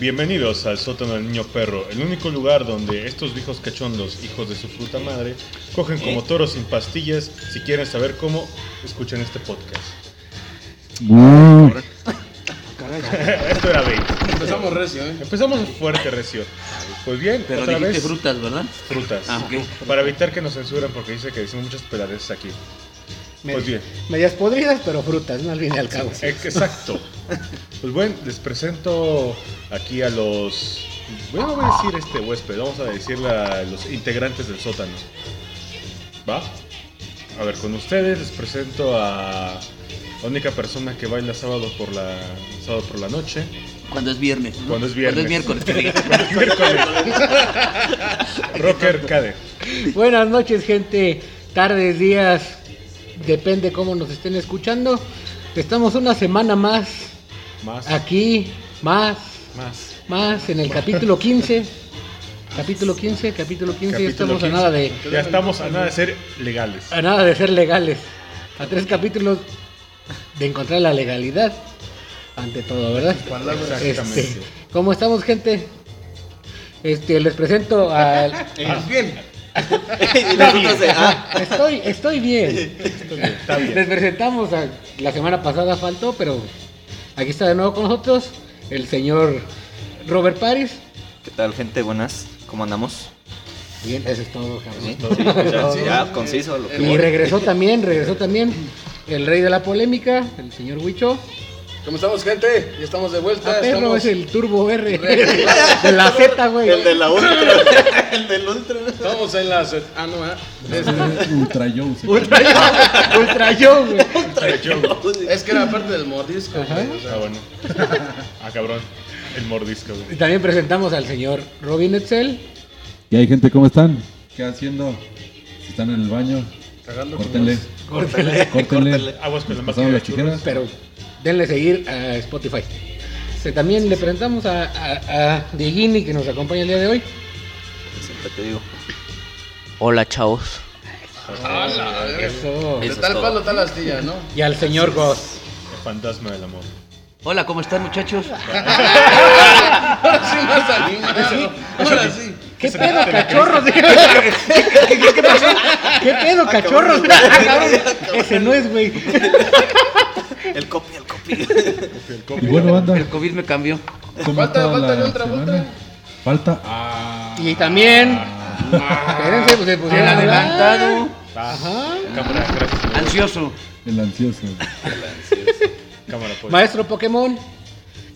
Bienvenidos al sótano del niño perro, el único lugar donde estos viejos cachondos, hijos de su fruta madre, cogen como toros sin pastillas. Si quieren saber cómo, escuchen este podcast. Esto era bait. Empezamos recio, ¿eh? Empezamos fuerte, recio. Pues bien, Pero otra dijiste vez frutas, ¿verdad? frutas. Ah, ok. Para evitar que nos censuren porque dice que decimos muchas peladeces aquí. Pues bien. Medias podridas, pero frutas, no al fin y al cabo. Ex- Exacto. Pues bueno, les presento aquí a los. Bueno, no voy a decir este huésped, vamos a decirle a los integrantes del sótano. ¿Va? A ver, con ustedes les presento a la única persona que baila sábado por la sábado por la noche. Cuando es viernes. ¿no? Cuando es viernes. Cuando es miércoles, que diga. Rocker Cade. Buenas noches, gente. Tardes, días. Depende cómo nos estén escuchando. Estamos una semana más Más. aquí, más, Más. más en el capítulo 15. Capítulo 15, capítulo 15. ya estamos a 15. nada de Ya estamos a nada de ser legales. a nada de ser legales. A tres capítulos de encontrar la legalidad ante todo, ¿verdad? Exactamente. Este, ¿Cómo estamos, gente? Este, les presento al Bien. Y nosotros de, ah, Estoy, estoy bien. Está bien. Les presentamos a, la semana pasada faltó, pero aquí está de nuevo con nosotros el señor Robert Paris. ¿qué tal gente? Buenas, ¿cómo andamos? Bien, eso es todo. ¿Sí? Ya, sí, ya, conciso. Lo que Y regresó también, regresó también el rey de la polémica, el señor Huicho. ¿Cómo estamos, gente? Ya estamos de vuelta. Ah, perro, estamos... es el Turbo R de la Z, güey. El de la ultra. el del ultra. Estamos en las... Ah, no, ¿eh? Ultra Joe. se Ultra yo, Ultra yo, güey. Es que era parte del mordisco. Ajá. güey, o sea, Ah, bueno. Ah, cabrón. El mordisco, Y güey. también presentamos al señor Robin Etzel. ¿Y hay gente cómo están? ¿Qué haciendo? Si están en el baño, cagando córtenle. Córtele. Córtenle. Aguas con la. Pero denle seguir a Spotify. También le presentamos a, a, a Dieguini que nos acompaña el día de hoy. Siempre te digo. Hola, chavos. Ah, la verga. Eso. De tal palo, tal astilla, ¿no? Y al señor Goss. El fantasma del amor. Hola, ¿cómo están, muchachos? Sí, más animado. Ahora sí. ¿Qué pedo, cachorros? ¿Qué, pedo, cachorros? Ah. Ese no es, güey. El copy, el copy. Y bueno, banda, El COVID me cambió. ¿cómo Falta- falta la otra, semana? otra. Falta. Ah. Y también. Espérense, pues se pusieron El adelantado. Ah, cámara, gracias. Ansioso. El ansioso. Cámara, pues. Maestro Pokémon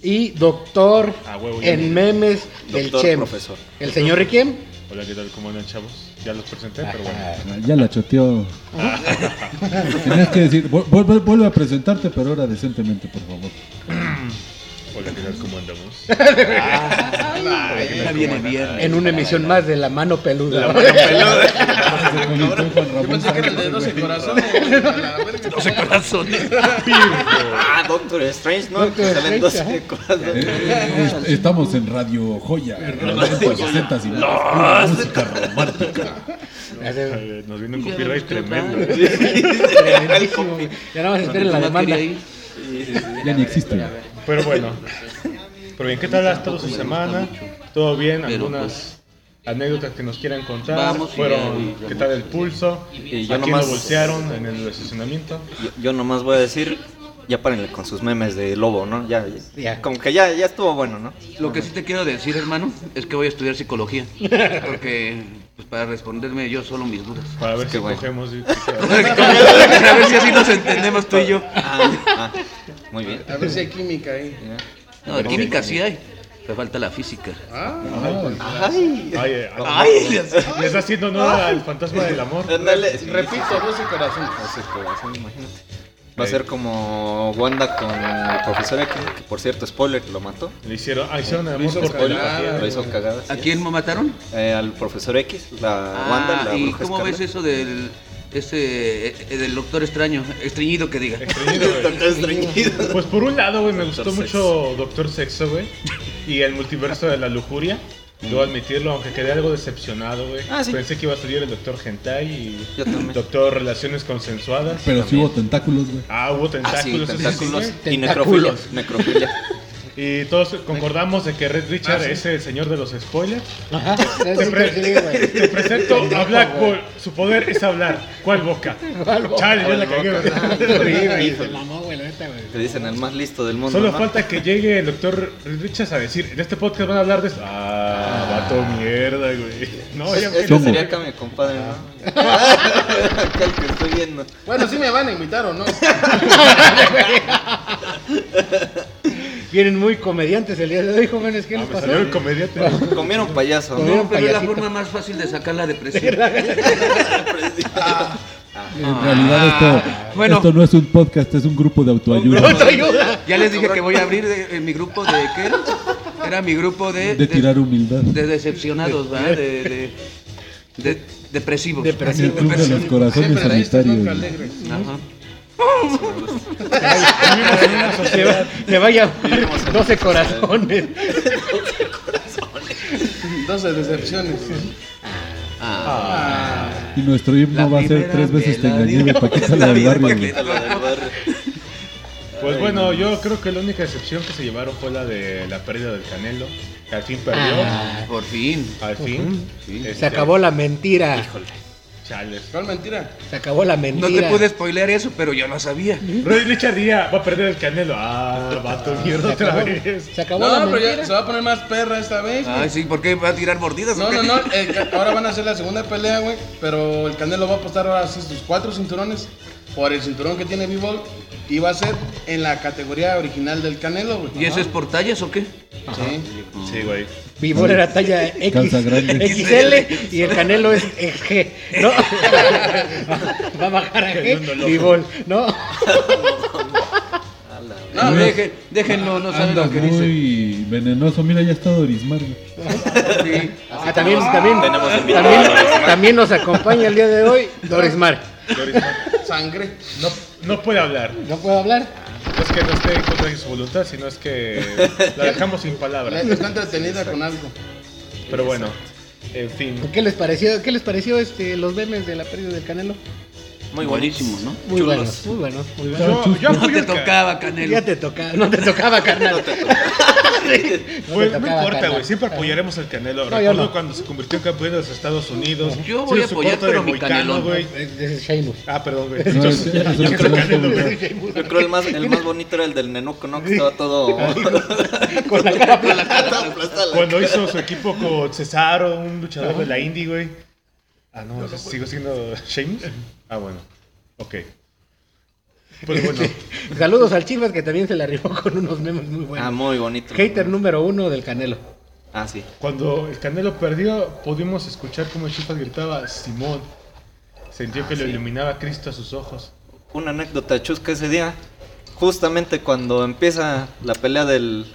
y doctor Ah, huevo, en memes del Doctor, Chem. profesor. El señor Riquiem. Hola, ¿qué tal? ¿Cómo andan, chavos? Ya los presenté, pero bueno. Ya la choteó. Tenías que decir, vu- vuelve a presentarte, pero ahora decentemente, por favor. Hola, ¿qué tal? ¿Cómo andamos? Ya viene bien. En una emisión más de La Mano Peluda. Convirtió en Juan Yo Ramón pensé que era el de Sánchez, 12 güey. corazones. güey, a la verga. 12 corazones. Ah, Doctor Strange, ¿no? Doctor Salen Strange, 12 corazones. Eh, est- Estamos en Radio Joya, los 60 y música romántica. Nos viene un Ya copyright tremendo. Tremendísimo. Ya nada más esperen la demanda. Ya ni existe. Pero bueno. Pero bien, ¿qué tal ha estado su semana? ¿Todo bien? ¿Algunas anécdotas que nos quieran contar? Vamos, ¿Fueron y- qué tal el pulso? Y yo ¿A quién nomás- lo bolsearon en el estacionamiento? Yo, yo nomás voy a decir, ya párenle con sus memes de lobo, ¿no? Ya, ya. Ya. Como que ya, ya estuvo bueno, ¿no? Lo que sí te quiero decir, hermano, es que voy a estudiar psicología. Porque, pues, para responderme yo solo mis dudas. Para ver Qué si bueno. cogemos. y- A ver si así nos entendemos tú y yo. Ah, ah, muy bien. A ver si hay química ahí. No, química sí hay. Pero falta la física. Ah, Ay. Ay, eh, Ay, le está haciendo honor al fantasma del amor. Ándale. repito, 12 corazones. 12 corazones, imagínate. Va a ser como Wanda con el profesor X, que por cierto, spoiler, lo mató. Le hicieron, ah, hicieron Lo hizo. Lo hizo cagada. ¿A quién me mataron? Eh, al profesor X, la Wanda, Ah, la ¿y bruja cómo ves eso del ese eh, del doctor extraño, estreñido que diga? Estreñido. Pues por un lado, güey, me gustó Doctor mucho Doctor Sexo, güey. Y el multiverso de la lujuria. Debo admitirlo, aunque quedé algo decepcionado, güey. Ah, sí. Pensé que iba a salir el Doctor Hentai y Yo también. Doctor Relaciones Consensuadas. Pero sí hubo tentáculos, güey. Ah, hubo Ah, sí, tentáculos. eso sí, tentáculos güey. y necrofilia. necrofilia. Y todos concordamos de que Red Richard es el señor de los spoilers. Ajá. Te, pre- te presento a Black Ball. Su poder es hablar. ¿Cuál boca? ¿Cuál boca? Chale, ya la cagué, güey, se mamó, güey, la neta, güey. Te dicen el más listo del mundo. Solo ¿no? falta que llegue el doctor Red Richards a decir, en este podcast van a hablar de esto. Ah, vato mierda, güey. No, ya Este Chongo. sería acá mi compadre, ¿no? Acá el que estoy viendo. Bueno, sí me van a invitar o no. Vienen muy comediantes el día de hoy, jóvenes. ¿Qué Ah, les me pasó? salió el comediante. Comieron payaso, Comieron ¿no? No, pero es la payasito. forma más fácil de sacar la depresión. En realidad esto, Bueno. esto no es un podcast, es un grupo de autoayuda. Autoayuda. Ya les dije que voy a abrir de- en mi grupo de qué era? Mi grupo de De tirar humildad. de decepcionados, ¿verdad? De, de, de- depresivos. El club de los corazones sanitarios. Ajá. Se va, se va a llamar 12 corazones. 12 decepciones. Ah. Y nuestro himno La va a ser tres veces te engañé de Paquita la del barrio. Pues bueno, yo creo que la única excepción que se llevaron fue la de la pérdida del Canelo. Que al fin perdió. Ah, Por fin. Al fin. se Este, acabó la mentira. Chales. ¿Cuál mentira? Se acabó la No mentira. te pude spoilear eso, pero yo lo sabía. Richard Díaz va a perder el Canelo. Ah, vato mierda Se otra vez. se acabó la No, pero mentira. ya se va a poner más perra esta vez. güey. Ay, sí, ¿por qué va a tirar mordidas? No, no, no. ca- ahora van a hacer la segunda pelea, güey. Pero el Canelo va a apostar ahora sí sus cuatro cinturones por el cinturón que tiene B-Ball. Va a ser en la categoría original del Canelo, güey. ¿Y eso es por tallas o qué? Sí. Sí, güey. Vivol era talla X, Calza grande. XL y el Canelo es G, ¿no? Va a bajar a G, Vivol, ¿no? No, dejen, déjenlo, no saben lo que dice. muy venenoso. Mira, ya está Dorismar. güey. Sí. Ah, también, también, Tenemos invitado también, a también nos acompaña el día de hoy Dorismar. Doris, Sangre. No, no puede hablar. ¿No puedo hablar? No es que no esté en contra de su voluntad, sino es que la dejamos sin La- palabras. Está entretenida con algo. Pero bueno, en fin. ¿Qué les pareció, qué les pareció este, los memes de la pérdida del Canelo? Muy Buenísimo, ¿no? Muy Chulos. buenos, muy buenos, muy buenos. Yo, yo No te tocaba, Canelo. Ya te tocaba, no te tocaba, carnal. No Pues te no importa, güey. Siempre apoyaremos al Canelo. No, Recuerdo no. cuando se convirtió en campeón de los Estados Unidos. Yo voy a apoyar, pero mi Canelo. güey. Ese es Sheamus. Ah, perdón, güey. No, Yo- yo otro Canelo, güey. Yo creo el más, el más bonito era el del Nenuco, ¿no? Que estaba todo... Con la cara aplastada. Cuando hizo su equipo con Cesaro, un luchador de la indie, güey. Ah, no, sigo siendo Sheamus. Ah, bueno. Ok. Pues bueno. Saludos al Chivas que también se la rifó con unos memes muy Ah, buenos. muy bonito. Hater número uno del Canelo. Ah, sí. Cuando el Canelo perdió, pudimos escuchar cómo Chivas gritaba Simón. Sintió que lo iluminaba Cristo a sus ojos. Una anécdota chusca ese día. Justamente cuando empieza la pelea del...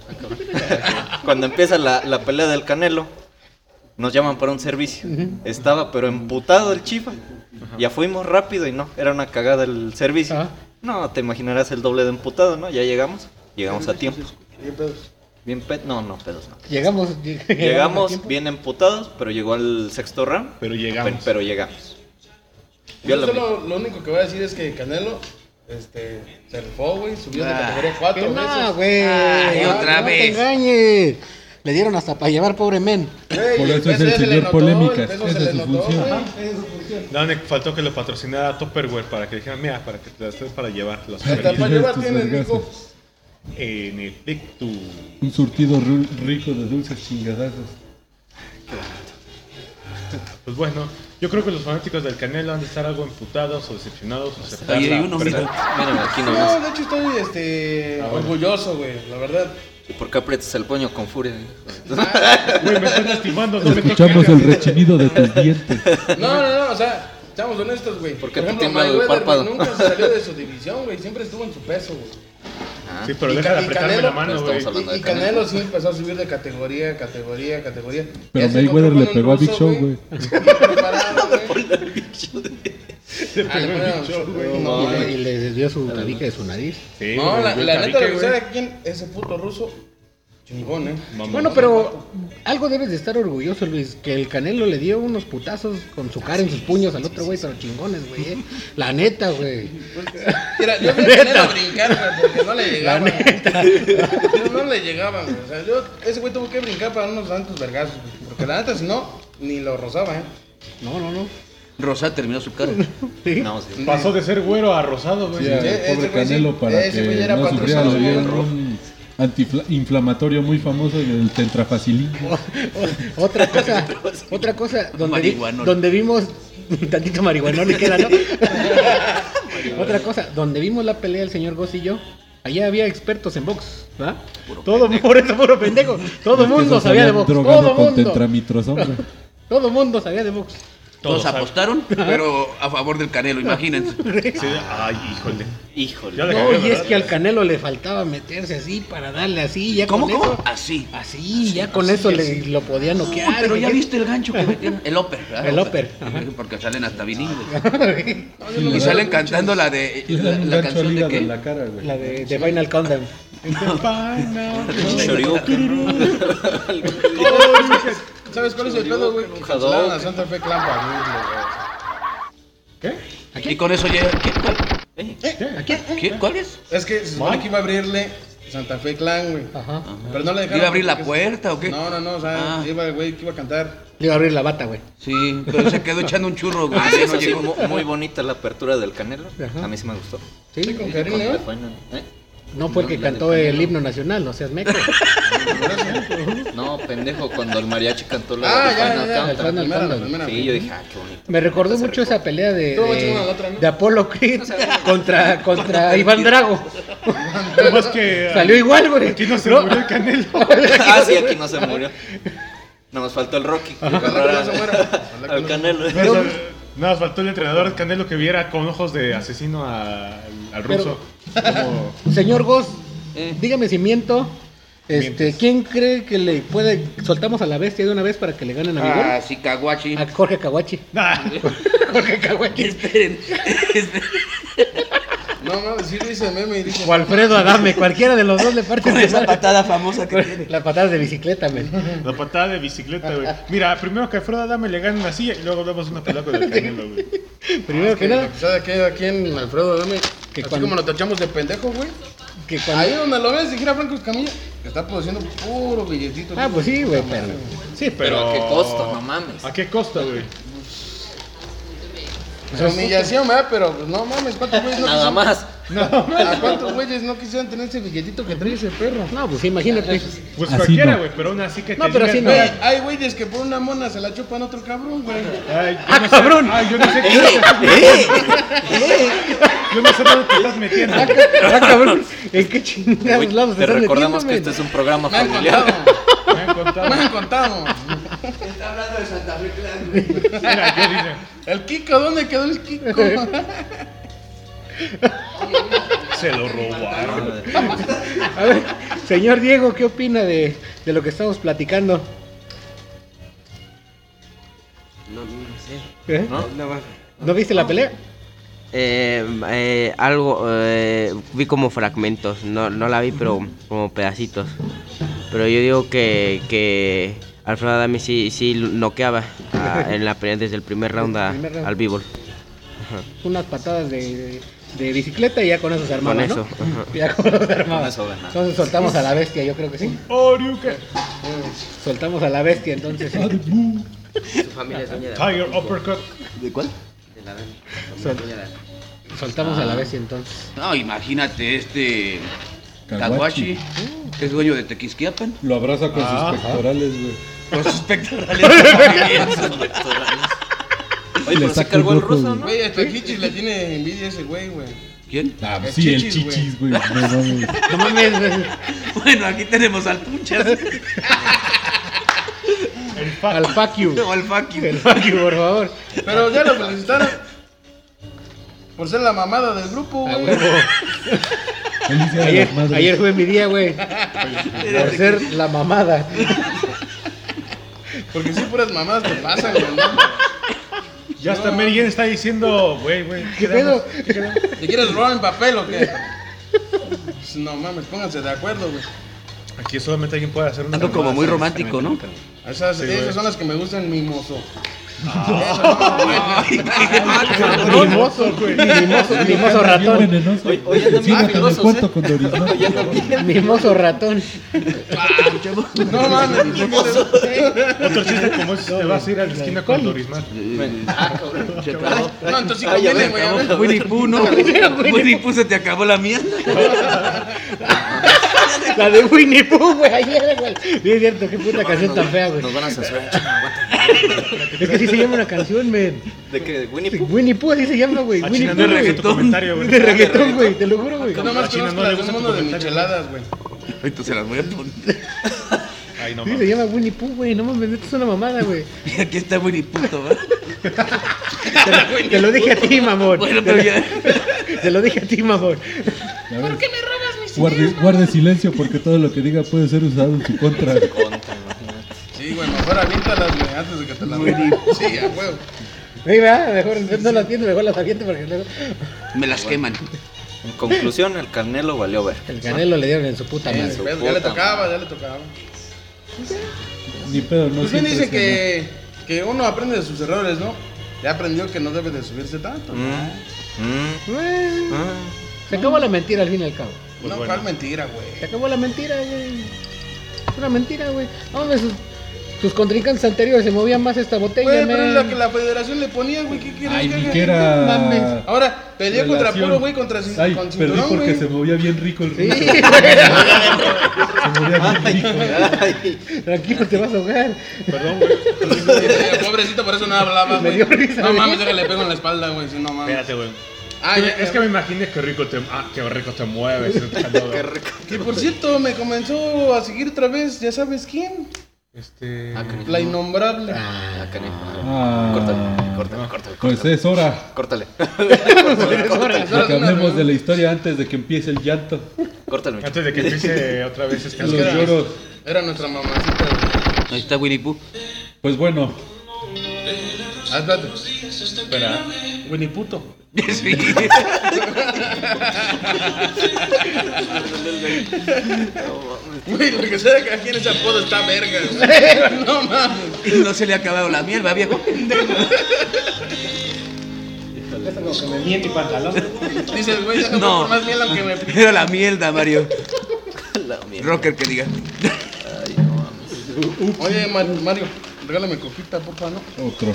cuando empieza la, la pelea del Canelo, nos llaman para un servicio. Estaba pero emputado el chifa. Ya fuimos rápido y no, era una cagada el servicio. Ajá. No, te imaginarás el doble de emputado, ¿no? Ya llegamos, llegamos a tiempo. Bien ped... No, no, pedos no. Llegamos. lleg- Llegamos bien emputados, pero llegó al sexto round. Pero llegamos. Pero, pero llegamos. Yo lo único que voy a decir es que Canelo este, se rifó, güey. Subió de Ah, categoría cuatro Que veces. no, güey. Ay, otra no vez. te engañes. Le dieron hasta para llevar pobre men. Güey, Por eso es el señor polémicas, esa es su función. No, me faltó que lo patrocinara Tupperware para que dijeran, mira, para que te las para llevar los Hasta para llevar vergazos. mijo. En efecto. Un surtido rico de dulces chingadazos. Pues bueno, yo creo que los fanáticos del Canelo han de estar algo emputados o decepcionados o aceptar Ahí hay uno, mira. Aquí No, de hecho estoy este, Ah, bueno. orgulloso, güey, la verdad. ¿Y por qué aprietas el puño con furia? Güey, me están lastimando, no me Escuchamos toques. el rechinido de tus dientes. No, no, no, o sea, estamos honestos, güey. ¿Por qué te ejemplo, tiembla el Mayweather, párpado? güey, nunca se salió de su división, güey. Siempre estuvo en su peso, güey. Ah, Sí, pero Y deja de apretarme Canelo, la mano, pero güey. Y, y Canelo. Sí empezó a subir de categoría, categoría, categoría. Pero Mayweather le pegó a Big Show, güey. Le Ah, pegó le el bicho, güey. no, Y le- desvió su tabique de su nariz. Sí, No, la, la neta, que, lo que güey. sabe quién, ese puto ruso, Chingón, ¿eh? Bueno, pero algo debes de estar orgulloso, Luis, que el Canelo le dio unos putazos con su cara en sus puños al otro güey, pero chingones, güey. ¿eh? La neta, güey. Mira, yo vi a Canelo brincar, güey, porque no le llegaban. neta. Yo no le llegaban, güey. O sea, yo, ese güey tuvo que brincar para unos santos vergazos, güey. Porque la neta, si no, ni lo rozaba, ¿eh? No, no, no. Rosa terminó su cara. Sí. No, sí. Pasó de ser güero a rosado, güey. Sí, pobre Canelo para ese güey que era no sufriera patrocinado antiinflamatorio muy famoso el tentrafacilín. O- Otra cosa, otra cosa, donde, vi- donde vimos tantito marihuanol le queda, ¿no? otra cosa, donde vimos la pelea del señor Goss y yo, allá había expertos en box, ¿verdad? Todo por eso puro pendejo. Todo mundo sabía de box. Todo mundo. Todo mundo sabía de box. Todos Todos apostaron, pero a favor del Canelo, imagínense. Sí, ay, híjole. Híjole. No, cagué, y es que al Canelo le faltaba meterse así para darle así, ya ¿Cómo, con cómo? eso. Así. Así, ya con eso le, lo podía No, noquear. pero ya viste el gancho que metieron. El upper. ¿verdad? El upper, ajá. Porque salen hasta bilingües. Y salen cantando la de. La, canción de en la cara, güey. La de, de Final Countdown. Shoryuken. ¿Sabes cuál es el pedo, güey? Que cancelaron a Santa Fe Clan para ¿Qué? Y con eso llega. ¿Quién? ¿Cuál? Eh. ¿Cuál es? Es que se supone que iba a abrirle Santa Fe Clan, güey. Ajá. Pero no le dejaron. ¿Iba a abrir la puerta o qué? No, no, no, o sea, Ah. iba el güey que iba a cantar. Le iba a abrir la bata, güey. Sí, pero se quedó echando un churro, güey. Ah, ya sí, no muy bonita la apertura del Canelo. Ajá. A mí sí me gustó. Sí, Sí, con. The Final, ¿eh? No fue el que No, cantó el himno nacional, no seas meco. No, pendejo, cuando el mariachi cantó la Ah, de ya, Final ya. El Final primera. Sí, yo dije, ah, qué bonito. Me recordó mucho esa pelea de, de, otra, ¿no? de Apollo Creed contra, contra Iván Drago. Que. Salió igual, güey. Aquí no se ¿No? murió el Canelo. Ah, sí, aquí no se murió. Nada más faltó el Rocky. que Ojalá que agarrara no se muera. Ojalá que Al Canelo. Nada faltó el entrenador Canelo que viera con ojos de asesino a- al, al ruso. Como- Señor Goss, Eh. dígame si miento. Este. ¿Quién cree que le puede soltamos a la bestia de una vez para que le ganen a Miguel? Ah, sí, Caguachi. A Jorge Kawachi. Ah, Jorge Kawachi. Esperen. esperen. No, no, sí dice meme y dice. O Alfredo Adame, cualquiera de los dos le parte Con esa patada famosa que tiene. La patada de bicicleta, men. la patada de bicicleta, güey. Mira, primero que Alfredo Adame le gane una silla y luego damos una pelea con el Canelo, güey. Primero que nada, ¿Sabes qué? Aquí en Alfredo, dame. Que Así cuando- como lo tachamos de pendejo, güey. que cuando... Ahí donde lo ves, si gira Franco Escamilla, está produciendo puro billetito. Ah, pues sí, güey, pero... Sí, pero. Pero a qué costo, no mames. ¿A qué costa, güey? O sea, humillación, ¿verdad? Pero pues, no mames, ¿cuántos güeyes no Nada quisieron- más. ¿A cuántos güeyes no quisieran tener ese billetito que trae ese perro? No, pues imagínate. Pues Así cualquiera, no. güey, pero aún así que No, te pero así no. Güey, hay güeyes que por una mona se la chupan a otro cabrón, güey. Ay, yo ¡Ah, no sé- cabrón! Ay, yo no sé qué. Yo no sé dónde te estás metiendo. Ah, cabrón, ¿en qué chingados lados te estás recordamos que metiendo, este es un programa Me han familiar. contado. Me han contado. Me han contado. Está hablando de Santa Fe Clan, güey. Mira, yo dice. El Kiko, ¿dónde quedó el Kiko? Se lo robaron. A ver, señor Diego, ¿qué opina de, de lo que estamos platicando? No, no sé. ¿Eh? ¿No? No, va. ¿No viste la pelea? Eh, eh, algo, eh, vi como fragmentos, no, no la vi, pero como pedacitos. Pero yo digo que, que Alfredo Adame sí, sí noqueaba a- en la desde el primer round, a- Primer round. al b-ball. Unas patadas de, de bicicleta y ya con eso se armaba, Con ¿no? eso, ajá. Ya con eso se armaba. Entonces soltamos a la bestia, yo creo que sí. Oriuke. Soltamos a la bestia, entonces. Su familia es dueña de, Tiger Uppercut. ¿De cuál? de la de- Soltamos a la bestia, entonces. No, imagínate este. Caguachi. Caguachi, que es dueño de Tequisquiapan. Lo abraza con Ah. sus pectorales, güey. Con sus pectorales. Oye, Le saca cargó el rojo, ruso, güey. ¿no? Güey, hasta Kichis le tiene envidia a ese güey, güey. ¿Quién? Ah, El sí, el chichis, güey. chichis, güey. No mames. No mames, güey. Bueno, aquí tenemos al Punchas. El fa- Al fuck you. O al fucking. El you, por favor. Pero ya lo felicitaron. Por ser la mamada del grupo, A güey. Ayer, ayer fue mi día, güey. Por ser la mamada. Porque sí, puras mamadas te pasan, güey. ¿no? Ya hasta Mary Jane está diciendo, güey, güey. ¿Te quieres robar en papel o qué? Pues, No mames, pónganse de acuerdo, güey. Aquí solamente alguien puede hacer una. Ando como muy romántico, ¿no? Esas, Sí, esas son las que me gustan, mimoso. Bien ratón. ¿eh? con. Mimoso ratón. No mames, te vas a ir a la esquina con acabó. No, entonces güey. Winnie Pooh, ¿no? Winnie Pooh se te acabó la mía. La de Winnie Pooh, güey. Ayer, güey. Es cierto, qué puta canción tan fea, güey. Nos van a. Es que así se llama una canción, men. ¿De qué? ¿Winnie Pooh? Winnie Pooh, así se llama, güey. A Winnie Pooh, no le güey. De reggaetón, güey. Te lo juro, güey. Yo nomás A China conozco no le las gusta del tu mundo de micheladas, güey. Ahorita se las voy a poner. Ay, no Sí, se llama Winnie Pooh, güey. No mames, esto es una mamada, güey. Y aquí está Winnie Puto, ¿va? Te lo, te lo dije a ti, mamón. Bueno, Te pero lo- ya. Te lo dije a ti, mamón. ¿Por qué me robas mis guarde, guarde silencio porque todo lo que diga puede ser usado en su contra. Sí, güey, mejor aviéntalas, güey, antes de que te las Sí, a huevo. Sí, ¿verdad? Mejor no las viendo, mejor las aviento porque luego. Me las queman. En conclusión, el Canelo valió ver. El canelo le dieron en su puta Sí, madre. puta ya le tocaba, ya le tocaba. Ni pedo, no Pues bien dice que, que uno aprende de sus errores, ¿no? Ya aprendió que no debe de subirse tanto. Mm, mm, Bueno, mm. Se acabó la mentira al fin y al cabo. Pues no, bueno. cuál mentira, güey. Se acabó la mentira, güey. Es una mentira, güey. Hombre, sus, sus contrincantes anteriores se movían más esta botella, Güey, pero es la que la federación le ponía, güey, ¿qué quieres Ay, que ni haga? que era. mames. Ahora, peleé contra relación. puro, güey, contra cin- Ay, con perdí cinturón, porque güey. se movía bien rico el güey. Se movía bien rico. Ay, Tranquilo, te vas a ahogar. Perdón, güey. Pobrecito, por eso no hablaba, Me güey. dio risa, No güey. mames, déjale pego en la espalda, güey, si no mames. Espérate, güey. Ah, Es ya, que- es que me imaginé que rico te, ah, qué rico te mueves. Qué rico. Que por cierto, me comenzó a seguir otra vez, ¿ya sabes quién? Este. Ah. La innombrable. ah, canijo. Ah, Córtale, córtale, córtale. Pues es hora Córtale. de que hablemos de la historia antes de que empiece el llanto. Córtale, Micho. Antes de que empiece otra vez este. Los era- lloros. Era nuestra mamacita. Ahí está Winnie Pooh. Pues bueno, espérate. Espera. Winnie puto. Sí. Güey, lo que sea que aquí en ese apodo está verga, güey. No mames. Y no se le ha acabado la miel, va viejo. Eso como que me miente mi pantalón. Dices, güey, déjame No. por más miel aunque me Era la mierda, Mario. La mierda. Rocker que diga. Ay, no mames. Oye, Ma- Mario, regálame coquita, porfa, ¿no? otro.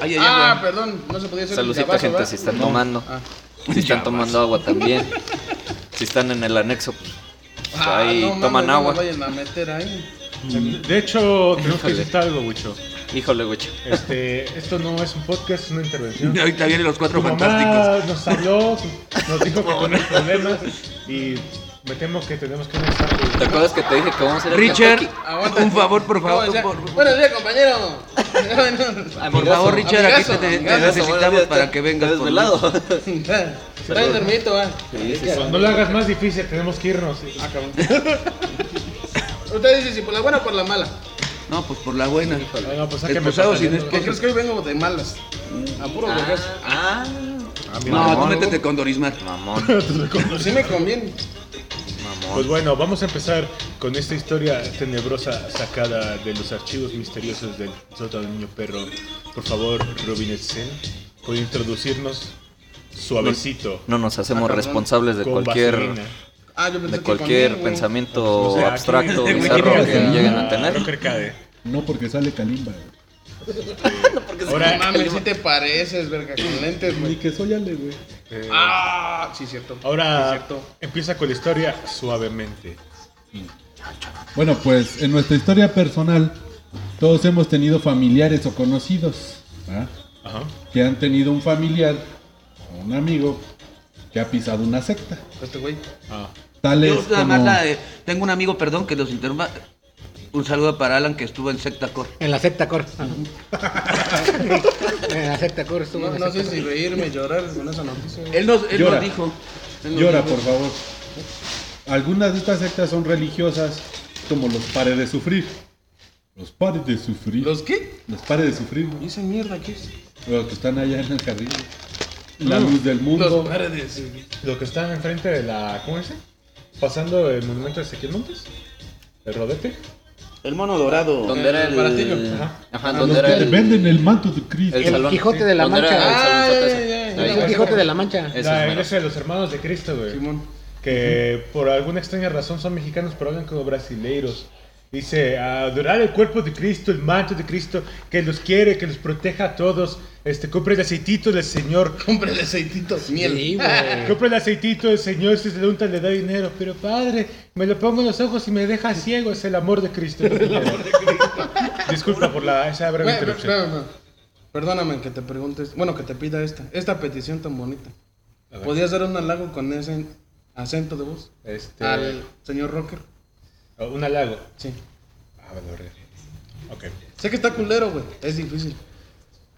Ay, ay, Ah, ay. perdón, no se podía hacer Saludcita, el gente, ¿verdad? si están tomando. Ah. Si están tomando agua también. Si están en el anexo, pues Ah, ahí no toman no agua. me vayan a meter ahí. De hecho, tenemos que decirte algo, Wicho. Híjole, güey. Este, esto no es un podcast, es una intervención. Ahorita vienen los cuatro Tu fantásticos. mamá nos habló, nos dijo que tenemos problemas y me temo que tenemos que necesitar ¿Te acuerdas que te dije que vamos a ir Richard, Kentucky? Aguanta. un favor, por favor. ya- por- Buenos días, compañero. Por Amigazo. favor, Richard, aquí te, necesitamos para que vengas. por desvelado. Está bien dormidito, va. Sí, sí, sí. No lo hagas más difícil, tenemos que irnos. Ah, cabrón. Usted dice si por la buena o por la mala. No, pues por la buena. Ah, no, pues sáqueme Expulsado para sin saliendo. ¿Qué crees que hoy vengo de malas? A puro vergas. Ah, Ah, mira. No, tú métete con Dorismar. mamón, Pues sí me conviene. Pues bueno, vamos a empezar con esta historia tenebrosa sacada de los archivos misteriosos del sótano del niño perro. Por favor, Robin Sen, puede introducirnos suavecito. No nos hacemos responsables de con cualquier vaselina. Ah, yo pensé de cualquier con él, güey. pensamiento O sea, abstracto, bizarro que lleguen a tener. No porque sale Kalimba. Ahora, No mames, si te pareces, verga, con lentes, Ni güey. que soy Ale, güey. eh, Ah, sí, cierto. Sí, ahora cierto. empieza con la historia suavemente. Bueno, pues en nuestra historia personal, todos hemos tenido familiares o conocidos ¿ah? Ajá. que han tenido un familiar o un amigo que ha pisado una secta. Este güey. Ah. Tales Yo nada como... más la de- tengo un amigo, perdón, que los interrumpa. Un saludo para Alan que estuvo en Secta Core. En la secta cor. en la secta cor estuvo. No, en la no sé si reírme, llorar con esa noticia. Él nos, él Llora. nos dijo. Él nos Llora, dijo. por favor. Algunas de estas sectas son religiosas, como los pares de sufrir. Los pares de sufrir. ¿Los qué? Los pares de sufrir, ¿Y esa mierda qué es? Los que están allá en el jardín. La luz del mundo. Los paredes. Lo que está enfrente de la. ¿Cómo es? ese? pasando el monumento de Ezequiel Montes, el rodete. El mono dorado. ¿Dónde era el baratillo? Ajá, A donde era que el, venden el manto de Cristo. el salón. Quijote de la Donde era Mancha. el salón Ah. Ahí. El Quijote de la Mancha. Ese La es de los hermanos de Cristo, güey. Simón. Que por alguna extraña razón son mexicanos, pero hablan como brasileiros. Dice, a adorar el cuerpo de Cristo, el manto de Cristo, que los quiere, que los proteja a todos. Este, compre el aceitito del Señor. Compre el aceitito, miel. Sí, güey. Compre el aceitito del Señor, si se le unta le da dinero. Pero padre, me lo pongo en los ojos y me deja ciego. Es el amor de Cristo. Disculpa por la, esa breve Güey, interrupción. Perdóname que te preguntes, bueno, que te pida esta, esta petición tan bonita. A ver. ¿Podías dar un halago con ese acento de voz Este, al señor Rocker? Un halago. Sí. Ah, vale, vale. Ok. Sé que está culero, güey. Es difícil.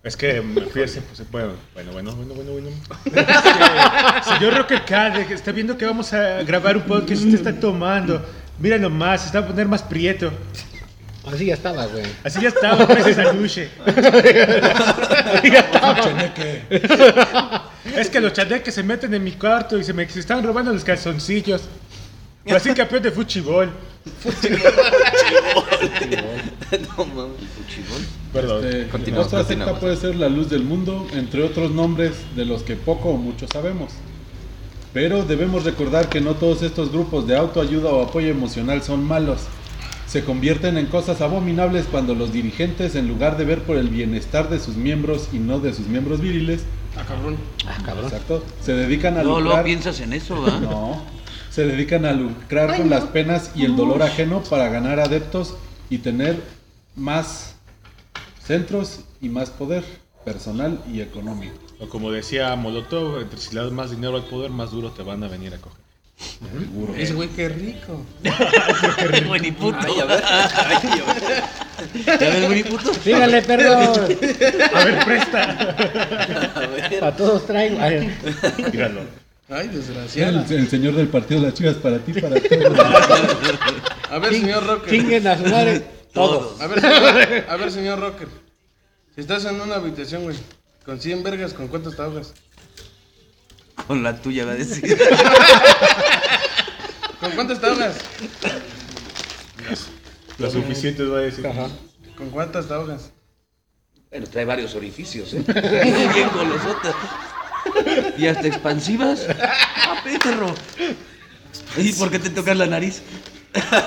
Es que me fui así, pues, bueno, bueno, bueno, bueno, bueno, bueno. Es que, señor Rocker Cade, que está viendo que vamos a grabar un podcast, usted está tomando. Mira nomás, se está a poner más prieto. Así ya estaba, güey. Así ya estaba, gracias a Luche. Es que los chaneques se meten en mi cuarto y se me se están robando los calzoncillos. Pero así campeón de fuchibol. No mames. Perdón. Este, Continuamos, otra secta continuamos. puede ser la luz del mundo, entre otros nombres de los que poco o mucho sabemos. Pero debemos recordar que no todos estos grupos de autoayuda o apoyo emocional son malos. Se convierten en cosas abominables cuando los dirigentes, en lugar de ver por el bienestar de sus miembros y no de sus miembros viriles, Ah, cabrón. Ah, cabrón. exacto, se dedican a No, lucrar. no piensas en eso, ¿verdad? No, se dedican a lucrar con las penas y el dolor ajeno para ganar adeptos y tener más centros y más poder personal y económico. O como decía Molotov, entre si le das más dinero al poder, más duro te van a venir a coger. Seguro. Ese güey, qué rico. Winnie puto. Ay, a ver. Ay, a ver. ¿Ya ves, Winnie puto? Dígale, perdón. A ver, presta. A ver. Para todos traigo. Ay, Míralo. Ay, El, desgraciada. el señor del partido de las chivas para ti, para todos. A ver, señor Rocker. Chinguen a su madre. Todos. A ver, señor, a ver, señor Rocker. Si estás en una habitación, güey, con 100 vergas, ¿con cuántas te ahogas? Con la tuya va a decir. ¿Con cuántas te ahogas? Lo suficiente va a decir. Ajá. ¿Con cuántas te ahogas? Bueno, trae varios orificios, ¿eh? Bien golosota. Y hasta expansivas. ¡Ah, perro! ¿Y por qué te tocas la nariz?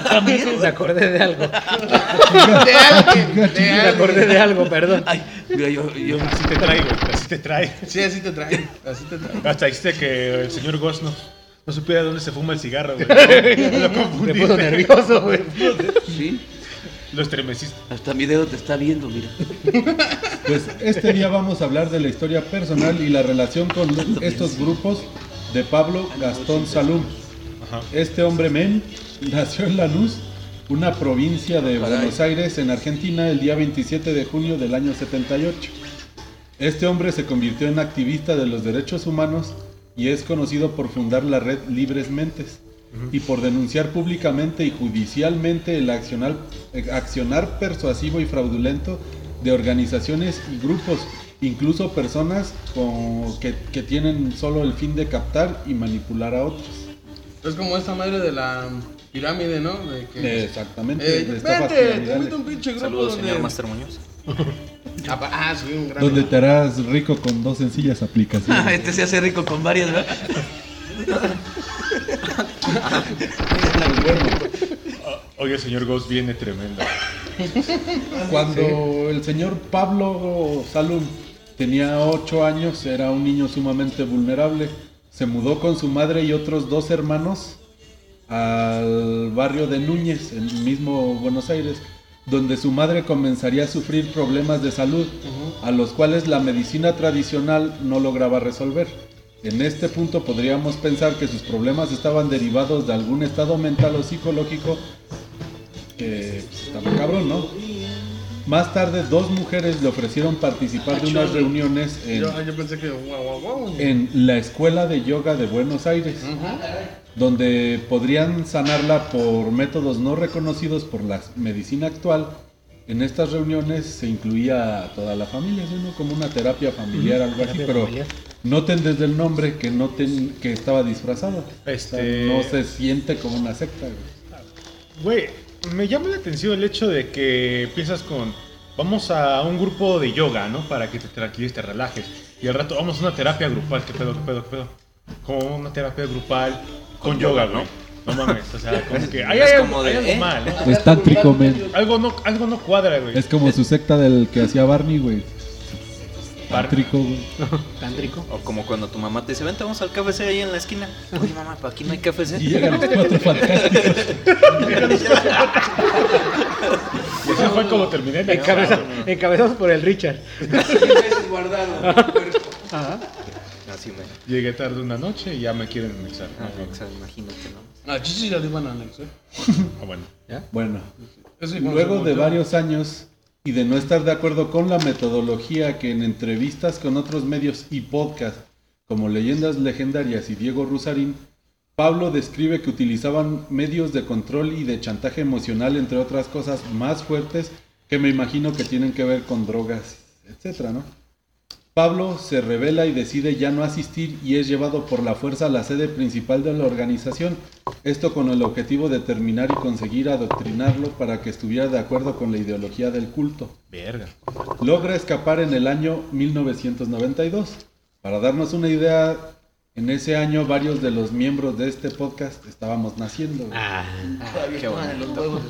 También. Me acordé de algo. De alguien, de Me acordé alguien. de algo, perdón. Ay, mira, yo, yo. Así te trae, güey. Así te trae. Sí, así te traen, así te traen. Hasta dijiste que el señor Goss no, no supiera dónde se fuma el cigarro, güey. Lo Me puso nervioso, güey. Sí, Lo estremeciste. hasta mi dedo te está viendo, mira. Pues este día vamos a hablar de la historia personal y la relación con estos grupos de Pablo Gastón Salum. Ajá. Este hombre men nació en Lanús, una provincia de Caray. Buenos Aires, en Argentina, el día 27 de junio del año 78. Este hombre se convirtió en activista de los derechos humanos y es conocido por fundar la red Libres Mentes y por denunciar públicamente y judicialmente el accionar, eh, accionar persuasivo y fraudulento de organizaciones y grupos, incluso personas con- que, que tienen solo el fin de captar y manipular a otros. Es como esta madre de la pirámide, ¿no? De que, Exactamente. eh, vente, te invito a un pinche grupo Saludos, donde... señor Master Muñoz. Ah, ah, sí, un gran... Donde te harás rico con dos sencillas aplicaciones. Este se hace rico con varias, ¿verdad? Hoy el señor Goss viene tremendo. Cuando el señor Pablo Salum tenía 8 años, era un niño sumamente vulnerable. Se mudó con su madre y otros dos hermanos al barrio de Núñez, en el mismo Buenos Aires, donde su madre comenzaría a sufrir problemas de salud, a los cuales la medicina tradicional no lograba resolver. En este punto podríamos pensar que sus problemas estaban derivados de algún estado mental o psicológico que pues, estaba cabrón, ¿no? Más tarde, dos mujeres le ofrecieron participar de unas reuniones en, Yo, yo pensé que... Guau, guau, guau. en la Escuela de Yoga de Buenos Aires, donde podrían sanarla por métodos no reconocidos por la medicina actual. En estas reuniones se incluía a toda la familia, ¿sí, ¿no? como una terapia familiar, algo así, pero familiar. Noten desde el nombre que noten que estaba disfrazado. Este- O sea, no se siente como una secta. güey. Me llama la atención el hecho de que empiezas con. Vamos a un grupo de yoga, ¿no? Para que te tranquilices, te relajes. Y al rato vamos a una terapia grupal. ¿Qué pedo, qué pedo, qué pedo? Como una terapia grupal con, yoga, ¿no? No mames, o sea, como que. Hay, Es hay como algo, de, hay algo ¿eh? mal, ¿no? Es tántrico, men. Algo no, algo no cuadra, güey. Es como su secta del que hacía Barney, güey. Bar- Tántrico, güey. Tántrico. O como cuando tu mamá te dice, vente, vamos al KFC ahí en la esquina. Oye, mamá, ¿para aquí no hay KFC? Y llegan los cuatro fantásticos. Y así fue como terminé. mi Encabeza- examen. encabezados por el Richard. guardado. Ajá. Así me. Llegué tarde una noche y ya me quieren anexar. Ah, o sea, imagínate, ¿no? A Chichi ya le iban a anexar. Ah, bueno. Bueno, Eso sí, cuando luego de varios años y de no estar de acuerdo con la metodología que en entrevistas con otros medios y podcast como Leyendas Legendarias y Diego Rusarín, Pablo describe que utilizaban medios de control y de chantaje emocional, entre otras cosas más fuertes que me imagino que tienen que ver con drogas, etcétera, ¿no? Pablo se revela y decide ya no asistir y es llevado por la fuerza a la sede principal de la organización, esto con el objetivo de terminar y conseguir adoctrinarlo para que estuviera de acuerdo con la ideología del culto. Verga. Logra escapar en el año 1992. Para darnos una idea, en ese año varios de los miembros de este podcast estábamos naciendo. güey. Ah, Qué.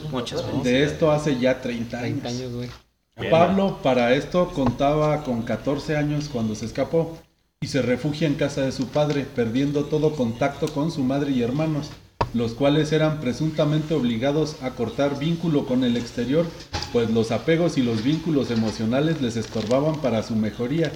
Muchas gracias. De esto hace ya 30 años. 30 años, güey. Pablo para esto contaba con 14 años cuando se escapó y se refugia en casa de su padre, perdiendo todo contacto con su madre y hermanos, los cuales eran presuntamente obligados a cortar vínculo con el exterior, pues los apegos y los vínculos emocionales les estorbaban para su mejoría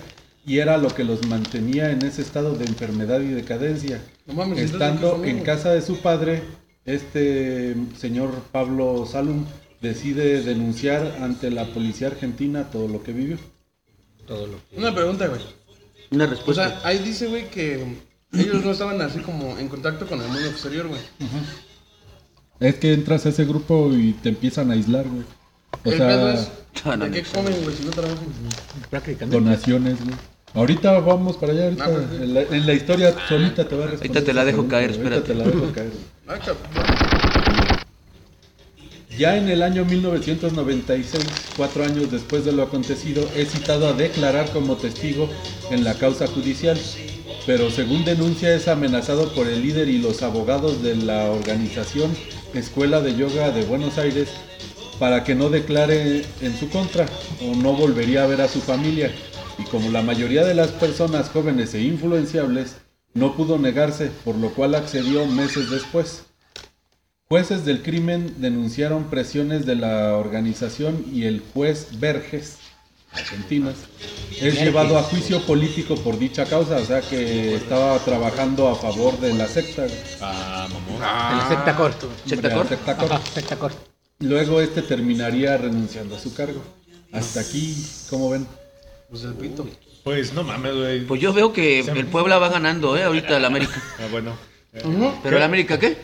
y era lo que los mantenía en ese estado de enfermedad y decadencia. No mames, entonces, Estando en casa de su padre, este señor Pablo Salum decide denunciar ante la policía argentina todo lo que vivió. Todo lo que. Una pregunta, güey. Una O respuesta. sea, ahí dice, güey, que ellos no estaban así como en contacto con el mundo exterior, güey. Es que entras a ese grupo y te empiezan a aislar, güey. O sea, es, no, ¿de qué comen, güey, si no trabajan? Prácticamente. donaciones, güey. Ahorita vamos para allá, ahorita, Ah, pues, en, la, en la historia solita te va a responder. Ahorita te la dejo caer, güey. Ahorita te la dejo caer. Ya en el año 1996, cuatro años después de lo acontecido, es citado a declarar como testigo en la causa judicial, pero según denuncia es amenazado por el líder y los abogados de la organización Escuela de Yoga de Buenos Aires para que no declare en su contra o no volvería a ver a su familia. Y como la mayoría de las personas jóvenes e influenciables, no pudo negarse, por lo cual accedió meses después. Jueces del crimen denunciaron presiones de la organización y el juez Verges, argentinas, es llevado a juicio político por dicha causa, o sea que estaba trabajando a favor de la secta. Ah, mamón. De la secta corto. ¿Secta. Ajá, corto. Luego este terminaría renunciando a su cargo. Hasta aquí, ¿cómo ven? Pues el pito. Pues no mames, güey. Pues yo veo que el Puebla va ganando, ¿eh? Ahorita el América. Ah, bueno. Eh, ¿Pero el América qué?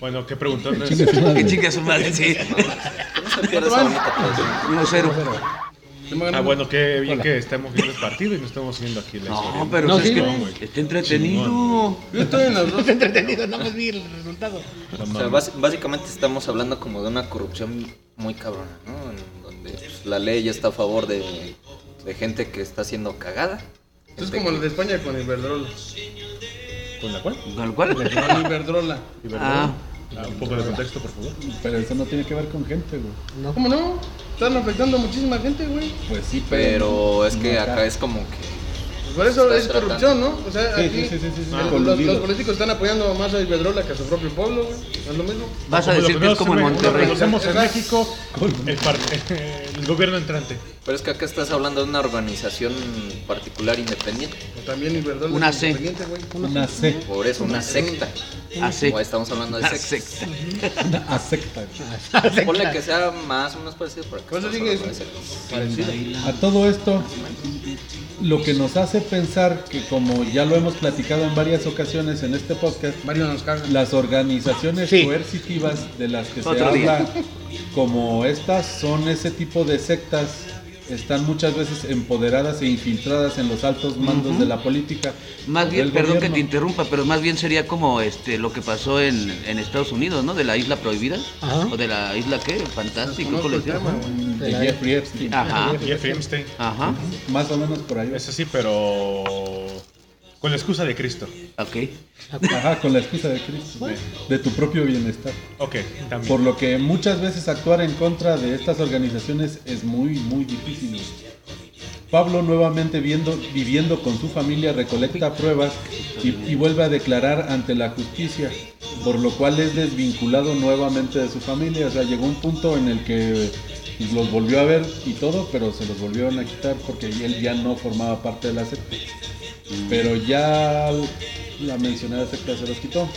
Bueno, ¿qué madre. Que chingue a su madre, sí. No se pierda esa bonita tradición. 1-0. ¿Quién va Ah, bueno, qué bien que estemos viendo el partido y no estamos viendo aquí la No, pero No, es sí, que está entretenido. Yo estoy en las dos. entretenido, no me vi el resultado. No O sea, básicamente estamos hablando como de una corrupción muy cabrona, ¿no? En donde pues, la ley ya está a favor de, de gente que está siendo cagada. Esto es Gente como que- el de España con Iberdrola. ¿Con la cual? ¿Con cuál? Con Iberdrola. Ah, Ah, un poco de contexto, por favor. Pero eso no tiene que ver con gente, güey. ¿Cómo no? Están afectando a muchísima gente, güey. Pues sí, Pero es que no acá es como que... Pues por eso es corrupción, ¿no? O sea, Sí, aquí sí, sí, sí, sí, sí. el- los, políticos están apoyando más a Iberdrola que a su propio pueblo, güey. ¿No es lo mismo? vas a decir que es como en Monterrey. conocemos en. México, el, el gobierno entrante. Pero es que acá estás hablando de una organización particular independiente. O también Iberdrola Una es C. independiente, güey. una C, Por eso, una secta. Así. Estamos hablando de secta. secta. una asecta. güey. Ponle que sea más o menos parecido, pero acá Por eso dije. Parecido. A todo esto, lo que nos hace pensar que como ya lo hemos platicado en varias ocasiones en este podcast, las organizaciones Sí. coercitivas de las que se día. habla como estas son ese tipo de sectas están muchas veces empoderadas e infiltradas en los altos mandos de la política. Más bien, perdón que te interrumpa, pero más bien sería como este lo que pasó en, en Estados Unidos, ¿no? De la isla prohibida. Ajá. O de la isla qué? Fantástico. ¿cómo le decían? De Jeffrey Epstein. Ajá. Jeffrey Epstein. Ajá. Más o menos por ahí. Es así, pero con la excusa de Cristo. Ok. Ajá, con la excusa de Cristo. De tu propio bienestar. Ok, también. Por lo que muchas veces actuar en contra de estas organizaciones es muy, muy difícil. Pablo nuevamente viendo, viviendo con su familia recolecta pruebas y, y vuelve a declarar ante la justicia, por lo cual es desvinculado nuevamente de su familia. O sea, llegó un punto en el que los volvió a ver y todo, pero se los volvieron a quitar porque él ya no formaba parte de la secta. Pero ya la mencionada secta se los quitó.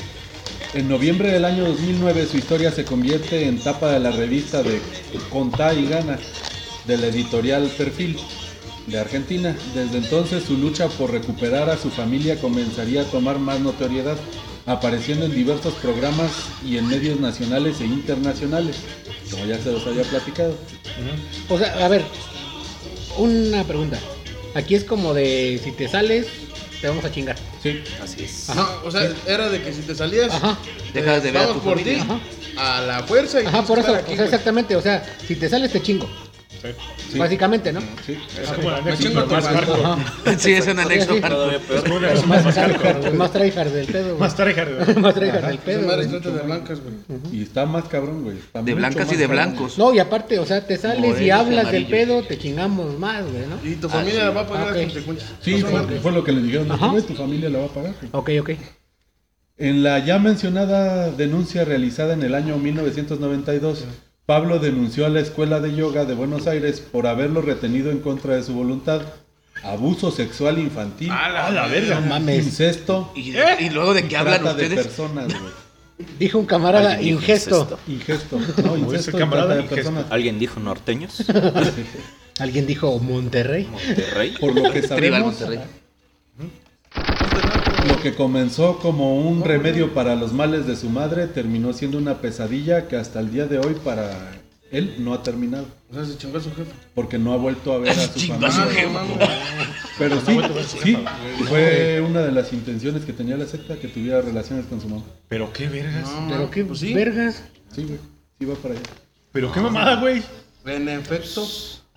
En noviembre del año 2009 su historia se convierte en tapa de la revista de Contá y Gana, de la editorial Perfil de Argentina. Desde entonces su lucha por recuperar a su familia comenzaría a tomar más notoriedad, apareciendo en diversos programas y en medios nacionales e internacionales, como ya se los había platicado. O sea, a ver, una pregunta. Aquí es como de si te sales, te vamos a chingar. Sí, Así es. O sea, era de que si te salías, Ajá. Dejas de ver a tu por familia. ti, Ajá. a la fuerza y Ajá, por eso, estar aquí, o sea, güey. exactamente, o sea, si te sales te chingo, Sí. sí, básicamente, ¿no? sí. Es como la Me Netflix, chingo pero más hardcore. Sí, es un anexo. Sí, sí. Todavía Es peor. es Más hardcore. más tryhard del pedo, güey. Más tryhard. Más tryhard del pedo, de blancas, güey. Y está más cabrón, güey. está De blancas y de cabrón. blancos. No, y aparte, o sea, te sales y hablas del pedo, te chingamos más, güey, ¿no? Y tu familia sí. va a pagar Ok. las consecuencias. Sí, fue, lo que le dijeron. Ajá. "Güey, Tu familia la va a pagar. güey". Ok, ok. En la ya mencionada denuncia realizada en el año 1992, Pablo denunció a la Escuela de Yoga de Buenos Aires por haberlo retenido en contra de su voluntad, abuso sexual infantil, A la verga. No mames. incesto Y, ¿Eh? y luego de qué hablan trata de ustedes. personas, güey. Dijo un camarada, ingesto. Ingesto, no, incesto camarada, de personas. ¿Alguien dijo norteños? Alguien dijo Monterrey. ¿Monterrey? Por lo que sabemos, Monterrey. Que comenzó como un remedio para los males de su madre terminó siendo una pesadilla que hasta el día de hoy para él no ha terminado. O sea, se chingó a su jefe. Porque no ha vuelto a ver a su Chingó a su familia. jefe. no, mames. Pero sí, ha vuelto a ver a su sí, jefa. fue una de las intenciones que tenía la secta, que tuviera relaciones con su mamá. Pero qué vergas. No, Pero qué pues sí. vergas. Sí, güey, sí va para allá. Pero qué mamada, güey. En efecto,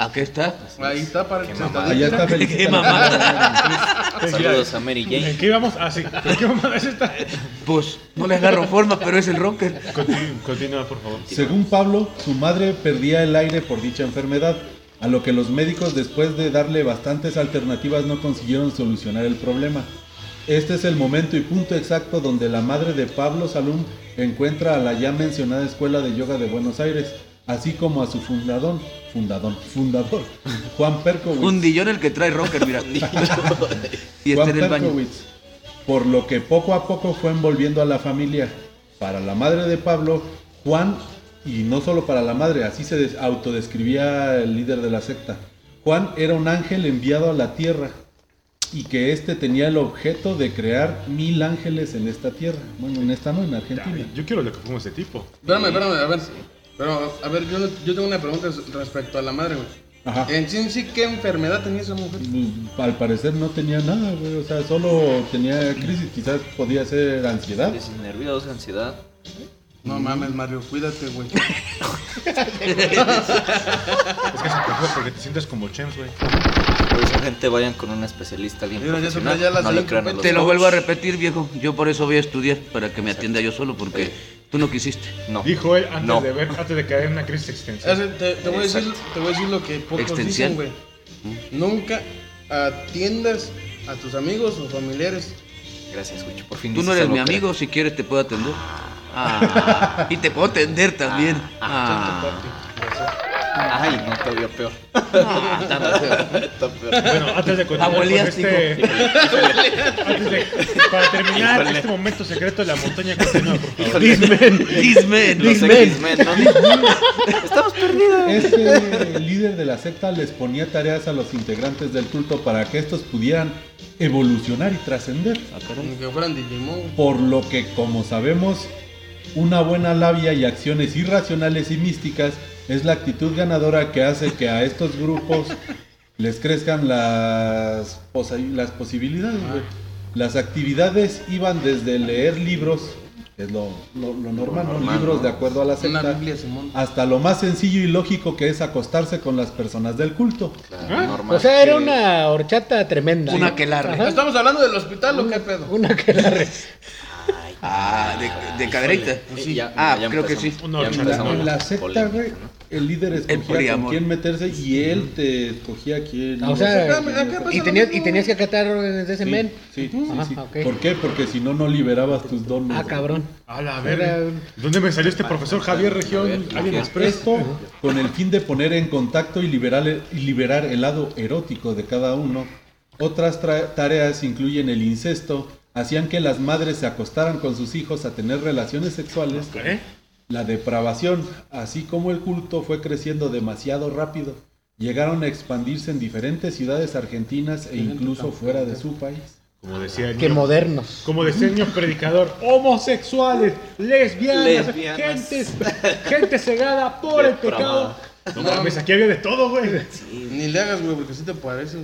Aquí está. ahí está para que se Allá está Qué mamada. Saludos a Mary ¿En Jane. qué íbamos? Ah, sí. ¿Pero qué mamada es esta? Pues no le agarro forma, pero es el rocker. Continúa, continúa, por favor. Según Pablo, su madre perdía el aire por dicha enfermedad, a lo que los médicos después de darle bastantes alternativas no consiguieron solucionar el problema. Este es el momento y punto exacto donde la madre de Pablo Salum encuentra a la ya mencionada Escuela de Yoga de Buenos Aires, así como a su fundador, fundador, fundador, Juan Perkowitz. Un dillón el que trae rocker, mira. y está Juan en el baño. Perkowitz, por lo que poco a poco fue envolviendo a la familia. Para la madre de Pablo, Juan, y no solo para la madre, así se des- autodescribía el líder de la secta. Juan era un ángel enviado a la tierra y que éste tenía el objeto de crear mil ángeles en esta tierra. Bueno, en esta no, en Argentina. Yo quiero lo que como ese tipo. Espérame, espérame, a ver. Pero, a ver, yo, yo tengo una pregunta respecto a la madre, güey. Ajá. En sí, en sí, ¿qué enfermedad tenía esa mujer? Al parecer no tenía nada, güey. O sea, solo tenía crisis. Quizás podía ser ansiedad. Crisis nerviosa, ansiedad. No mames, Mario, cuídate, güey. Es que se preocupa porque te sientes como Chems, güey. Por eso, gente, vayan con un especialista, alguien Mira, ya profesional. ya las no le crean a los Te lo coach. vuelvo a repetir, viejo. Yo por eso voy a estudiar, para que me atienda yo solo, porque tú no quisiste. No. Dijo él antes No. de ver, antes de caer en una crisis existencial. Te, te voy a decir, te voy a decir lo que pocos Extensión. dicen, güey. Nunca atiendas a tus amigos o familiares. Gracias, Wicho. Por fin Tú no eres mi amigo, si quieres te puedo atender. Ah, y te puedo atender también. Ah, Ay, no, todavía peor. ah, está. Está peor. Bueno, antes de continuar con este... antes de, para terminar Híjole. este momento secreto de la montaña, continúa, por favor. Dismen. X-Men, ¿no? Estamos perdidos. Este líder de la secta les ponía tareas a los integrantes del culto para que estos pudieran evolucionar y trascender. Ni que fueran Digimon. güey. Por lo que, como sabemos, Una buena labia y acciones irracionales y místicas es la actitud ganadora que hace que a estos grupos les crezcan las, posi- las posibilidades. Las actividades iban desde leer libros, que es lo, lo- lo normal, ¿no? normal, libros ¿no? de acuerdo a la secta, Biblia, hasta lo más sencillo y lógico que es acostarse con las personas del culto. Claro, normal. O sea, era que- una horchata tremenda. Una ¿no? aquelarre. Ajá. ¿Estamos hablando del hospital o qué pedo? Una aquelarre. Ah, de, de cadereita. Sí, ya- Ah, ya creo que sí. Ya En la secta, güey, ¿no? el líder escogía con quién meterse y él te escogía quién. O sea, y tenías, y tenías que acatar órdenes de ese Sí, men. sí, sí, Ajá, sí. ¿Por qué? Porque si no, no liberabas tus dones. Ah, cabrón. A la verga. ¿Dónde me salió este profesor Javier Región? ¿Alguien expreso? Con el fin de poner en contacto y liberar, el- y liberar el lado erótico de cada uno. Otras tra- tareas incluyen el incesto, hacían que las madres se acostaran con sus hijos a tener relaciones sexuales, la depravación, así como el culto fue creciendo demasiado rápido. Llegaron a expandirse en diferentes ciudades argentinas e incluso fuera de su país. Como decía el Qué niño- modernos. Como decía el niño predicador, homosexuales, lesbianas, Lesbianas. gente, gente cegada por el pecado. No mames, aquí había de todo, güey. Ni le hagas, güey, porque sí te parece.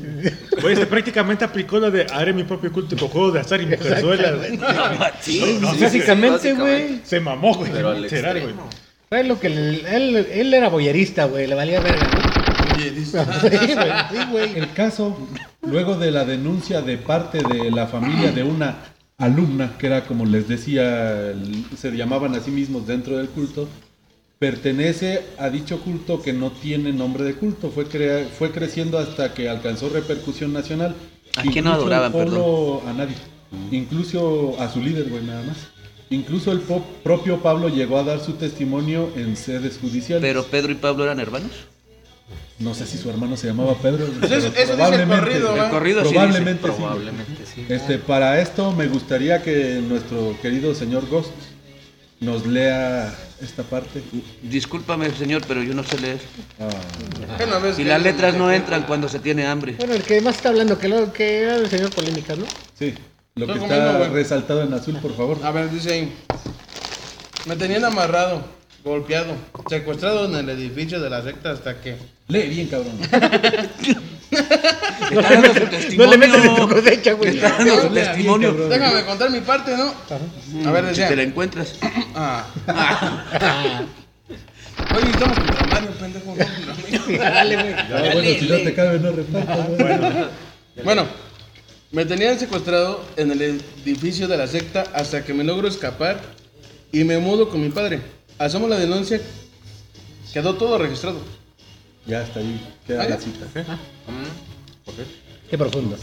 Güey, este prácticamente aplicó la de haré mi propio culto con juegos de azar y mujerzuelas. güey. Sí, No, sí, Básicamente, sí, güey. Se mamó, güey. Pero al literal, güey. extremo. Fue lo que él, él, él era boyerista, güey. Le valía verga, ¿no? Oye, dice, Sí, güey. Sí. El caso, luego de la denuncia de parte de la familia de una alumna, que era como les decía, se llamaban a sí mismos dentro del culto, pertenece a dicho culto que no tiene nombre de culto. Fue, crea- fue creciendo hasta que alcanzó repercusión nacional. ¿A quién no adoraban, pueblo- A nadie. Incluso a su líder, güey, nada más. Incluso el propio Pablo llegó a dar su testimonio en sedes judiciales. Pero Pedro y Pablo eran hermanos. no sé si su hermano se llamaba Pedro. Pues eso- pero eso dice el corrido, güey. ¿va? El corrido sí Probablemente sí. Probablemente sí. Este, para esto me gustaría que nuestro querido señor Ghost nos lea esta parte. Discúlpame, señor, pero yo no sé leer. Ah, Y que- las letras no entran cuando se tiene hambre. Bueno, el que más está hablando, que, lo, que era el señor Polémicas, ¿no? sí, lo que está resaltado en azul, por favor. A ver, dice ahí. Me tenían amarrado, golpeado, secuestrado en el edificio de la secta hasta que. Lee bien, cabrón. Le está dando su No le metas en tu testimonio. cosecha, Le güey. está dando su bien, testimonio. Déjame contar mi parte, ¿no? A ver, Si decía. te la encuentras. Ah. Oye, estamos contra Mario, pendejo. no. Dale, güey. Ah, bueno, si no te cabe, no repartas. Bueno, me tenían secuestrado en el edificio de la secta hasta que me logro escapar y me mudo con mi padre. Hacemos la denuncia, quedó todo registrado. Ya está ahí, queda Ah, la cita. Qué profundo.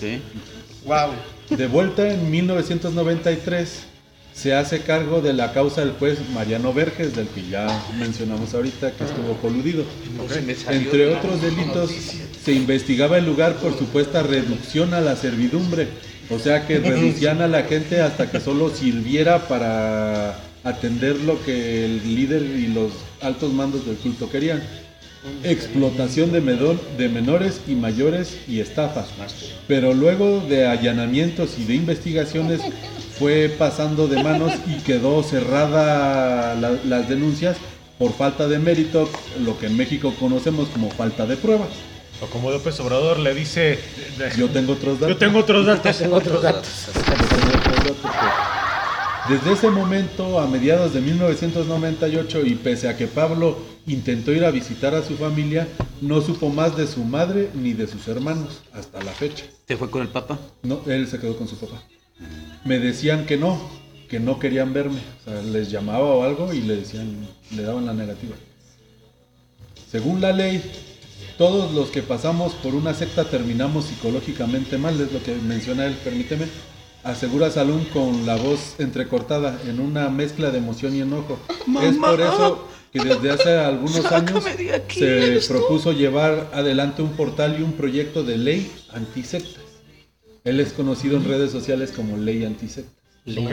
Wow. De vuelta en 1993, se hace cargo de la causa el juez Mariano Verges, del que ya mencionamos ahorita que estuvo coludido. Entre otros delitos, se investigaba el lugar por supuesta reducción a la servidumbre. O sea que reducían a la gente hasta que solo sirviera para atender lo que el líder y los altos mandos del culto querían. Explotación de, medor- de menores y mayores y estafas. Pero luego de allanamientos y de investigaciones fue pasando de manos y quedó cerrada la- las denuncias por falta de mérito, lo que en México conocemos como falta de prueba. O como López Obrador le dice, Yo tengo otros datos. yo tengo otros datos. Tengo otros datos. Yo tengo otros datos Desde ese momento, a mediados de 1998, y pese a que Pablo intentó ir a visitar a su familia, no supo más de su madre ni de sus hermanos hasta la fecha. ¿Se fue con el papa? No, él se quedó con su papá. Me decían que no, que no querían verme. O sea, les llamaba o algo y le decían, le daban la negativa. Según la ley, todos los que pasamos por una secta terminamos psicológicamente mal, es lo que menciona él, permíteme. Asegura Salum con la voz entrecortada en una mezcla de emoción y enojo. es por eso que desde hace algunos años aquí, se propuso llevar adelante un portal y un proyecto de ley antisectas. Él es conocido en redes sociales como Ley Antisectas. Ley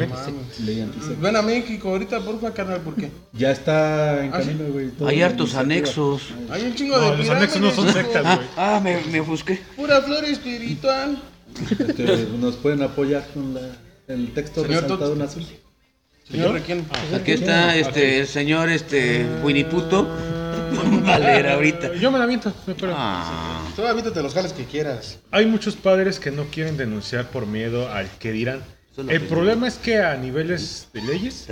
Antisectas. Ven a México ahorita, porfa, carnal, ¿por qué? Ya está en Ah, camino, güey. Hay hartos anexos. Hay un chingo No, de los anexos no son sectas, güey. Ah, me, me ofusqué. Pura flor espiritual. Este, nos pueden apoyar con la- el texto Señor resaltado en azul. Señor, ¿de quién? Aquí está este el señor este Winnie Puto. Valera ahorita. Yo me la miento, pero Ah, Tú avítate los jales que quieras. hay muchos padres que no quieren denunciar por miedo al que dirán. El problema es que a niveles de leyes,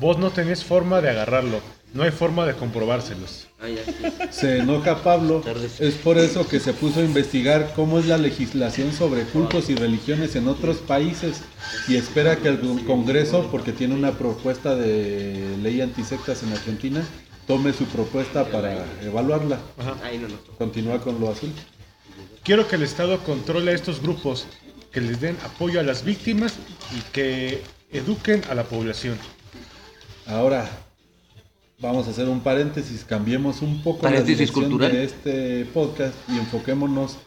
vos no tenés forma de agarrarlo. No hay forma de comprobárselos. Ah. Se enoja Pablo. Es por eso que se puso a investigar cómo es la legislación sobre cultos y religiones en otros países y espera que el Congreso, porque tiene una propuesta de ley antisectas en Argentina, tome su propuesta para evaluarla. Continúa con lo azul. Quiero que el Estado controle a estos grupos, que les den apoyo a las víctimas y que eduquen a la población. Ahora vamos a hacer un paréntesis, cambiemos un poco Paréntesis la dirección cultural. de este podcast y enfoquémonos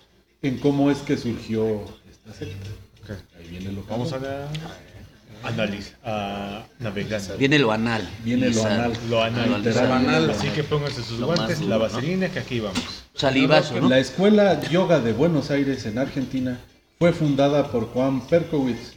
en cómo es que surgió esta secta. Ahí viene lo que Vamos a la- analiz- a navegar. Viene lo anal. Viene lo anal. Lo anal. Así que pónganse sus Lo guantes, la vaselina, que aquí vamos. Salivazo, ¿no? La Escuela Yoga de Buenos Aires en Argentina fue fundada por Juan Perkowitz,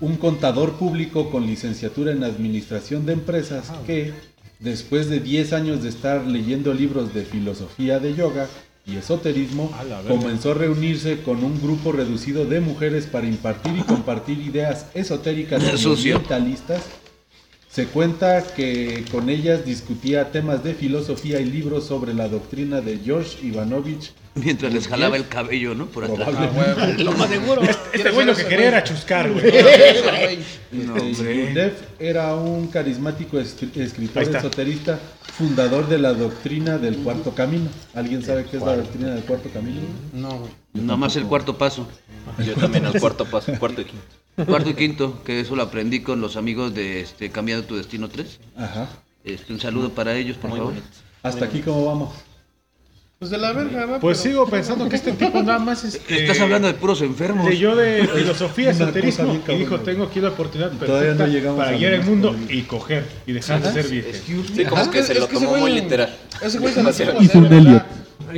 un contador público con licenciatura en Administración de Empresas que, después de 10 años de estar leyendo libros de filosofía de yoga y esoterismo, A comenzó a reunirse con un grupo reducido de mujeres para impartir y compartir ideas esotéricas y Sucio. Se cuenta que con ellas discutía temas de filosofía y libros sobre la doctrina de George Ivanovich. Mientras les jalaba el cabello, ¿no? Por atrás. Probablemente. Lo más seguro. Este güey lo que quería era chuscar, güey. Este, hombre. Yurdev era un carismático escritor esoterista, fundador de la doctrina del cuarto camino. ¿Alguien sabe qué es la doctrina del cuarto camino? No, güey. Nomás el cuarto paso. Yo también el cuarto paso, cuarto y quinto. Cuarto y quinto, que eso lo aprendí con los amigos de este Cambiando tu Destino 3. Ajá. Este, un saludo para ellos, por favor. Hasta aquí cómo vamos. Pues de la verga, va. Pues pero- sigo pensando que este tipo nada más este, Estás hablando de puros enfermos. leyó de filosofía, esoterismo y dijo, tengo aquí la oportunidad Todavía no perfecta llegamos para guiar el mundo y coger y dejar de ser virgen. Sí, como Es que se lo es tomó muy literal. Ese güey se lo Hizo un. Elliot.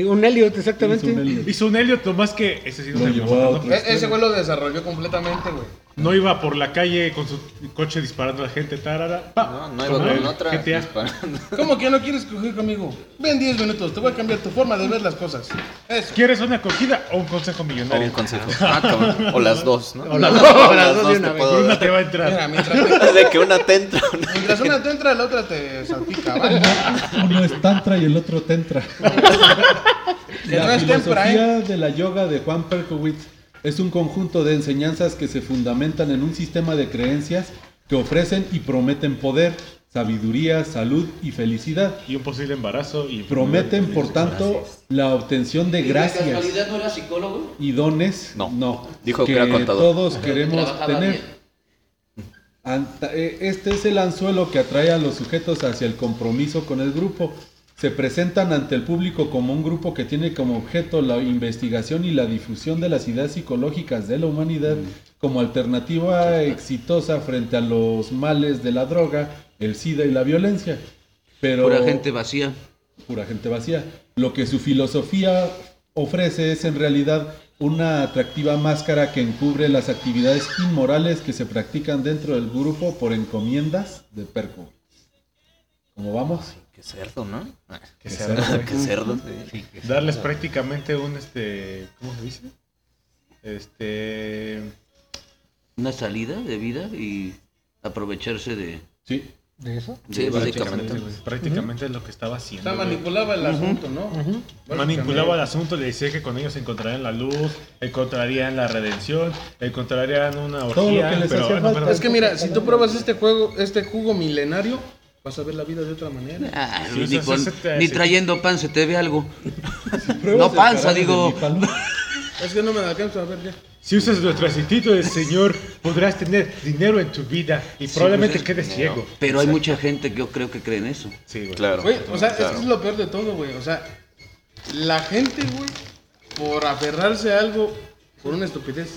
Un Elliot, exactamente. Hizo un Elliot. Lo más que ese sí no Lo me llevó gusta, a ¿no? otro. E- Ese güey lo desarrolló completamente, güey. No iba por la calle con su coche disparando a la gente, tarara, pa, No, no iba con otra GTA. disparando. ¿Cómo que no quieres coger conmigo? Ven 10 minutos, te voy a cambiar tu forma de ver las cosas. Eso. ¿Quieres una acogida o un consejo O millonario? un consejo. Ah, cabrón. O las dos, ¿no? O las dos, dos, las de dos una te vez. puedo Una dar. te va a entrar. Mira, mientras, De que una te entra, una- mientras una te entra, la otra te salpica, ¿vale? Uno es tantra y el otro tentra. Que no La filosofía de la yoga de Juan Perkowitz es un conjunto de enseñanzas que se fundamentan en un sistema de creencias que ofrecen y prometen poder, sabiduría, salud y felicidad. Y un posible embarazo. Y Prometen, por tanto, la obtención de gracias no era psicólogo? y dones No. Dijo que era contador. todos queremos tener. bien. Eh, Este es el anzuelo que atrae a los sujetos hacia el compromiso con el grupo. Se presentan ante el público como un grupo que tiene como objeto la investigación y la difusión de las ideas psicológicas de la humanidad como alternativa exitosa frente a los males de la droga, el SIDA y la violencia. Pero Pura gente vacía. pura gente vacía. Lo que su filosofía ofrece es en realidad una atractiva máscara que encubre las actividades inmorales que se practican dentro del grupo por encomiendas de Perco. ¿Cómo vamos? Qué cerdo, ¿no? Que Qué sea- cerdo. Qué cerdo. sí. Darles prácticamente un, este, ¿cómo se dice? Este, Una salida de vida y aprovecharse de... Sí. ¿De eso? Sí, básicamente. prácticamente es lo que estaba O haciendo. sea, güey. manipulaba el asunto, ¿no? Manipulaba el asunto, le decía que con ellos encontrarían la luz, encontrarían la redención, encontrarían una orgía. Todo lo que les pero, hacía bueno, falta. pero- Es que mira, si tú pruebas este juego, este jugo milenario, vas a ver la vida de otra manera. Ah, Sí, ni, eso- con- eso trayendo pan se te ve algo. No panza, digo. Es que no me alcanzo a ver ya. Si usas nuestro aceitito del Señor, podrás tener dinero en tu vida y probablemente pues, quedes ciego. Pero hay mucha gente que yo creo que cree en eso. Sí, güey. Claro. Güey, o sea, es claro. que es lo peor de todo, güey. O sea, la gente, güey, por aferrarse a algo, por una estupidez,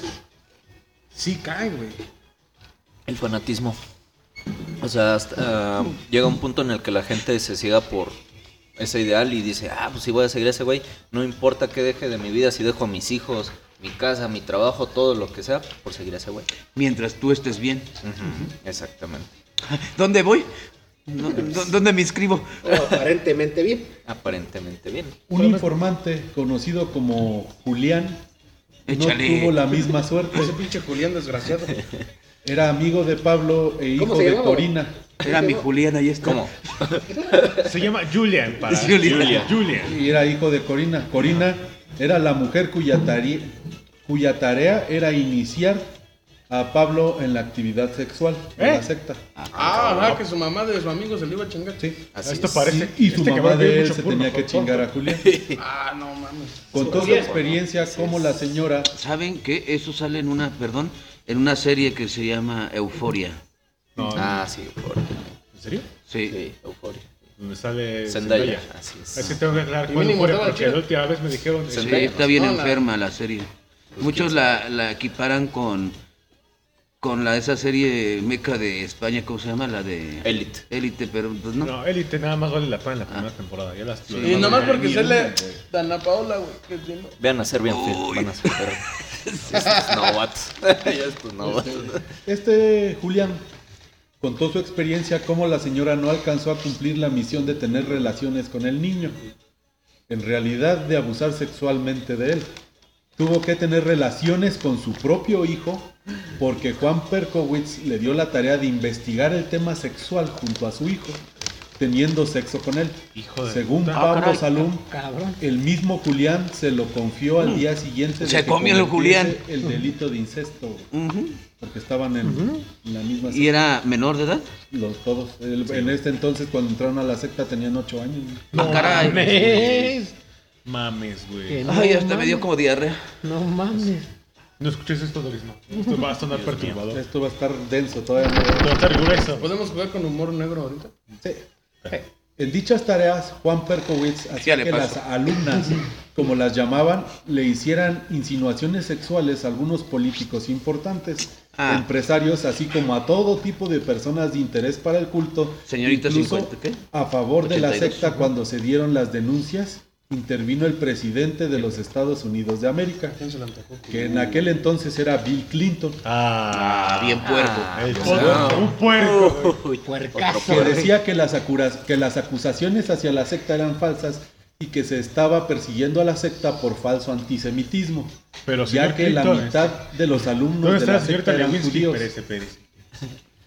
sí cae, güey. El fanatismo. O sea, hasta, ah, llega un punto en el que la gente se ciega por ese ideal y dice, ah, pues si voy a seguir a ese güey, no importa que deje de mi vida, si dejo a mis hijos, mi casa, mi trabajo, todo lo que sea, por seguir a ese güey. Mientras tú estés bien. Exactamente. ¿Dónde voy? No, ¿dó- ¿Dónde me inscribo? Aparentemente bien. Aparentemente bien. Un informante conocido como Julián Échale. no tuvo la misma suerte. Ese pinche Julián desgraciado. Era amigo de Pablo e hijo ¿Cómo se de? Corina. Era mi Julián, ahí está. ¿Cómo? Se llama Julian para Julian. Julian. Y era hijo de Corina. Corina era la mujer cuya, tari- cuya tarea era iniciar a Pablo en la actividad sexual de ¿Eh? la secta. Ah, ajá, que su mamá de su amigo se le iba a chingar. Sí. Así Esto es. parece. Y, y su este mamá cabrón de él se tenía que chingar a Julián. Ah, no mames. Contó su experiencia como la señora ¿Saben qué? Eso sale en una, perdón, en una serie que se llama Euforia. No, Ah, sí, Euforia. ¿En serio? Sí. Sí, Euforia. Donde sale Zendaya. Así es. Es que tengo que aclarar Euforia estaba porque la última vez me dijeron. Sí, Zendaya, está bien No, enferma la serie. Muchos la, la equiparan con con la esa serie meca de España, ¿cómo se llama? La de Elite. Élite, pero pues no. No, Élite nada más vale la pena en la primera temporada. Ya las, lo Y nomás no- porque sale. Dana Paola, güey. Vean a Serbian Film. Van a ser Estos novatos. Novatos. Este Julián contó su experiencia cómo la señora no alcanzó a cumplir la misión de tener relaciones con el niño, en realidad de abusar sexualmente de él. Tuvo que tener relaciones con su propio hijo porque Juan Perkowitz le dio la tarea de investigar el tema sexual junto a su hijo, teniendo sexo con él. Hijo de Según puta. Pablo caray. Salum, Cabrón. el mismo Julián se lo confió al día siguiente. de Se que comió el Julián. El delito de incesto, porque estaban en, en la misma ¿Y era menor de edad? los todos. El- En este entonces, cuando entraron a la secta, tenían ocho años. Ah, caray. mames. Mames, güey. No Ay, hasta me dio como diarrea. No mames. No escuches esto, Doris, no. Esto va a sonar perturbador. Esto va a estar denso todavía. no- Esto va a estar grueso. ¿Podemos jugar con humor negro ahorita? Sí. En dichas tareas, Juan Perkowitz hacía que paso. las alumnas, como las llamaban, le hicieran insinuaciones sexuales a algunos políticos importantes, Ah. empresarios, así como a todo tipo de personas de interés para el culto. Señorita incluso 50, ¿qué? A favor de la 82. secta, cuando se dieron las denuncias, intervino el presidente de los Estados Unidos de América, ¿Quién se le antojó? que en aquel entonces era Bill Clinton. Ah, bien puerco. El puerco, un puerco. Uy, Puercazo. que decía que las, que las acusaciones hacia la secta eran falsas y que se estaba persiguiendo a la secta por falso antisemitismo, Pero ya que la mitad de los alumnos ¿Dónde de la secta eran Lewinsky? judíos. Pérez, Pérez.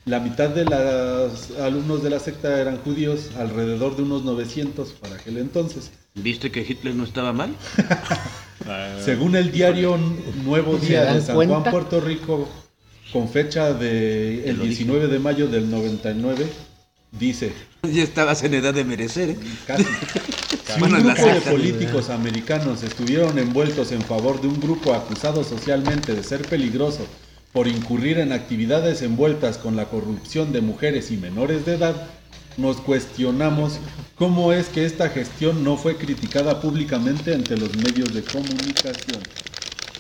La mitad de los alumnos de la secta eran judíos, alrededor de unos 900 para aquel entonces. ¿Viste que Hitler no estaba mal? Ah, Según el diario Nuevo ¿Se Día de San cuenta? Juan, Puerto Rico, con fecha de el lo dije. 19 de mayo del 99, dice, Ya estabas en edad de merecer, ¿eh? casi, Si un grupo de políticos americanos estuvieron envueltos en favor de un grupo acusado socialmente de ser peligroso por incurrir en actividades envueltas con la corrupción de mujeres y menores de edad, nos cuestionamos cómo es que esta gestión no fue criticada públicamente ante los medios de comunicación.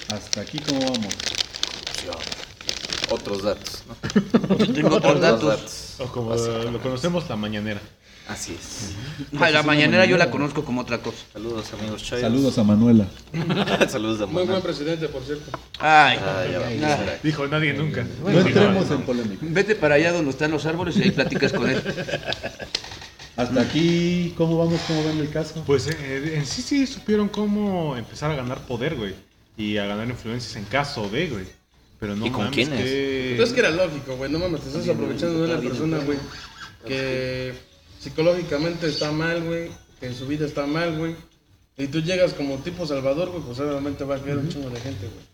Hasta aquí cómo vamos. Otros datos, ¿no? Yo tengo otros datos. o como lo conocemos, la mañanera. Así es. A la mañanera yo la conozco como otra cosa. Saludos, amigos Chayos. Saludos a Manuela. Saludos a Muy buen presidente, por cierto. Ay, Ah, ya va. ah. Dijo nadie nunca. No entremos en polémica. Vete para allá donde están los árboles y ahí platicas con él. Hasta aquí, ¿cómo vamos? ¿Cómo ven el caso? Pues eh, en sí sí supieron cómo empezar a ganar poder, güey. Y a ganar influencias en caso de, güey. Pero no ¿Y con quiénes? que- Entonces que era lógico, güey. No mames, te estás aprovechando de una persona, güey, que psicológicamente está mal, güey, que en su vida está mal, güey. Y tú llegas como tipo Salvador, güey, pues obviamente va a quedar un chingo de gente, güey.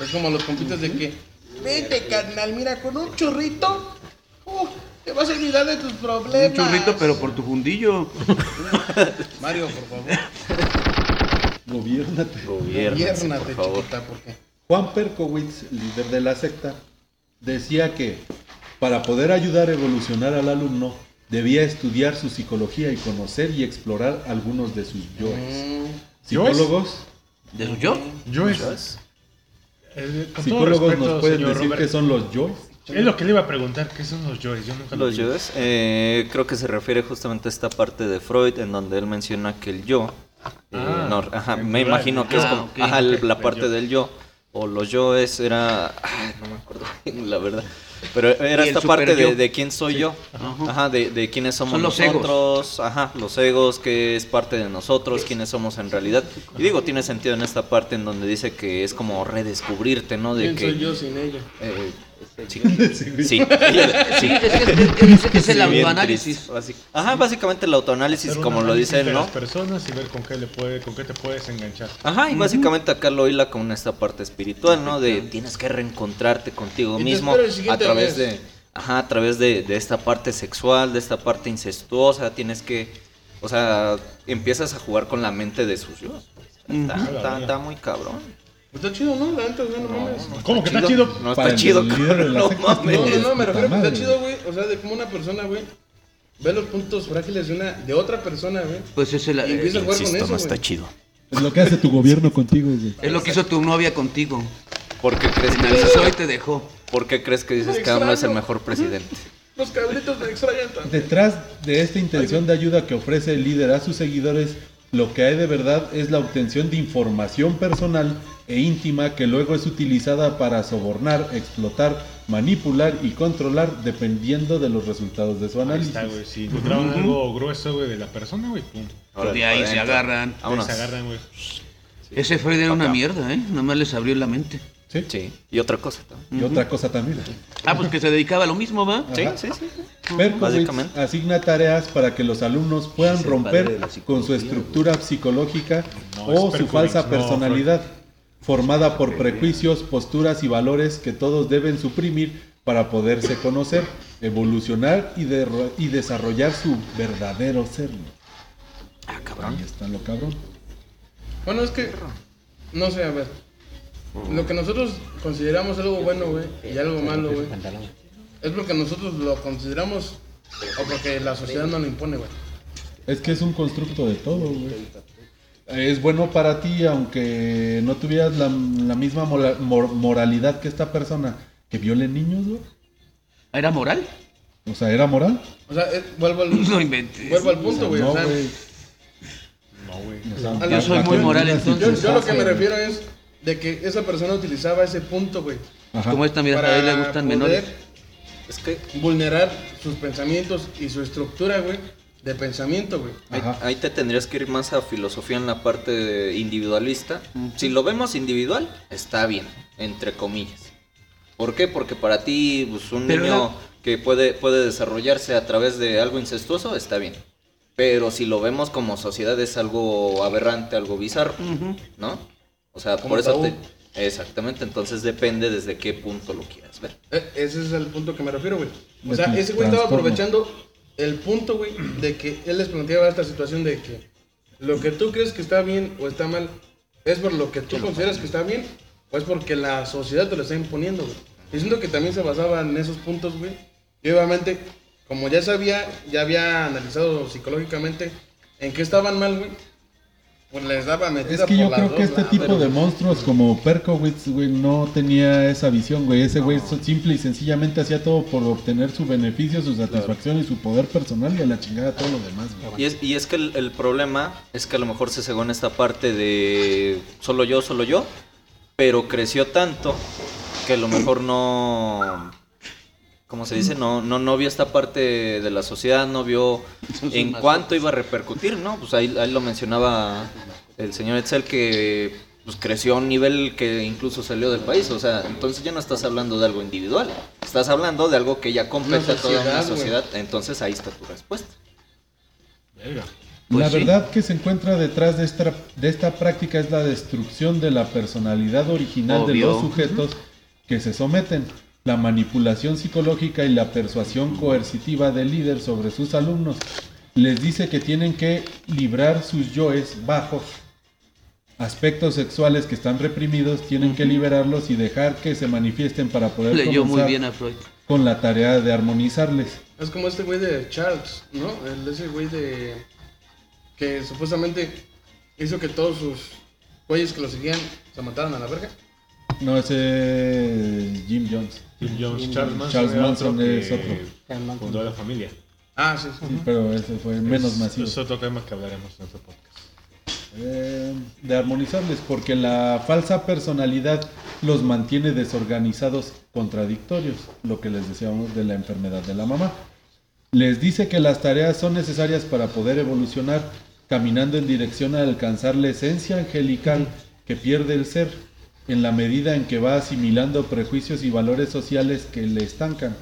Es como los compitas de que, vete, carnal, mira, con un churrito, uh, te vas a olvidar de tus problemas. Un churrito, pero por tu fundillo. Mario, por favor, Gobiernate. Gobiernate, gobiernate, por favor. chiquita. Juan Perkowitz, líder de la secta, decía que para poder ayudar a evolucionar al alumno, debía estudiar su psicología y conocer y explorar algunos de sus yoes. Mm, Psicólogos, ¿De su yo? Yo es. eh, psicólogos respeto, nos pueden decir Robert, qué son los yoes. Es lo que le iba a preguntar, ¿qué son los yoes? Yo nunca lo Los yoes, eh, creo que se refiere justamente a esta parte de Freud en donde él menciona que el yo, eh, Ah, no, ajá, me plural, imagino que es yo. como, ajá, la parte yo. del yo, o los yoes era, ay, no me acuerdo bien, la verdad, Pero era esta parte de, de quién soy yo. Ajá, de, de quiénes somos Son los egos. nosotros. Ajá, los egos, que es parte de nosotros, quiénes somos en realidad. Y digo, tiene sentido en esta parte en donde dice que es como redescubrirte, ¿no? De ¿Quién que. soy yo sin ella? eh, sí. sí. Sí, es, es- es- es el autoanálisis. Ajá, básicamente el autoanálisis, como lo análisis dice él, de ¿no? las personas y ver con qué, le puede, con qué te puedes enganchar. Ajá, y básicamente acá lo hila con esta parte espiritual, ¿no? De tienes que reencontrarte contigo mismo a través mes. de, ajá, a través de, de esta parte sexual, de esta parte incestuosa, tienes que, o sea, empiezas a jugar con la mente de sus yo. Está, está- está muy cabrón. Está chido, ¿no? La neta, o sea, no mames. ¿Cómo que está chido? No está chido, no secta, mames. No, no, no, me refiero que está chido, güey. O sea, de cómo una persona, güey, ve los puntos frágiles de una, de otra persona, güey. Pues es, el, Y empieza a jugar con eso, no está chido. Es lo que hace tu gobierno contigo, güey. es lo que hizo tu novia contigo. ¿Por qué crees que dices, te dejó. ¿por qué crees que dices que AMLO es el mejor presidente? Los cabritos me extrañan tanto. Detrás de esta intención de ayuda que ofrece el líder a sus seguidores, lo que hay de verdad es la obtención de información personal e íntima que luego es utilizada para sobornar, explotar, manipular y controlar dependiendo de los resultados de su Ahí análisis. está, güey. Si algo grueso, güey, de la persona, güey, pum. Ahora, de ahí se agarran. Ahí se agarran, güey. Ese Freud era una mierda, ¿eh? Nomás les abrió la mente. ¿Sí? Sí, y otra cosa también. Y otra cosa también. Ah, pues que se dedicaba a lo mismo, ¿va? Sí, sí, sí. Berkowitz asigna tareas para que los alumnos puedan romper con su estructura psicológica No, o es su Berkowitz, falsa no, personalidad, formada por prejuicios, posturas y valores que todos deben suprimir para poderse conocer, evolucionar y, y desarrollar su verdadero ser. Ah, cabrón. Ahí está lo cabrón. Bueno, es que, no sé, a ver. Lo que nosotros consideramos algo bueno, güey, y algo malo, güey, es porque nosotros lo consideramos o porque la sociedad no lo impone, güey. Es que es un constructo de todo, güey. Es bueno para ti, aunque no tuvieras la, la misma mola- mor- moralidad que esta persona que viole niños, güey. ¿Era moral? O sea, ¿era moral? O sea, eh, vuelvo al, No inventes. vuelvo al punto, güey. no, o sea, güey. No, güey. O sea, Yo soy muy moral, entonces. yo, yo lo que me refiero es de que esa persona utilizaba ese punto, güey, Ajá. Como esta, mira, a él le gustan menores. Es que vulnerar sus pensamientos y su estructura, güey, de pensamiento, güey. Ahí, te tendrías que ir más a filosofía en la parte individualista. Si lo vemos individual, está bien, entre comillas. ¿Por qué? Porque para ti, pues, un Pero niño la- que puede, puede desarrollarse a través de algo incestuoso, está bien. Pero si lo vemos como sociedad, es algo aberrante, algo bizarro, ¿no? O sea, por eso te... Exactamente, entonces depende desde qué punto lo quieras ver. Eh, Ese es el punto que me refiero, güey. O sea, ese güey estaba aprovechando el punto, güey, de que él les planteaba esta situación de que lo que tú crees que está bien o está mal es por lo que tú consideras que está bien o es porque la sociedad te lo está imponiendo, güey. Y siento que también se basaba en esos puntos, güey. Y obviamente, como ya sabía, ya había analizado psicológicamente en qué estaban mal, güey, pues les daba metida Es que yo creo que este lados, tipo güey. de monstruos como Perkowitz, güey, no tenía esa visión, güey. Ese güey so- simple y sencillamente hacía todo por obtener su beneficio, su satisfacción y su poder personal y a la chingada todo lo demás, güey. Y es, y es que el, el problema es que a lo mejor se cegó en esta parte de solo yo, solo yo, pero creció tanto que a lo mejor no, ¿cómo se dice? No, no, no vio esta parte de la sociedad, no vio en cuánto iba a repercutir, ¿no? Pues ahí, ahí lo mencionaba el señor Etzel que pues creció a un nivel que incluso salió del país, o sea, entonces ya no estás hablando de algo individual, estás hablando de algo que ya compete a toda una sociedad, entonces ahí está tu respuesta. Verga. Pues la sí. verdad que se encuentra detrás de esta, de esta práctica es la destrucción de la personalidad original de los sujetos que se someten, la manipulación psicológica y la persuasión coercitiva del líder sobre sus alumnos. Les dice que tienen que librar sus yoes bajos, aspectos sexuales que están reprimidos, tienen que liberarlos y dejar que se manifiesten para poder Leyó muy comenzar bien a Freud. con la tarea de armonizarles. Es como este güey de Charles, ¿no? El, ese güey de. que supuestamente hizo que todos sus güeyes que lo seguían se mataran a la verga. No, ese es Jim Jones. Jim Jones, Charles Manson, Charles Manson otro que es otro. Fundó la familia. Ah, sí, sí. Sí, pero ese fue menos Es- masivo. Es otro tema que hablaremos en otro podcast. Eh, de armonizarles, porque la falsa personalidad los mantiene desorganizados, contradictorios, lo que les decíamos de la enfermedad de la mamá. Les dice que las tareas son necesarias para poder evolucionar, caminando en dirección a alcanzar la esencia angelical que pierde el ser, en la medida en que va asimilando prejuicios y valores sociales que le estancan.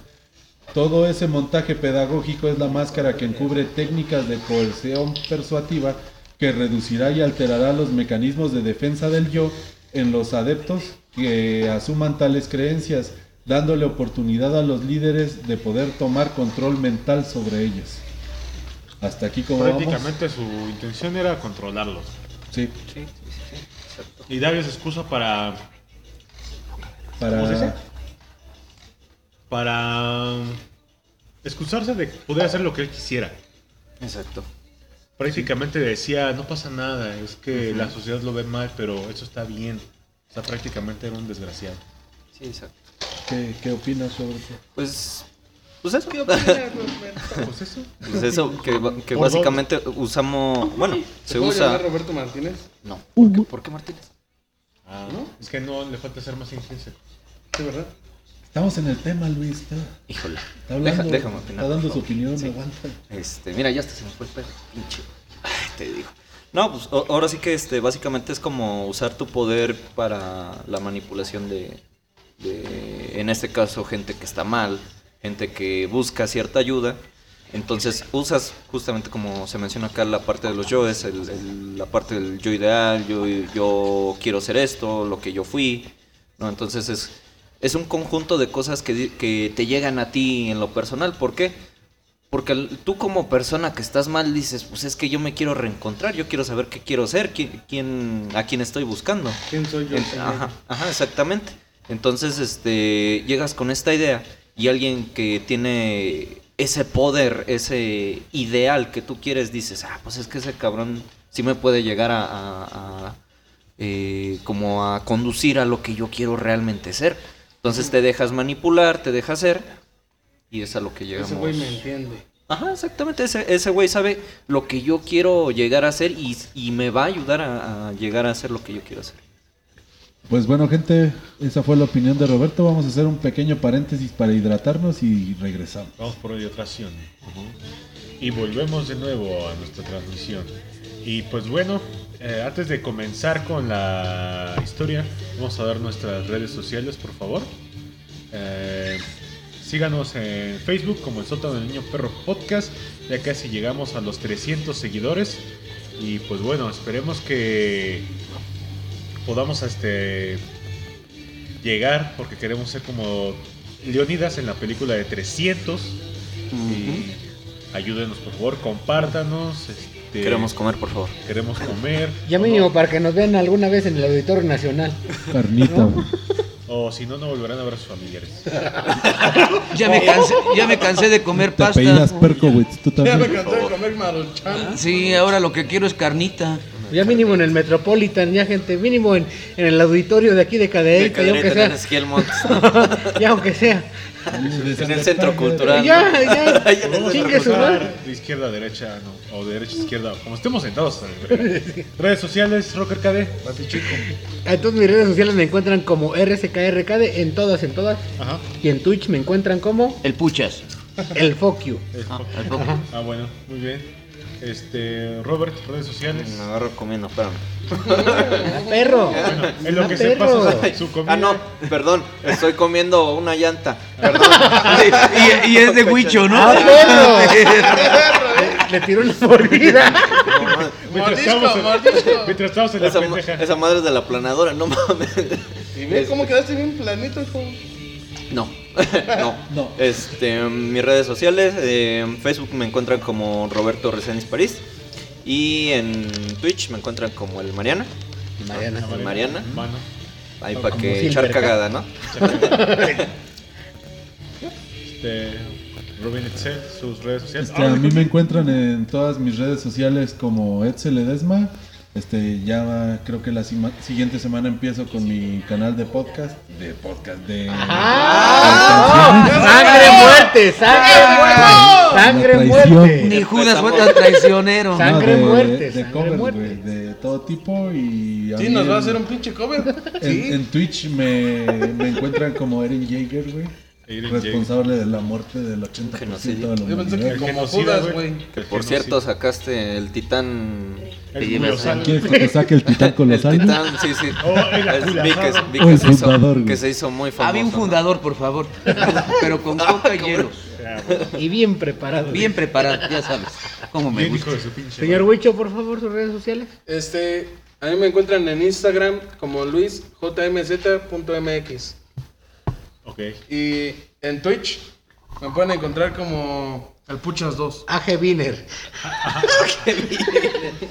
Todo ese montaje pedagógico es la máscara que encubre técnicas de coerción persuasiva que reducirá y alterará los mecanismos de defensa del yo en los adeptos que asuman tales creencias, dándole oportunidad a los líderes de poder tomar control mental sobre ellos. Hasta aquí como vamos. Prácticamente su intención era controlarlos. Sí, Y darles excusa para. para ¿Cómo se dice? Para. excusarse de poder hacer lo que él quisiera. Exacto. Prácticamente decía, no pasa nada, es que la sociedad lo ve mal, pero eso está bien. O sea, prácticamente era un desgraciado. Sí, exacto. ¿Qué, qué opinas sobre eso? Pues. Pues eso. Pues eso. Pues eso, que, básicamente usamos. Bueno, ¿Se usa. llamar Roberto Martínez? No. ¿Por qué, ¿Por qué Martínez? Ah, es que no, le falta ser más intrínseco. Sí, ¿verdad? Estamos en el tema, Luis. Está, Híjole. está hablando, Deja- déjame opinar, está dando su opinión, Sí. aguanta. Este, mira, ya hasta se me fue el pedo, pinche. Ay, te digo. No, pues o- ahora sí que este, básicamente es como usar tu poder para la manipulación de, de, en este caso, gente que está mal, gente que busca cierta ayuda. Entonces usas justamente como se menciona acá la parte de los yoes, el- el- la parte del yo ideal, yo, yo quiero ser esto, lo que yo fui. ¿no? Entonces es, es un conjunto de cosas que, que te llegan a ti en lo personal. ¿Por qué? Porque tú como persona que estás mal dices, pues es que yo me quiero reencontrar, yo quiero saber qué quiero ser, quién, quién- a quién estoy buscando. ¿Quién soy yo? Ajá, ajá, exactamente. Entonces, este, llegas con esta idea y alguien que tiene ese poder, ese ideal que tú quieres, dices, ah, pues es que ese cabrón sí me puede llegar a, a- a, eh, como a conducir a lo que yo quiero realmente ser. Entonces te dejas manipular, te dejas ser y es a lo que llegamos. Ese güey me entiende. Ajá, exactamente. Ese, ese güey sabe lo que yo quiero llegar a ser y, y me va a ayudar a, a llegar a hacer lo que yo quiero hacer. Pues bueno, gente, esa fue la opinión de Roberto. Vamos a hacer un pequeño paréntesis para hidratarnos y regresamos. Vamos por hidratación. Y volvemos de nuevo a nuestra transmisión. Y pues bueno, eh, antes de comenzar con la historia, vamos a dar nuestras redes sociales, por favor. Eh, síganos en Facebook como el Sótano del Niño Perro Podcast. Ya casi llegamos a los 300 seguidores. Y pues bueno, esperemos que podamos este llegar porque queremos ser como Leonidas en la película de 300 y ayúdenos por favor, compártanos, este, Queremos comer, por favor. queremos comer Ya mínimo para que nos vean alguna vez en el Auditorio Nacional. Carnita, güey. o si no no volverán a ver a sus familiares. Ya me cansé, ya me cansé de comer Te pasta. apellidas Perkowitz, tú Ya me también. cansé de comer maruchan. Sí, ahora lo que quiero es carnita. Ya mínimo en el Metropolitan, ya gente, mínimo en, en el auditorio de aquí de Cadereyta, ya aunque sea. ya aunque sea. En el centro cultural. Ya, ya. Chingue su madre. de izquierda a derecha, no, o de derecha a izquierda, como estemos sentados. Redes sociales, Rocker KD. Entonces mis redes sociales me encuentran como RSKRKD en todas, en todas. Ajá. Y en Twitch me encuentran como El puchas. el Fuck You. Ah, el. Ah, bueno, muy bien. Este, Robert, redes sociales. Me agarro comiendo, espérame. Perro. Bueno, en lo que se pasa su, su comida. Ah, no, perdón, estoy comiendo una llanta. Perdón. Y, y es de Huicho, ¿no? ¡Ah, perro! le, le tiró una mordida. Mientras Mordisco, estamos en, mordisco. mientras estamos en la Esa, pendeja. esa madre es de la planadora, no mames. Y ve cómo quedaste bien planito, hijo. No, no. No. Este, mis redes sociales, eh, en Facebook me encuentran como Roberto Reséndiz París. Y en Twitch me encuentran como el Mariana. Mariana. El Mariana. Mano. Ahí para que echar cagada, ¿no? Este, Rubén Etzel, sus redes sociales. Este, a mí me encuentran en todas mis redes sociales como Edsel Edesma. Este, ya creo que la sima- siguiente semana empiezo con mi canal de podcast. De podcast, de. ¡Sangre muerte! ¡Sangre muerte! ¡Sangre traición. Ni muerte! Judas fue tan traicionero. No, Sangre de, muerte, de covers, muerte. güey, de todo tipo y a Sí, nos va a hacer un pinche cover. En, Sí. en Twitch me, me encuentran como Eren Jaeger, güey. Responsable de la muerte del 80% Genocidio. de la Yo pensé que humanidad. como Judas, güey. Que por cierto sacaste el titán. El colosal. ¿Quieres que te saque el titán El colosal? titán, sí, sí. Oh, el Es- vi que, aculazado. vi O que el se hizo, fundador, güey. que se hizo muy famoso. Había un ¿no? fundador, por favor. Pero con coca y hielos. Y bien preparado. Bien preparado, ya sabes. Cómo me Bien gusta. hijo de su pinche. Señor Huicho, por favor, sus redes sociales. Este, a mí me encuentran en Instagram como luisjmz.mx. Ok. Y en Twitch me pueden encontrar como el Puchas 2. AG Wiener.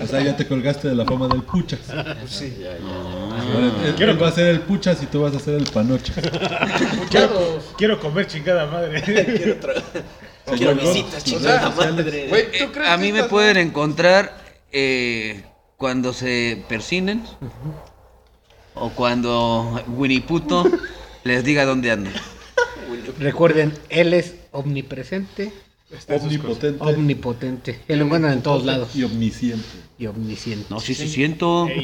O sea, ya te colgaste de la fama del puchas. Sí. Ahora, él, él va a ser el puchas y tú vas a ser el panochas. Puchados. Quiero comer chingada madre. Quiero visitas, O chingada sea, madre. güey, ¿tú crees a mí me pueden encontrar eh, cuando se persinen o cuando Winnie Puto les diga dónde ando. Recuerden, él es omnipresente, Omnipotente omnipotente. Él lo encuentran en todos lados. y omnisciente. Y omnisciente. No, sí, sí siento.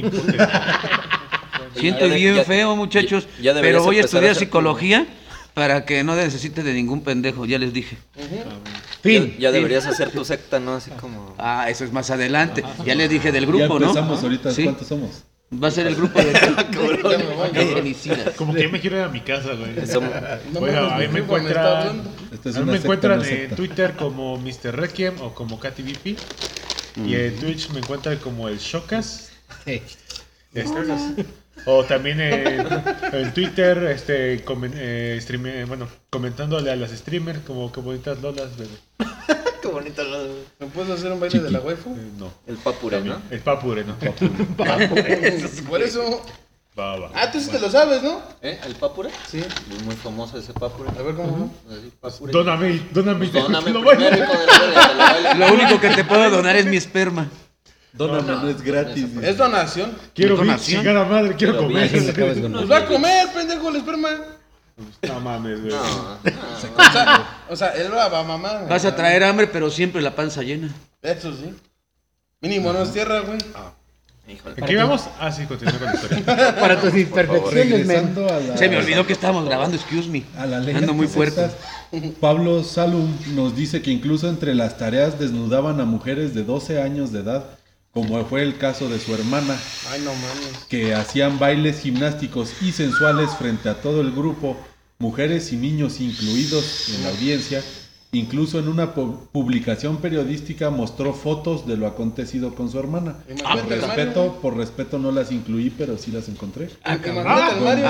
E. Siento Ya bien ya- feo, muchachos. ya- ya pero voy a estudiar psicología para que no necesite de ningún pendejo, ya les dije. Fin. Ya, ya deberías hacer tu secta, ¿no? Así como. Ah, eso es más adelante. Ya les dije del ya grupo, ¿no? empezamos ahorita. Sí. ¿Cuántos somos? Va a ser el grupo de, de genicidas. Como que yo me quiero ir a mi casa, güey. Bueno, a mí me encuentran, a mí me encuentran en. Twitter como Mr. Requiem o como KTVP. Y en Twitch me encuentran como el Shokas. Sí. Este, o también en, en Twitter, este, comen- eh, streame- bueno, comentándole a las streamers como que bonitas lolas, bebé. Qué bonito lo- ¿Me puedes hacer un baile de la waifu? Eh, no, El papure, ¿no? el papure, no. Por eso. Va, va. Ah, tú sí te lo sabes, ¿no? ¿Eh? ¿El papure? Sí. Es muy famoso ese papure. A ver cómo. Papure. Dóname, dóname, Pues dóname. Lo único que te puedo donar es mi esperma. Dóname, no es gratis. Es donación. Quiero Donación. chingada madre, quiero Pero comer. bien, Nos va a comer, pendejo, el esperma. No mames, güey. No, no. O sea, o sea él va a mamar. Vas a traer hambre, pero siempre la panza llena. Eso sí. Mínimo no es tierra, güey. Híjole. ¿En qué vamos? Ah, sí, continúa con la historia. Para tus imperfecciones, men. Se me olvidó que estábamos grabando, excuse me. a la ley Ando muy puerco. Pablo Salum nos dice que incluso entre las tareas desnudaban a mujeres de 12 años de edad, como fue el caso de su hermana, Ay, no mames. que hacían bailes gimnásticos y sensuales frente a todo el grupo, mujeres y niños incluidos en la audiencia. Incluso en una pu- publicación periodística mostró fotos de lo acontecido con su hermana. Por Imagínate al respeto, Mario. por respeto no las incluí, pero sí las encontré. Imagínate al Mario.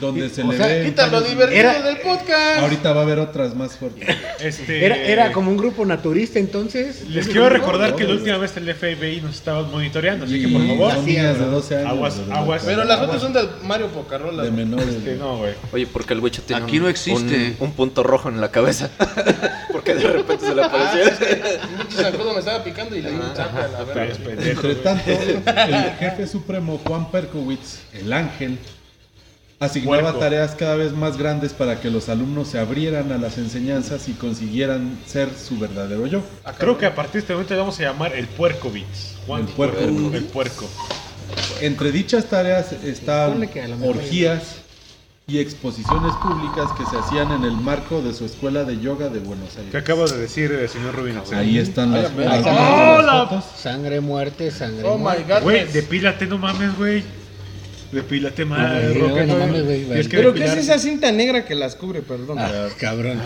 Donde se O le sea, ve. Quita lo varios- divertido Era- del podcast. Ahorita va a haber otras más fuertes. Este, Era, era como un grupo naturista entonces. Les quiero recordar que la última vez el FBI nos estaba monitoreando, así que por favor. son niñas de 12 años. Aguas, de aguas. Pero las fotos son del Mario Pocarrola. de menores. Este, no, güey. Oye, porque el huicho tiene Aquí un, no existe. un, un punto rojo en la cabeza. Porque de repente se le apareció. Un pinche zancudo me estaba picando y le di un a la verga. Entre tanto, el jefe supremo Juan Perkowitz, el ángel, asignaba Puerco. tareas cada vez más grandes para que los alumnos se abrieran a las enseñanzas y consiguieran ser su verdadero yo. Creo que a partir de este momento le vamos a llamar el puerco Bits. Juan. El puerco. El puerco. Entre dichas tareas están orgías y exposiciones públicas que se hacían en el marco de su escuela de yoga de Buenos ¿Qué Aires. acaba de decir el señor Rubin? Ahí están las, Ay, las fotos. Sangre, muerte, sangre. Oh my muerte. god. Güey, depílate, no mames, güey. Depílate más, Ay, no mames, güey, que ¿Pero qué es esa cinta negra que las cubre? Perdón. Ah, cabrón.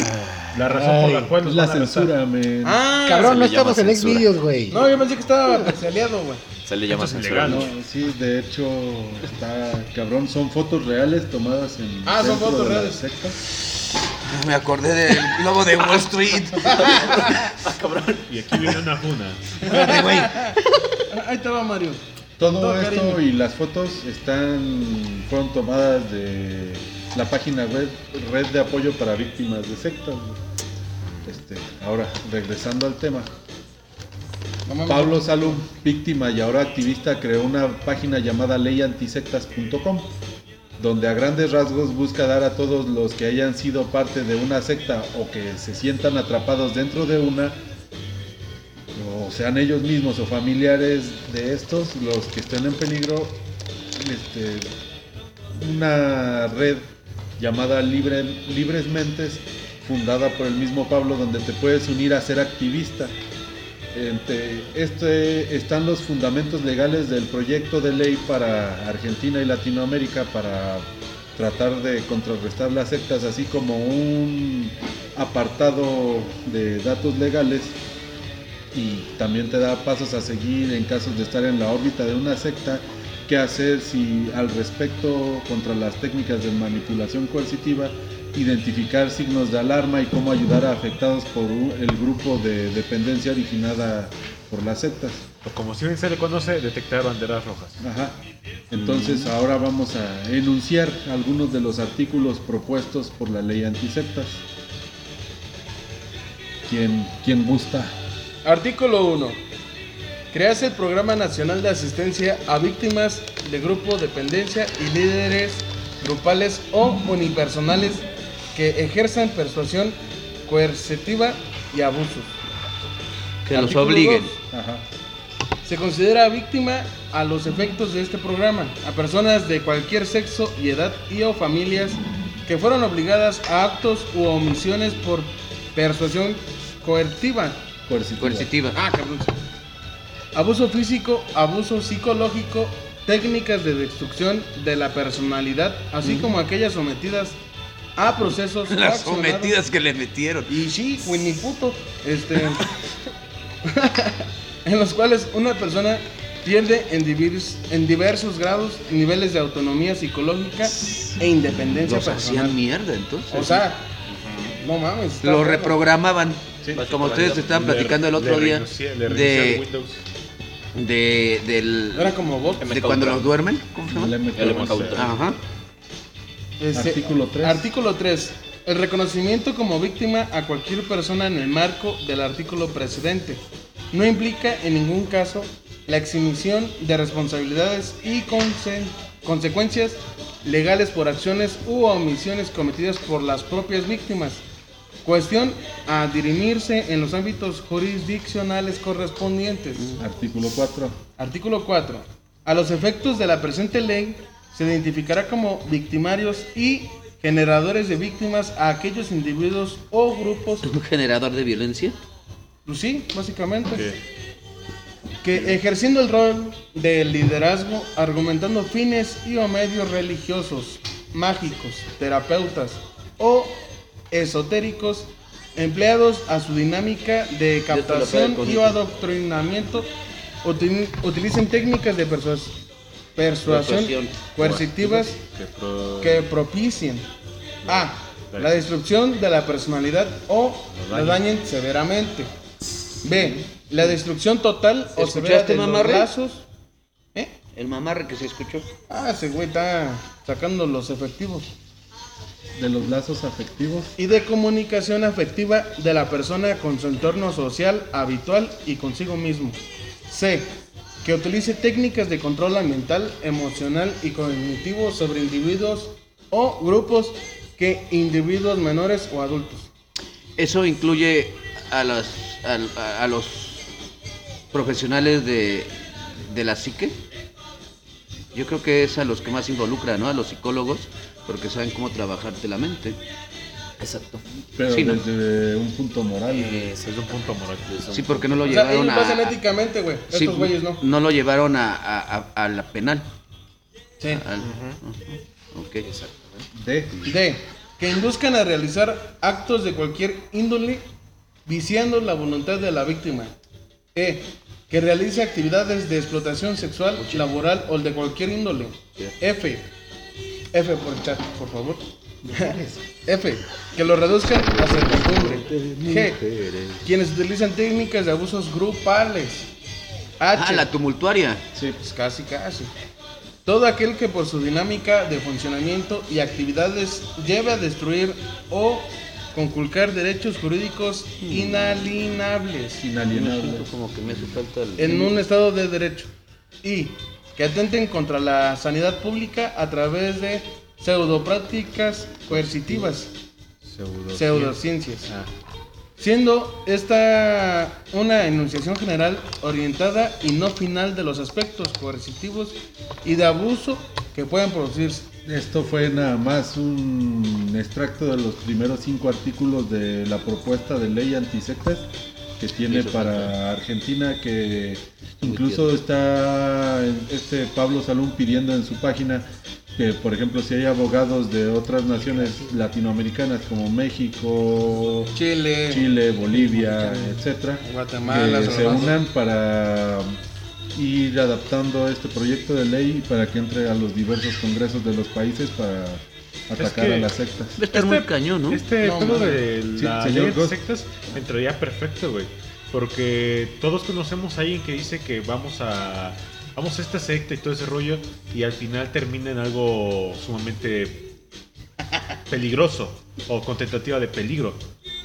La razón por la Ay, cual la censura, men. Ah, cabrón, no estamos en censura. Xvideos, güey. No, yo pensé que estaba parcialeado, güey. Se le llama Esto es censura. ilegal. No, sí, de hecho, está cabrón. Son fotos reales tomadas en. Ah, son fotos reales. secta. Me acordé del lobo de Wall Street. Y aquí viene una funa. Espérate, güey. Ahí te va Mario. Todo Todo esto cariño. y las fotos están fueron tomadas de la página web Red de Apoyo para Víctimas de Sectas. Este, ahora, regresando al tema. Pablo Salum, víctima y ahora activista, creó una página llamada leyantisectas.com, donde a grandes rasgos busca dar a todos los que hayan sido parte de una secta o que se sientan atrapados dentro de una, o sean ellos mismos o familiares de estos, los que estén en peligro, este, una red llamada Libre- Libres Mentes, fundada por el mismo Pablo, donde te puedes unir a ser activista. Entre este están los fundamentos legales del proyecto de ley para Argentina y Latinoamérica para tratar de contrarrestar las sectas, así como un apartado de datos legales. Y también te da pasos a seguir en casos de estar en la órbita de una secta, qué hacer si al respecto contra las técnicas de manipulación coercitiva, identificar signos de alarma y cómo ayudar a afectados por un- el grupo de dependencia originada por las sectas. Como si bien se le conoce, detectar banderas rojas. Ajá. Entonces ahora vamos a enunciar algunos de los artículos propuestos por la ley antisectas. ¿Quién, quién gusta? Artículo 1. Crearse el Programa Nacional de Asistencia a Víctimas de Grupo Dependencia y líderes grupales o unipersonales que ejerzan persuasión coercitiva y abusos. Que los Artículo obliguen. dos. Ajá. Se considera víctima a los efectos de este programa a personas de cualquier sexo y edad y o familias que fueron obligadas a actos u omisiones por persuasión coercitiva. Coercitiva. Coercitiva. Ah, cabrón. Abuso físico, abuso psicológico, técnicas de destrucción de la personalidad, así como aquellas sometidas a procesos Las accionados- sometidas que le metieron. y sí, ni puto. Este. en los cuales una persona pierde en, divers- en diversos grados niveles de autonomía psicológica e independencia Los personal. hacían mierda, entonces. O sea, no mames. lo reprogramaban. Sí, como le- ustedes estaban le- platicando el le otro día reinicia- de, Windows. de, del, Era como bot. de cuando los duermen. ¿Cómo se llama? El. Ajá. Este, Artículo 3. Artículo 3. El reconocimiento como víctima a cualquier persona en el marco del artículo precedente no implica en ningún caso la exhibición de responsabilidades y conse- consecuencias legales por acciones u omisiones cometidas por las propias víctimas. Cuestión a dirimirse en los ámbitos jurisdiccionales correspondientes. Artículo 4. Artículo 4. A los efectos de la presente ley, se identificará como victimarios y generadores de víctimas a aquellos individuos o grupos, Un generador de violencia. pues sí, básicamente, Que- que ejerciendo el rol de liderazgo, argumentando fines y o medios religiosos, mágicos, terapeutas o esotéricos, empleados a su dinámica de captación y o adoctrinamiento, util- utilicen técnicas de persuas- persuasión Persuasión. coercitivas que pro- que propicien a la destrucción de la personalidad o la dañen. dañen severamente. B. La destrucción total o severa ¿Escuchaste, de los lazos. ¿Eh? El mamarre que se escuchó. Ah, ese güey está sacando los efectivos. De los lazos afectivos. Y de comunicación afectiva de la persona con su entorno social habitual y consigo mismo. C. Que utilice técnicas de control ambiental, emocional y cognitivo sobre individuos o grupos que individuos menores o adultos. Eso incluye a, los profesionales de, de la psique. Yo creo que es a los que más involucra, ¿no? A los psicólogos, porque saben cómo trabajarte la mente. Exacto. Pero Sí, ¿no? desde un punto moral. Es un punto moral. Sí, porque no lo O sea, llevaron ellos a... éticamente, güey. sí, Estos güeyes no. lo llevaron a, a- a- a la penal. Sí. Al-. Ok. De. D. Que induzcan a realizar actos de cualquier índole viciando la voluntad de la víctima. E. Que realice actividades de explotación sexual, laboral o de cualquier índole. F. F por chat, por favor. F. Que lo reduzcan a servidumbre. G. Quienes utilizan técnicas de abusos grupales. H. Ah, la tumultuaria. Sí, pues casi, casi. Todo aquel que por su dinámica de funcionamiento y actividades lleve a destruir o conculcar derechos jurídicos inalienables Inalienable. Como que me hace falta el... en un estado de derecho y que atenten contra la sanidad pública a través de pseudoprácticas coercitivas, Pseudo- pseudociencias. Ah, siendo esta una enunciación general orientada y no final de los aspectos coercitivos y de abuso que pueden producirse. Esto fue nada más un extracto de los primeros cinco artículos de la propuesta de ley antisectas que tiene para Argentina, que incluso está este Pablo Salún pidiendo en su página que, por ejemplo, si hay abogados de otras naciones latinoamericanas como México, Chile, Chile, Bolivia, etcétera, Guatemala, que se unan para ir adaptando este proyecto de ley para que entre a los diversos congresos de los países para atacar que- a las sectas. Debe estar muy cañón, ¿no? Este No, mames. de Sí, la señor ley de Ghost. sectas entraría perfecto, güey. Porque todos conocemos a alguien que dice que vamos a vamos a esta secta y todo ese rollo y al final termina en algo sumamente peligroso o con tentativa de peligro,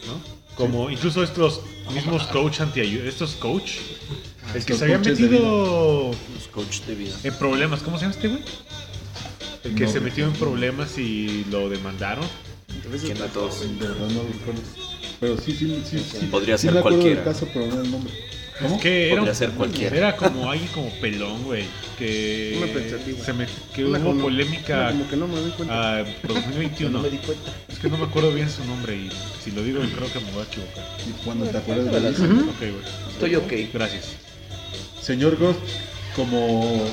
¿no? Como incluso estos mismos coach anti estos coach el que se había coaches de metido Los coach de vida. en problemas, ¿cómo se llama este güey? El que No. se metió en problemas y lo demandaron. Que no todos. De verdad no lo recuerdo. Pero sí, sí, sí. sí Podría sí ser me acuerdo cualquiera. caso, pero no el nombre. ¿Cómo? Es que era, Podría un- ser cualquiera. era como alguien como pelón, güey. Que, Una pensativa. se me, que Una hubo como- polémica una como que no me doy cuenta. a 2021. Es que no me acuerdo bien su nombre y si lo digo creo que me voy a equivocar. Y cuando te acuerdas de eso. Ok, güey. Estoy ok. Gracias. Señor Ghost, como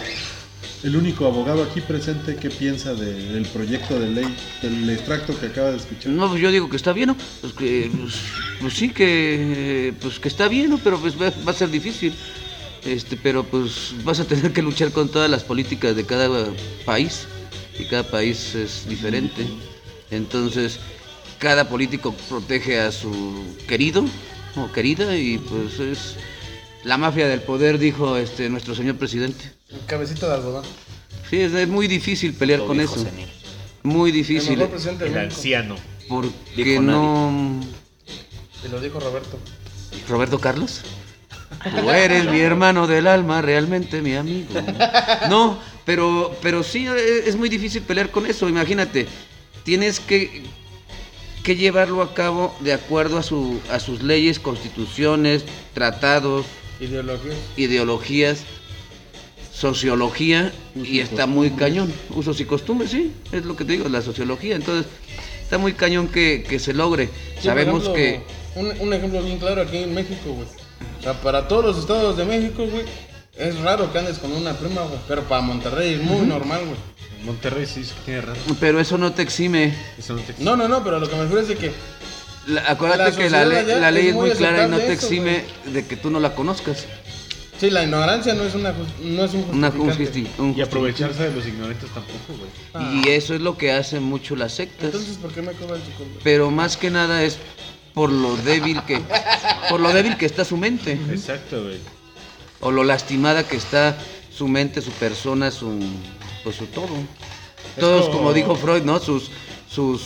el único abogado aquí presente, ¿qué piensa de- del proyecto de ley, del extracto que acaba de escuchar? No, pues yo digo que está bien, ¿no? Pues, pues, pues sí que, pues que está bien, ¿no? Pero pues va, va a ser difícil. Este, pero pues vas a tener que luchar con todas las políticas de cada país. Y cada país es diferente. Entonces, cada político protege a su querido o querida y pues es la mafia del poder, dijo este nuestro señor presidente. Cabecita de algodón. Sí, es, es muy difícil pelear con eso. Senil. Muy El difícil. mejor El anciano. Porque no... Y lo dijo Roberto. Roberto Carlos. Tú eres mi hermano del alma, realmente mi amigo. No, pero, pero sí es muy difícil pelear con eso. Imagínate, tienes que, que llevarlo a cabo de acuerdo a, su, a sus leyes, constituciones, tratados, Ideología. ideologías, sociología, y está muy cañón. Usos y costumbres, sí, es lo que te digo, la sociología. Entonces, está muy cañón que, que se logre. Sí, Sabemos ejemplo, que... Un, un ejemplo bien claro aquí en México, güey. O sea, para todos los estados de México, güey, es raro que andes con una prima, güey. Pero para Monterrey es muy normal, güey. Monterrey sí tiene razón. Pero eso no te exime. Eso no te- No, no, no, pero lo que me refiero es de que La- acuérdate La que la, la ley es es muy muy clara y no te eso, exime de que tú no la conozcas. Sí, la ignorancia no es una no es un Una justificante. justi- un Y aprovecharse de los ignorantes tampoco, güey. Ah. Y eso es lo que hacen mucho las sectas. Entonces, ¿por qué me cobran su culpa? Pero más que nada es por lo débil que por lo débil que está su mente Exacto, güey. o lo lastimada que está su mente, su persona, su pues su todo. Todos como- como dijo Freud, ¿no? Sus sus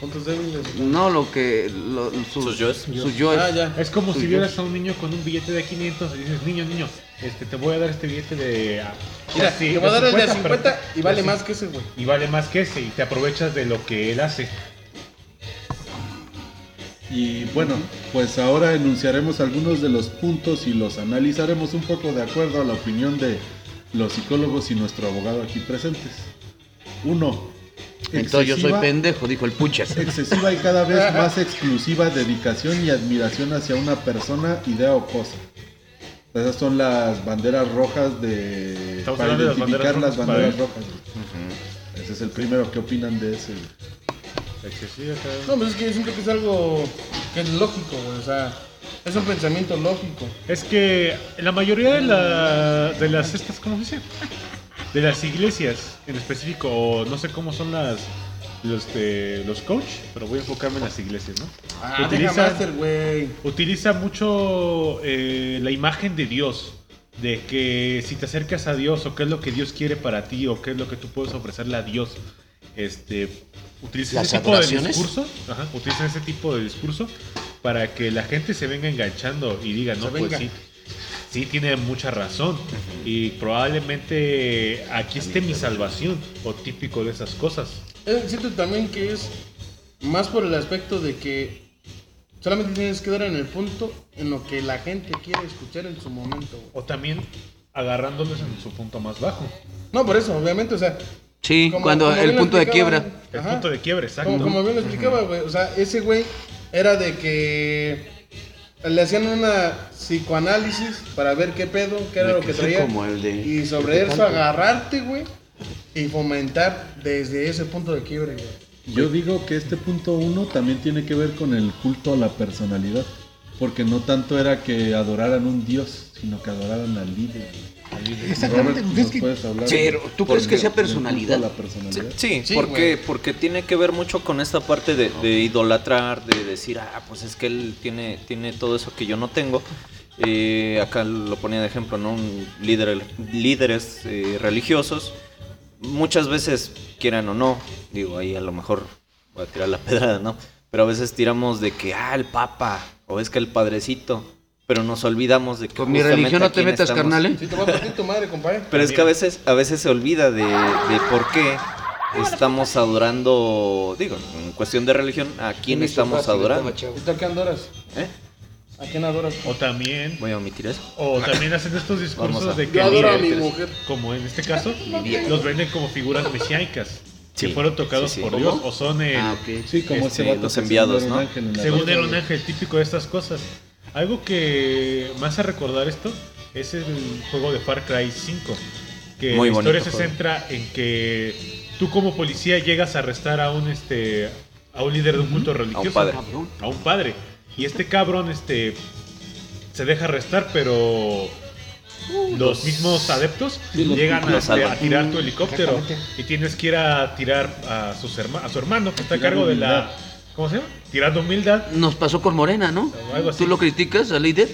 Puntos débiles. no lo que lo- sus, Sus yoes. yoes. Ah, ya. Es como si vieras a un niño con un billete de 500 y dices, niño, niño, este, te voy a dar este billete de... ah, Mira, sí, te voy a dar el de 50 pero- y vale más que ese, güey. Y vale más que ese y te aprovechas de lo que él hace. Y bueno, pues ahora enunciaremos algunos de los puntos y los analizaremos un poco de acuerdo a la opinión de los psicólogos y nuestro abogado aquí presentes. Uno. Entonces yo soy excesiva- pendejo, dijo el puchas. Excesiva y cada vez más exclusiva dedicación y admiración hacia una persona, idea o cosa. Esas son las banderas rojas de Estamos para hablando de las identificar banderas las rojas banderas para- rojas. Ese es el primero. ¿Qué opinan de ese? Excesiva, No, pues es que yo siento que es algo que es lógico, güey. O sea, es un pensamiento lógico. Es que la mayoría de, la, de las estas, ¿cómo se dice? De las iglesias en específico, o no sé cómo son las los de los coach, pero voy a enfocarme en las iglesias, ¿no? Ah, Master, güey. Utiliza mucho eh, la imagen de Dios, de que si te acercas a Dios o qué es lo que Dios quiere para ti o qué es lo que tú puedes ofrecerle a Dios, este, utilizan ¿Las ese tipo de discurso, ajá, utilizan ese tipo de discurso para que la gente se venga enganchando y diga, no, pues sí, sí tiene mucha razón y probablemente aquí esté mi salvación o típico de esas cosas. Siento también que es más por el aspecto de que solamente tienes que dar en el punto en lo que la gente quiere escuchar en su momento. O también agarrándolos en su punto más bajo. No, por eso, obviamente, o sea. Sí, como- cuando como el punto de quiebra. El ajá, punto de quiebre, exacto. Como, como bien lo explicaba, güey. O sea, ese güey era de que le hacían una psicoanálisis para ver qué pedo, qué era lo que traía. como el de- Y sobre eso agarrarte, güey. Y fomentar desde ese punto de quiebre, güey. Yo digo que este punto uno también tiene que ver con el culto a la personalidad. Porque no tanto era que adoraran un dios, sino que adoraran al líder. Exactamente, Robert, es ¿nos que- Pero, ¿tú crees que sea personalidad? la personalidad? Sí, Sí, porque, porque tiene que ver mucho con esta parte de, de idolatrar, de decir, ah, pues es que él tiene, tiene todo eso que yo no tengo. Eh, acá lo ponía de ejemplo, ¿no? Un líder, líderes eh, religiosos, muchas veces, quieran o no, digo, ahí a lo mejor voy a tirar la pedrada, ¿no? Pero a veces tiramos de que, ah, el papa, o es que el padrecito, pero nos olvidamos de que... Con mi justamente religión no te metas, estamos- carnal, ¿eh? Si te va a partir tu madre, compadre. pero es que a veces, a veces se olvida de, de por qué estamos adorando, digo, en cuestión de religión, a quién estamos adorando. ¿Y a quién adoras? ¿Eh? ¿A quién adoras? O también, Voy a omitir eso. o también hacen estos discursos a- de que Yo adoro a el mi mujer. como en este caso, los venden como figuras mesiánicas. Sí, que fueron tocados sí, sí. por ¿Cómo? Dios o son el, Ah, ok. Sí, como Este, los enviados, según ¿no? era un ángel en la según era un ángel típico de estas cosas. Algo que me hace recordar esto es el juego de Far Cry 5. Que Muy la bonito historia se juego. centra en que tú como policía llegas a arrestar a un este a un líder de un culto religioso. padre. Cabrón. A un padre. Y este cabrón este se deja arrestar, pero los mismos adeptos los- llegan a, este, a tirar tu helicóptero y tienes que ir a tirar a, sus herma- a su hermano que está a cargo de la ¿cómo se llama? Tirando humildad. Nos pasó con Morena, ¿no? O algo así. Tú lo criticas al líder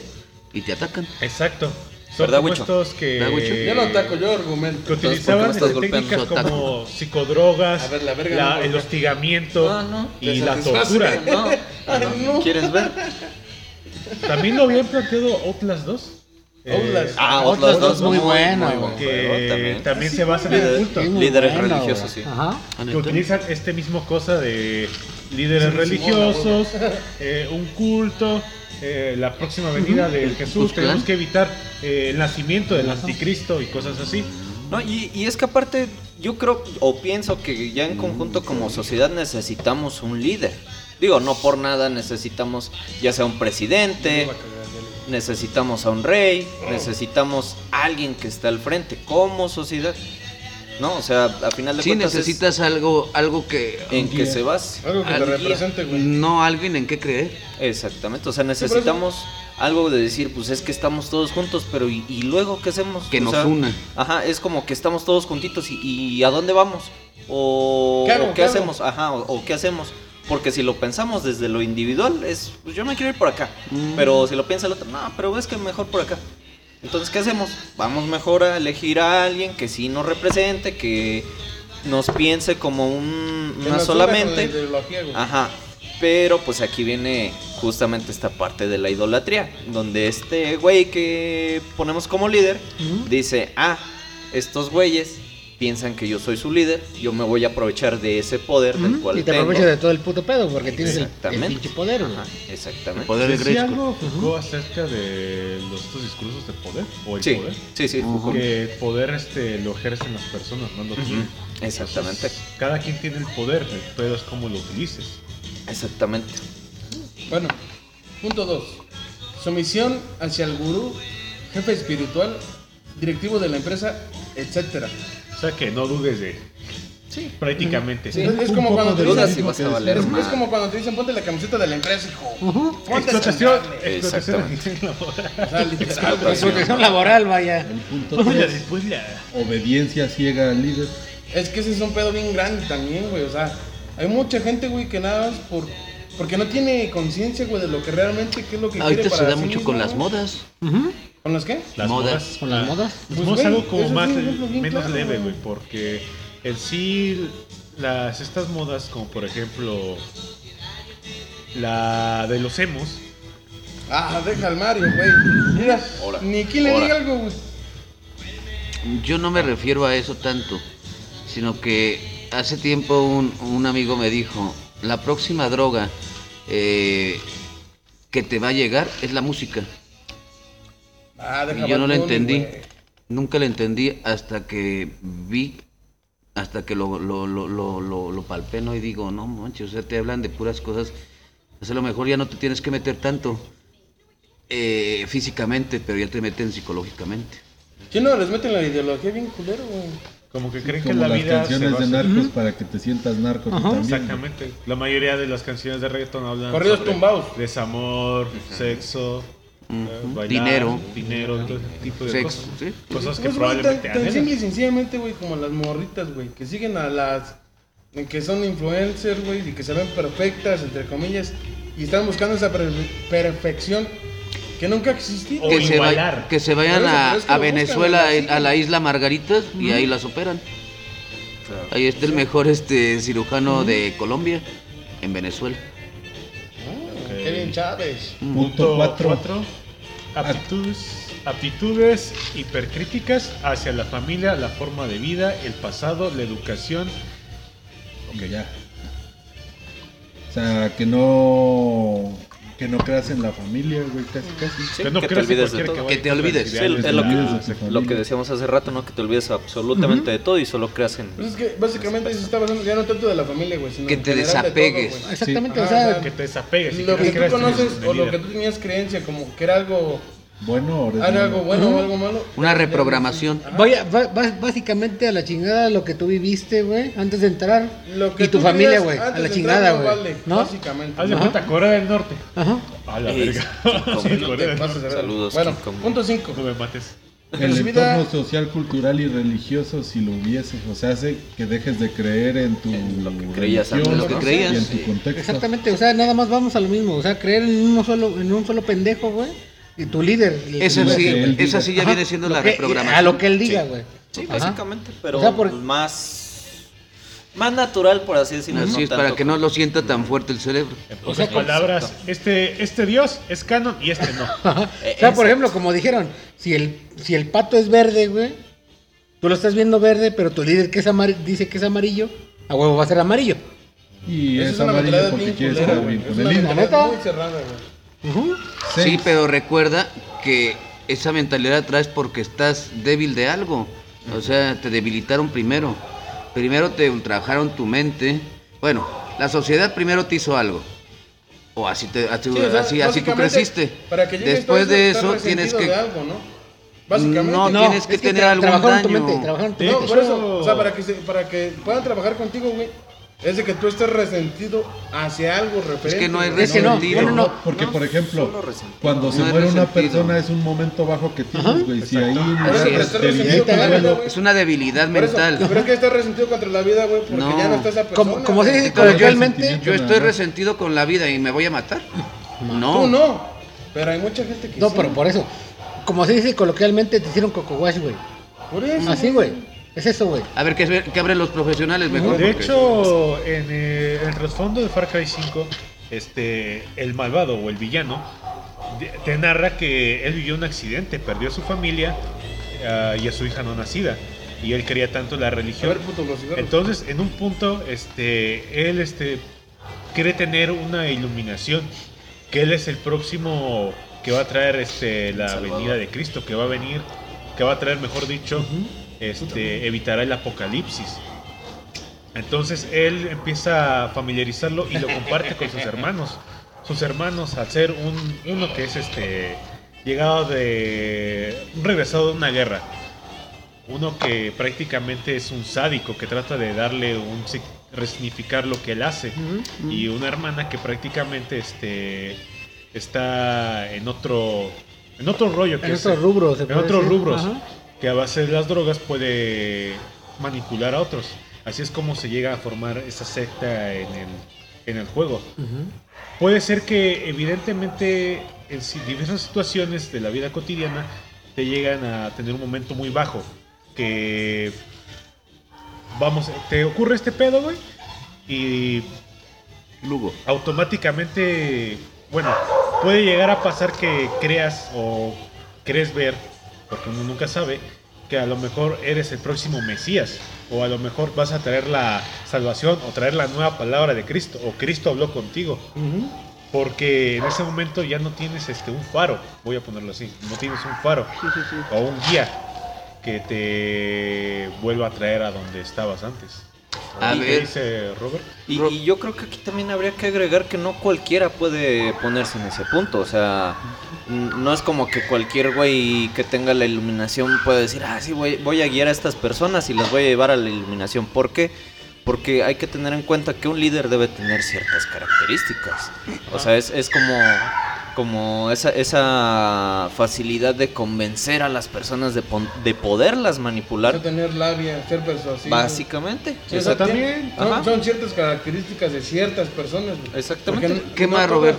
y te atacan. Exacto. Son ¿Verdad, como Wicho? estos que, ¿Verdad, Wicho? Yo no ataco, yo argumento. que ¿por qué utilizaban me estás técnicas golpeando? como psicodrogas, A ver, la verga la- no, el porque- hostigamiento no. y Te la satisface. tortura. No, Ay, no. ¿Quieres ver? También lo habían planteado Outlast 2. eh, Outlast. Ah, Outlast otras dos, dos. muy buena, buen güey. que también, también. se basa en el culto. Líderes bueno, religiosos, sí. Ajá. ¿Ah, que neta? utilizan este mismo cosa de líderes Sí, religiosos, eh, un culto, eh, la próxima venida de Jesús, Klux tenemos que evitar eh, el nacimiento del anticristo y cosas así. No, y, y es que aparte, yo creo o pienso que ya en conjunto como sociedad necesitamos un líder. Digo, no por nada necesitamos ya sea un presidente, necesitamos a un rey, necesitamos a alguien que esté al frente como sociedad. No, o sea, a final de Sí, cuentas es necesitas algo, algo que... en que se base. Algo que te represente, güey. No alguien en qué creer. Exactamente, o sea, necesitamos algo de decir, pues es que estamos todos juntos, pero ¿y, y luego qué hacemos? Que O nos sea, una. Ajá, es como que estamos todos juntitos y, y ¿a dónde vamos? O ¿Qué hago? o qué, ¿Qué hago? hacemos, ajá, o, o qué hacemos. Porque si lo pensamos desde lo individual, es, pues yo me quiero ir por acá. Mm. Pero si lo piensa el otro, no, pero es que mejor por acá. Entonces, ¿qué hacemos? Vamos mejor a elegir a alguien que sí nos represente, que nos piense como un, una solamente. Ajá. Pero pues aquí viene justamente esta parte de la idolatría, donde este güey que ponemos como líder dice, ah, estos güeyes piensan que yo soy su líder, yo me voy a aprovechar de ese poder del cual Y te tengo. aprovechas de todo el puto pedo porque tienes el, el pinche poder. Ajá, exactamente. Poder de Grayskull. algo Foucault acerca de los, estos discursos de poder o el Sí, poder. sí, sí. Foucault. Que el poder este, lo ejercen las personas, no lo. Ujú, Exactamente, Cada quien tiene el poder, el pedo es cómo lo utilices. exactamente. Bueno, punto 2. Sumisión hacia el gurú, jefe espiritual, directivo de la empresa, etcétera. O sea que no dudes de. Sí. Prácticamente. Es, es como cuando te dicen, si vas a valer es, más. es como cuando te dicen ponte la camiseta de la empresa, hijo. Ponte Explotación. esa madre". Explotación laboral. Protección laboral, vaya. El punto la- tres, pues la- obediencia ciega al líder. Es que ese es un pedo bien grande también, güey. O sea, hay mucha gente, güey, que nada más por. Porque no tiene conciencia, güey, de lo que realmente, qué es lo que Ahorita quiere se para da sí mucho mismo, con las modas. ¿Con las qué? Las Modas. modas. ¿Con las modas? Pues Pues, algo como más bien menos claro, leve, güey. porque el sí las estas modas como por ejemplo la de los emos Ah, deja al Mario, güey. Mira, Ahora, ni quien le diga algo, güey. Yo no me refiero a eso tanto, sino que hace tiempo un, un amigo me dijo, la próxima droga eh, que te va a llegar es la música. Ah, Y yo no la entendí, güey. nunca la entendí hasta que vi, hasta que lo, lo, lo, lo, lo, lo palpé, ¿no? Y digo, no manches, o sea, te hablan de puras cosas, o sea, a lo mejor ya no te tienes que meter tanto eh, físicamente, pero ya te meten psicológicamente. ¿Quién no les mete en la ideología bien culero, güey? como que creen que Como la las vida se canciones de narcos para que te sientas narco tú también. Exactamente. La mayoría de las canciones de reggaeton hablan Corridos tumbados. desamor, sexo, Dinero, dinero, tipo de sexo, cosas, que pues, probablemente tan, tan sencillamente, güey, como las morritas, güey, que siguen a las que son influencers, güey, y que se ven perfectas entre comillas y están buscando esa perfección que nunca existió. Que, que, se, que se vayan a, Venezuela, a la isla Margaritas y ahí las operan. Ahí está el mejor este cirujano de Colombia en Venezuela. Ah, Kevin Chávez. Punto 4. Aptitudes, aptitudes hipercríticas hacia la familia, la forma de vida, el pasado, la educación. Ok, ya. O sea, que no que no creas en la familia, güey, casi casi. Sí, que no que te olvides de todo. Que te olvides. Sí, es lo que, lo que decíamos hace rato, ¿no? Que te olvides absolutamente de todo y solo creas en... Pues es que básicamente se está basando ya no tanto de la familia, güey, sino Que te general de todo, desapegues. güey. Exactamente, Sí. o sea, Que te desapegues. y lo que tú conoces o lo que tú tenías creencia como que era algo, Bueno, ahora era algo bueno o algo malo. Una reprogramación. Vaya, va- va- básicamente a la chingada lo que tú viviste, güey, antes de entrar. Lo que y tu familia, creías güey, a la chingada, güey. vale, ¿No? Básicamente. Haz de cuenta, Corea del Norte. Ajá. A la verga. Sí. No te pases. Saludos, Bueno, punto 5. No me mates. el entorno social, cultural y religioso si lo hubiese, o sea, hace que dejes de creer en tu En lo que creías religión antes, ¿no? y en creías, tu sí. contexto. Exactamente, o sea, nada más vamos a lo mismo, o sea, creer en uno solo, en un solo pendejo, güey, y tu líder. el- Esa sí, esa sí ya Ajá, viene siendo lo la que- reprogramación. A lo que él diga, güey. Sí, básicamente, pero O sea, por- más... Más natural, por así decirlo. Así no es, para que no lo sienta tan fuerte el cerebro. En pocas palabras, este, este dios es canon y este no. O sea, por ejemplo, como dijeron, si el, si el pato es verde, güey, tú lo estás viendo verde, pero tu líder que es amar- dice que es amarillo, a huevo va a ser amarillo. Y es, es amarillo porque quiere líder. mentalidad ¿Neta? muy cerrada, güey. Sí, pero recuerda que esa mentalidad traes porque estás débil de algo. O sea, te debilitaron primero. Primero te ultrajaron tu mente. Bueno, la sociedad primero te hizo algo. O así, te, así, Sí, o sea, así, así tú creciste. Para que llegues Después todo de eso tienes que... de algo, ¿no? Básicamente. No, tienes que es tener tra- algún trabajaron tu daño. mente, trabajaron tu De No, mente. por eso, o sea, para que, se- para que puedan trabajar contigo, güey, es de que tú estés resentido hacia algo referente. que no hay güey. Es que no, resentido. no, no, no. Porque, por ejemplo, resentido. cuando se No es muere una resentido. persona es un momento bajo que tienes, güey. Si ahí no es. estás resentido. Es una debilidad mental. pero es que estás resentido contra la vida, güey, porque No. ya no está esa persona. Como, se dice coloquialmente. Yo estoy resentido con la vida y me voy a matar. Tú No. no, pero hay mucha gente que no, sí. pero por eso, como se dice coloquialmente, te hicieron coco güey. Por eso. Así, güey. Es eso, güey. A ver, que, que abren los profesionales mejor. De porque- hecho, en eh, el trasfondo de Far Cry 5, este, el malvado o el villano te narra que él vivió un accidente, perdió a su familia ah, y a su hija no nacida. Y él quería tanto la A religión. ver, puto, los cigarros. Entonces, en un punto, este, él este, quiere tener una iluminación, que él es el próximo que va a traer este, la Salvador. venida de Cristo, que va a venir, que va a traer, mejor dicho, este, evitará el apocalipsis. Entonces él empieza a familiarizarlo y lo comparte con sus hermanos. Sus hermanos, al ser un, uno que es este llegado de un regresado de una guerra, uno que prácticamente es un sádico que trata de darle un sig- resignificar lo que él hace y una hermana que prácticamente este está en otro en otro rollo que En es- otros rubros. se en puede otros decir. rubros Ajá. Que a base de las drogas puede manipular a otros así es como se llega a formar esa secta en el en el juego. Puede ser que evidentemente en diversas situaciones de la vida cotidiana te llegan a tener un momento muy bajo, que vamos, te ocurre este pedo, güey, y Lugo. automáticamente, bueno, puede llegar a pasar que creas o crees ver, porque uno nunca sabe, que a lo mejor eres el próximo Mesías, o a lo mejor vas a traer la salvación o traer la nueva palabra de Cristo, o Cristo habló contigo. Porque en ese momento ya no tienes este un faro, voy a ponerlo así, no tienes un faro o un guía que te vuelva a traer a donde estabas antes. A ¿Y qué ver. dice Robert? Y, y yo creo que aquí también habría que agregar que no cualquiera puede ponerse en ese punto. O sea, no es como que cualquier güey que tenga la iluminación pueda decir, ah, sí, voy, voy a guiar a estas personas y las voy a llevar a la iluminación. ¿Por qué? Porque hay que tener en cuenta que un líder debe tener ciertas características. O sea, es, es como, como esa, esa facilidad de convencer a las personas de, pon- de poderlas manipular. No tener labia, ser persuasivo. Básicamente. Sí, o sea, Exacto. tiene- son, ciertas características de ciertas personas. güey. Exactamente. No- ¿Qué no más, Robert?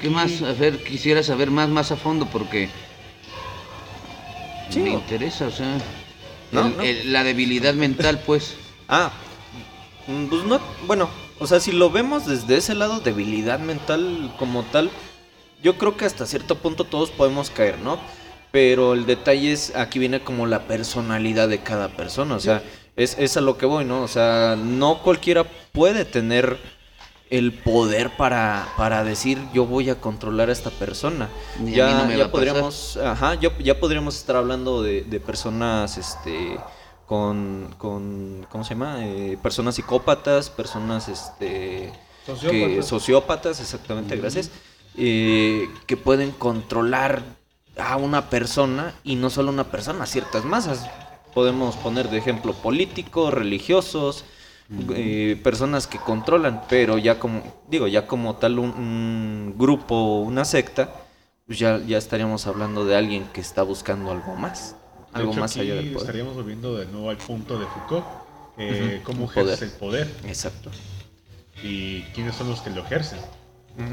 ¿Qué más? A ver, quisiera saber más, más a fondo porque Sí, me interesa, o sea, No, el- no. el- la debilidad mental, pues. Ah, mm, pues no, bueno, o sea, si lo vemos desde ese lado, debilidad mental como tal, yo creo que hasta cierto punto todos podemos caer, ¿no? Pero el detalle es, aquí viene como la personalidad de cada persona, o sea, es, es a lo que voy, ¿no? O sea, no cualquiera puede tener el poder para, para decir yo voy a controlar a esta persona. A mí ya no me va ya a pasar. podríamos, ajá, ya, ya podríamos estar hablando de, de personas, este, con, con, ¿cómo se llama? Eh, personas psicópatas, personas, este, que, Sociópatas. sociópatas, exactamente, gracias, eh, que pueden controlar a una persona y no solo una persona, ciertas masas. Podemos poner de ejemplo políticos, religiosos, eh, personas que controlan, pero ya como, digo, ya como tal un, un grupo, una secta, pues ya, ya estaríamos hablando de alguien que está buscando algo más, De algo hecho, más allá del poder. Estaríamos volviendo de nuevo al punto de Foucault. eh, Ujú, Cómo ejerce el poder Exacto. y quiénes son los que lo ejercen. Sí,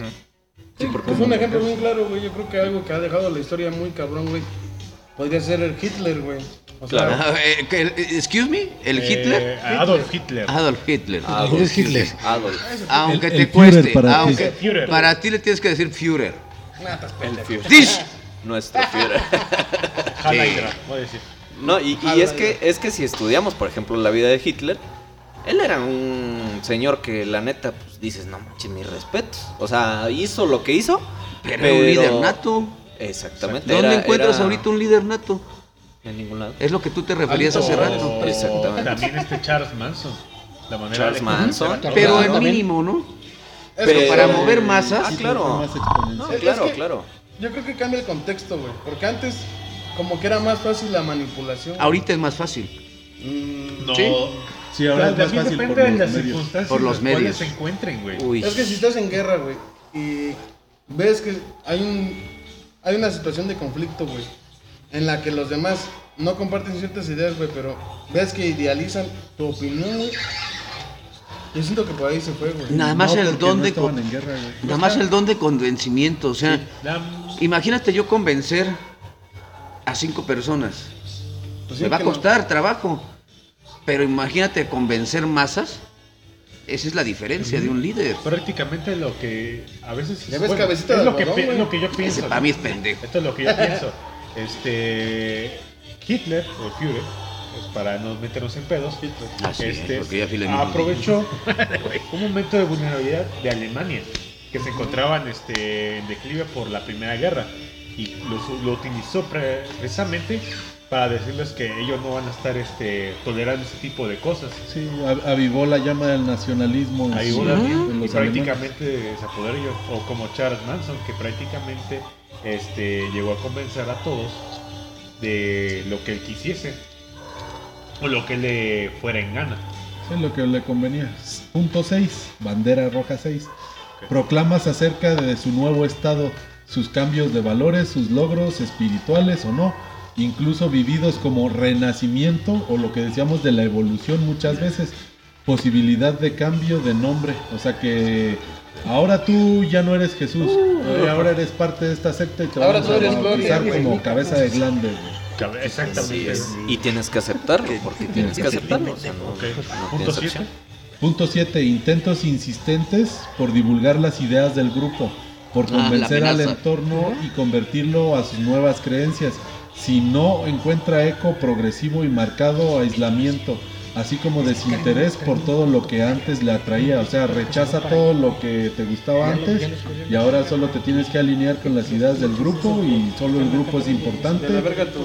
porque es un ejemplo muy claro, güey. Yo creo que algo que ha dejado la historia muy cabrón, güey. Podría ser el Hitler, güey. O sea, Claro. Ah, eh, el- excuse me, el Eh, Hitler. Adolf Hitler. Adolf Hitler. Adolf Hitler? Adolf. Aunque El- te cueste, Führer para ti. aunque Führer. para ti le tienes que decir Führer. El Führer. Dish. Nuestro Führer. Hydra, voy a decir. No, y, y es que es que si estudiamos, por ejemplo, la vida de Hitler, él era un señor que la neta, dices, no manches, mis respetos. O sea, hizo lo que hizo. Pero era un líder nato. Exactamente. ¿Dónde era- encuentras era- ahorita un líder nato? En ningún lado. Es lo que tú te referías hace rato. Exactamente. También este Charles Manson. La manera Charles de- Manson. Pero en mínimo, ¿no? es Pero- para mover masas. Ah, claro. Es claro, que- claro. Yo creo que cambia el contexto, güey. Porque antes, como que era más fácil la manipulación. Ahorita es más fácil. Mm, No. Sí. Sí, ahora es más fácil depende por de los las medios. circunstancias Por los medios. se encuentren, güey. Uy. Es que si estás en guerra, güey, y ves que hay un hay una situación de conflicto, güey, en la que los demás no comparten ciertas ideas, güey, pero ves que idealizan tu opinión, güey. Yo siento que por ahí se fue, güey. Nada más No, el don no de estaban co- en guerra, güey. nada más el don de convencimiento, o sea, Dam- imagínate yo convencer a cinco personas. Pues sí, Me va a no. costar trabajo. Pero imagínate convencer masas. Esa es la diferencia de un líder. prácticamente lo que a veces Ya ves cabecita es de lo que, algodón, lo que yo pienso. Ese para mí es pendejo. Esto es lo que yo pienso. Este Hitler o Führer, pues, para no meternos en pedos, Así es, este, aprovechó un momento de vulnerabilidad de Alemania que se encontraban este, en declive por la Primera Guerra y lo, lo utilizó pre- precisamente para decirles que ellos no van a estar este, tolerando ese tipo de cosas. Sí, avivó la llama del nacionalismo. sí, hubo en y prácticamente se apoderó o como Charles Manson, que prácticamente este, llegó a convencer a todos de lo que él quisiese o lo que le fuera en gana. Sí, lo que le convenía. Punto 6, bandera roja 6. Proclamas acerca de su nuevo estado, sus cambios de valores, sus logros espirituales o no, incluso vividos como renacimiento o lo que decíamos de la evolución muchas veces, posibilidad de cambio de nombre, o sea que ahora tú ya no eres Jesús, eh, ahora eres parte de esta secta y te Ahora vamos tú a bautizar Gloria, como cabeza de glande. Exactamente. Y tienes que aceptarlo, porque tienes que aceptarlo. O sea, no, Ok. no Punto tienes 7. opción. Punto 7. Intentos insistentes por divulgar las ideas del grupo, por Ah, convencer al entorno y convertirlo a sus nuevas creencias. Si no encuentra eco progresivo y marcado aislamiento, así como desinterés por todo lo que antes le atraía. O sea, rechaza todo lo que te gustaba antes y ahora solo te tienes que alinear con las ideas del grupo y solo el grupo es importante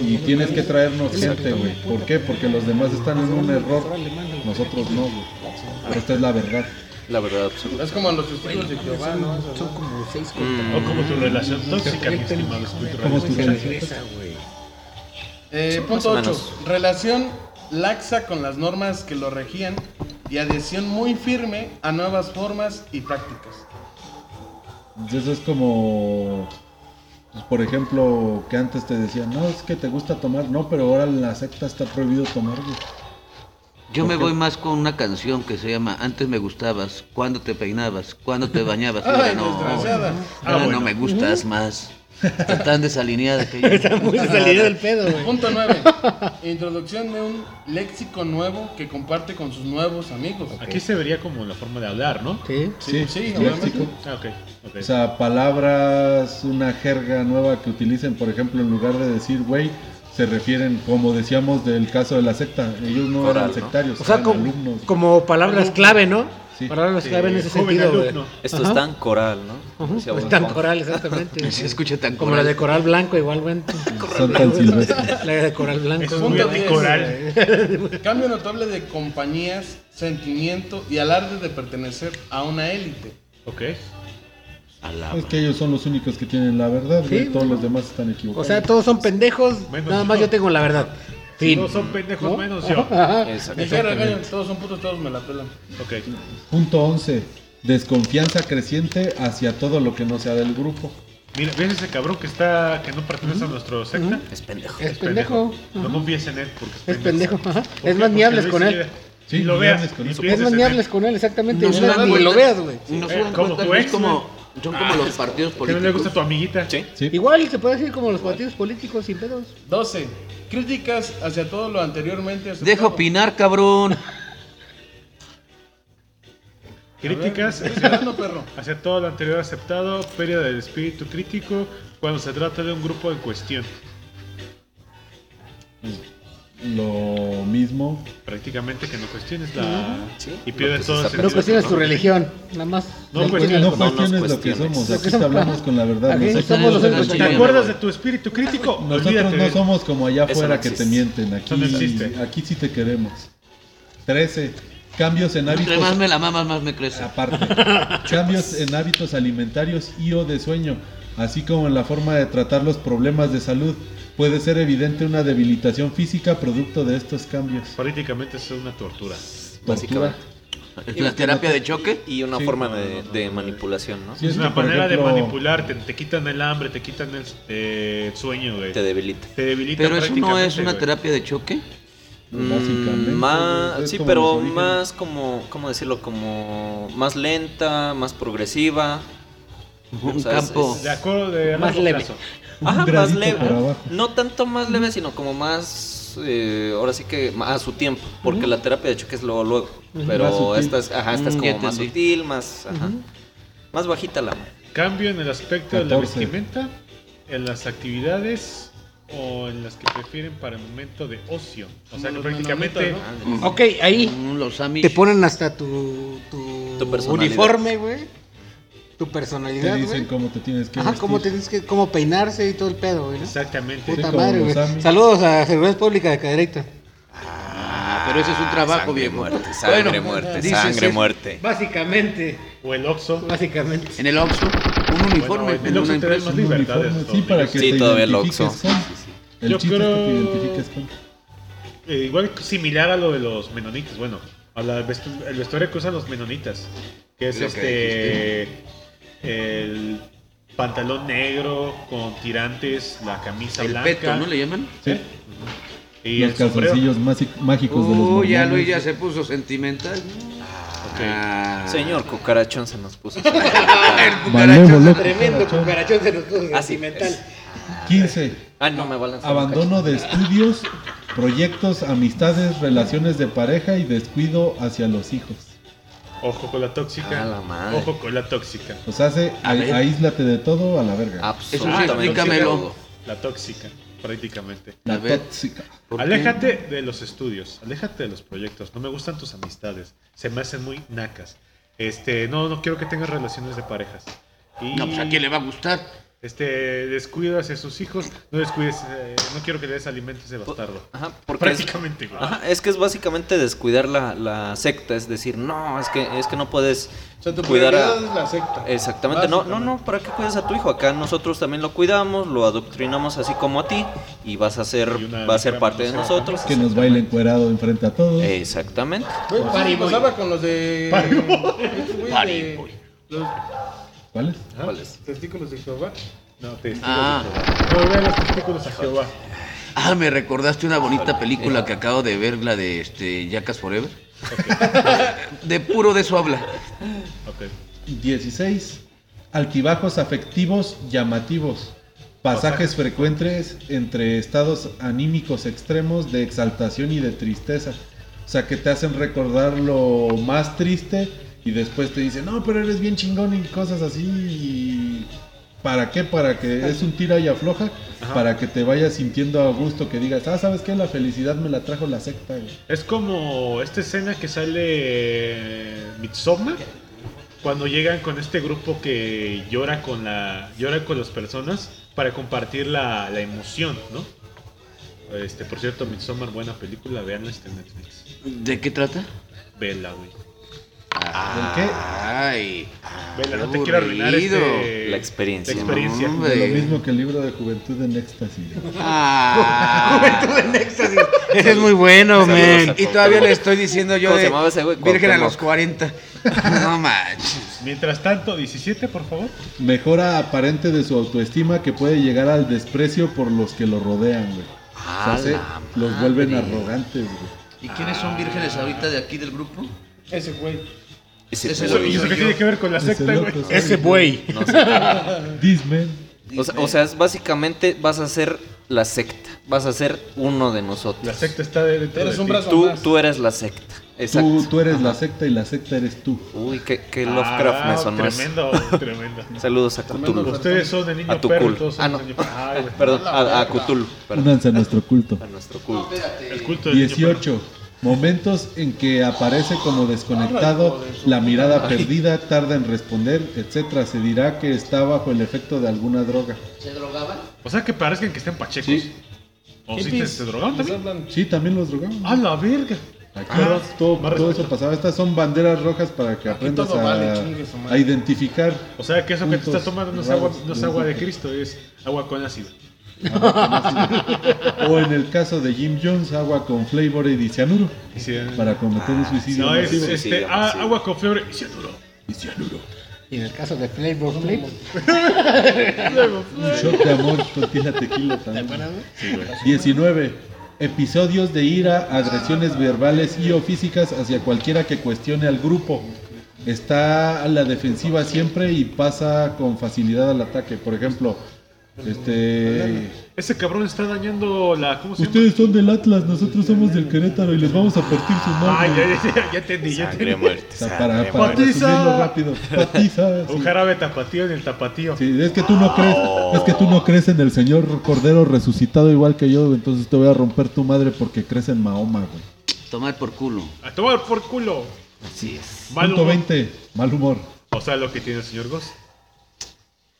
y tienes que traernos gente, güey. ¿Por qué? Porque los demás están en un error, nosotros no, güey. Esta es la verdad. La verdad absoluta. Es como los testigos de Jehová, ¿no? Son como seis O como tu relación tóxica, mi estimado Como tu relación. Eh, punto o 8. menos. Relación laxa con las normas que lo regían y adhesión muy firme a nuevas formas y prácticas. Eso es como, pues, por ejemplo, que antes te decían, no, es que te gusta tomar, no, pero ahora en la secta está prohibido tomar, güey. Yo me voy más con una canción que se llama Antes me gustabas, cuando te peinabas, cuando te bañabas. ahora no, Ah, bueno. no me gustas más. Está tan desalineada que yo. Está muy salida del pedo, güey. Punto 9. Introducción de un léxico nuevo que comparte con sus nuevos amigos. Aquí se vería como la forma de hablar, ¿no? Sí. Sí, sí, léxico. obviamente. Ah, ok. ok. O sea, palabras, una jerga nueva que utilicen, por ejemplo, en lugar de decir, güey, se refieren, como decíamos del caso de la secta, ellos no Coral, eran ¿no? sectarios, O sea, eran como, alumnos. como palabras clave, ¿no? Sí. Palabras Sí, clave en ese sentido, alumno. Esto Ajá. es tan coral, ¿no? Bob tan coral, exactamente. Se escucha tan Como la de coral blanco, igualmente. Son tan silvestres. La de coral blanco. Es diez. anticoral. Cambio notable de compañías, sentimiento y alarde de pertenecer a una élite. Ok. Es que ellos son los únicos que tienen la verdad, Sí, todos los demás están O equivocados. sea, todos son pendejos. Menos nada más yo. yo tengo la verdad. Fin. No son pendejos ¿No? menos yo. Todos son putos, todos me la pelan. Ok. Punto 11. Desconfianza creciente hacia todo lo que no sea del grupo. Mira, ¿ves ese cabrón que está que no pertenece a nuestro secta? Es pendejo. Es pendejo. No confíes en él porque Es pendejo. ajá. ¿Por Es más, ni hables con él. Sí, lo veas. Es más, ni hables con él, exactamente. No Es ni lo veas, güey. Eh, como tu ex, es como, son como los partidos Que no le gusta políticos. tu amiguita. Sí. Sí. Igual se puede decir como los partidos políticos sin pedos. 12. Críticas hacia todo lo anteriormente aceptado. Deja opinar, cabrón. Críticas hacia, perro. hacia todo lo anterior aceptado, pérdida del espíritu crítico cuando se trata de un grupo en cuestión. Lo mismo. Prácticamente que no cuestiones la. Sí, y pierdes que se todo el No cuestiones tu religión. Nada más. No, pues, cuestiones No tu- no nos cuestiones lo que somos, aquí hablamos con la verdad. Aquí Nosotros, somos los ¿Te ¿Te únicos acuerdas de tu espíritu crítico? nosotros no somos como allá afuera no que te mienten. Aquí, aquí sí te queremos. 13. Cambios en Entre hábitos. más me la mamas, más me crece. Aparte, cambios en hábitos alimentarios y o de sueño, así como en la forma de tratar los problemas de salud. Puede ser evidente una debilitación física producto de estos cambios. Prácticamente es una tortura. Básicamente. ¿Es la terapia de choque? Y una Sí. forma de, de manipulación, ¿no? Sí, Es una manera ejemplo, de manipularte. Te quitan el hambre, te quitan el eh, sueño, güey. Te debilita. Te debilitan Pero eso no es una güey. terapia de choque. Básicamente, Mm, más, es sí, pero más como, ¿cómo decirlo? Como más lenta, más progresiva. Un O sea, es- campo. es- De acuerdo, de Más leve. plazo. Ajá, más leve. No tanto más leve, sino como más, eh, ahora sí que a su tiempo, porque la terapia de choque es luego, luego. Pero esta es, ajá, esta es Mm, como más sutil, más, ajá, más bajita la mano. Cambio en el aspecto de la 14. vestimenta, en las actividades o en las que prefieren para el momento de ocio. O sea que prácticamente menonitas, Ok, ahí Mm, Los te ponen hasta tu, tu, Tu personalidad. uniforme, güey. Tu Te personalidad, dicen güey. cómo te tienes que Ajá, vestir. cómo tienes que, cómo peinarse y todo el pedo, güey. ¿no? exactamente. Puta como madre, güey. Saludos a Seguridad Pública de Cadereyta. Ah, pero ese es un trabajo, Sangre, viejo. muerte, sangre, Bueno, muerte, dices sangre, muerte. Básicamente, O el Oxxo. básicamente. En el Oxxo, un uniforme en el en Oxxo te empresa. más libertades. sí, para que Sí, te todavía el Oxxo. con. El Yo chiste es que creo- te identifiques con. Eh, igual similar a lo de los menonitas, bueno, a la vestu- el vestuario que usan los menonitas, que es Lo que este el pantalón negro con tirantes, la camisa El blanca peto, ¿no le llaman? Sí, y los calzoncillos mágicos de los Uy, ya. Luis ya se puso sentimental. Ah. Señor cucarachón se nos puso. El Malévolo, Tremendo cucarachón. cucarachón se nos puso Así sentimental. 15. Ah, no me a Abandono de estudios, proyectos, amistades, relaciones de pareja y descuido hacia los hijos. Ojo con la tóxica. A la madre. Ojo con la tóxica. O sea, hace, A aíslate de todo a la verga. Absolutamente. Todo. La tóxica, prácticamente. la tóxica. Aléjate de los estudios, aléjate de los proyectos. No me gustan tus amistades, se me hacen muy nacas. Este, no, no quiero que tengas relaciones de parejas. Y No, pues a quién le va a gustar. Este descuido hacia sus hijos, no descuides, eh, no quiero que le des alimento a ese bastardo. Ajá, porque es, Prácticamente, güey. ajá, es que es básicamente descuidar la, la secta, es decir, no, es que, es que no puedes O sea, tu cuidar a... es la secta. Exactamente, no, no, no, ¿para qué cuidas a tu hijo? Acá nosotros también lo cuidamos, lo adoctrinamos así como a ti y vas a ser, va a ser parte de nosotros. Que nos baile encuerado enfrente a todos. Exactamente. Güey, pues pasaba con los de. Party boy. estos güey Party de- boy. Los ¿Cuáles? ¿Cuál es? testículos de Jehová. No, testigos Ah. de Jehová. Los testículos a Jehová. Ah, me recordaste una bonita película que acabo de ver, la de este Jackass Forever. De puro de eso habla. Ok. 16. Altibajos afectivos llamativos. Pasajes frecuentes entre estados anímicos extremos de exaltación y de tristeza. O sea, que te hacen recordar lo más triste y después te dicen, no, pero eres bien chingón y cosas así. y ¿Para qué? Para que es un tira y afloja. Para que te vayas sintiendo a gusto, que digas, ah, ¿sabes qué? La felicidad me la trajo la secta. güey". Es como esta escena que sale Midsommar cuando llegan con este grupo que llora con la llora con las personas para compartir la, la emoción, ¿no? Este, por cierto, Midsommar, buena película, veanla está en Netflix. ¿De qué trata? Vela, güey. Qué? Ay. Vela, no te quiero arruinar este, La experiencia. La experiencia. No, lo mismo que el libro de Juventud en Éxtasis. Ah. Juventud en éxtasis. Ese es muy bueno, a Y todavía le estoy diciendo yo ¿Cómo se de? Virgen a los 40. No manches. Mientras tanto, 17, por favor. Mejora aparente de su autoestima que puede llegar al desprecio por los que lo rodean, güey. O sea, A se- la los vuelven arrogantes, güey. ¿Y quiénes son vírgenes ahorita de aquí del grupo? Ese güey. Ese- Ese Eso, lo ¿Y eso qué tiene que ver con la secta, güey? Ese buey. no sé. This man. O sea, o sea, es básicamente vas a ser la secta. Vas a ser uno de nosotros. La secta está Eres de un ti. brazo Tú, más. tú eres la secta. Exacto. Tú, tú eres la secta y la secta eres tú. Uy, qué, qué Lovecraft me Ah, sonó eso. Tremendo, tremendo. Saludos a Cthulhu. Ustedes son de niño A tu perro y culo. todos Ah, no. de niño perro. Ay, güey. Perdón, a, a Cthulhu. Perdón. Únanse a nuestro culto. A nuestro culto. El culto del niño perro. 18. Momentos en que aparece como desconectado, la mirada perdida, tarda en responder, etcétera. Se dirá que está bajo el efecto de alguna droga. ¿Se drogaban? O sea, que parezcan que estén pachecos. Sí. ¿O si te, se drogaron Les también? Sí, también los drogaban. ¡A la verga! Aquí Ah, todo, todo eso pasaba. Estas son banderas rojas para que aprendas a, vale, a identificar. O sea, que eso que te estás tomando no es agua, no es agua de. Cristo, es agua con ácido. O en el caso de Jim Jones, agua con flavor y cianuro para cometer un suicidio no, es masivo. este, sí, ah, sí. agua con fiebre y cianuro. Y cianuro. Y en el caso de Flavor Flav, Un shot de amor con tila tequila también. 19. Episodios de ira, agresiones verbales y o físicas hacia cualquiera que cuestione al grupo. Está a la defensiva siempre y pasa con facilidad al ataque. Por ejemplo, este Ese cabrón está dañando la. ¿Cómo se ustedes son del Atlas, nosotros somos del Querétaro y les vamos a partir su llama? Ah, madre. ya, ya, ya, ya entendí, ya entendí. muerte. O sea, sangre, para, muerte. para Patiza. resumirlo rápido. Patiza. sí. Un jarabe tapatío en el tapatío. Sí, es que tú no crees, es que tú no crees en el Señor Cordero resucitado igual que yo, entonces te voy a romper tu madre porque crees en Mahoma, güey. Tomar por culo. A tomar por culo. Así es. Mal Punto humor. 20, mal humor. O sea, lo que tiene el señor Goss.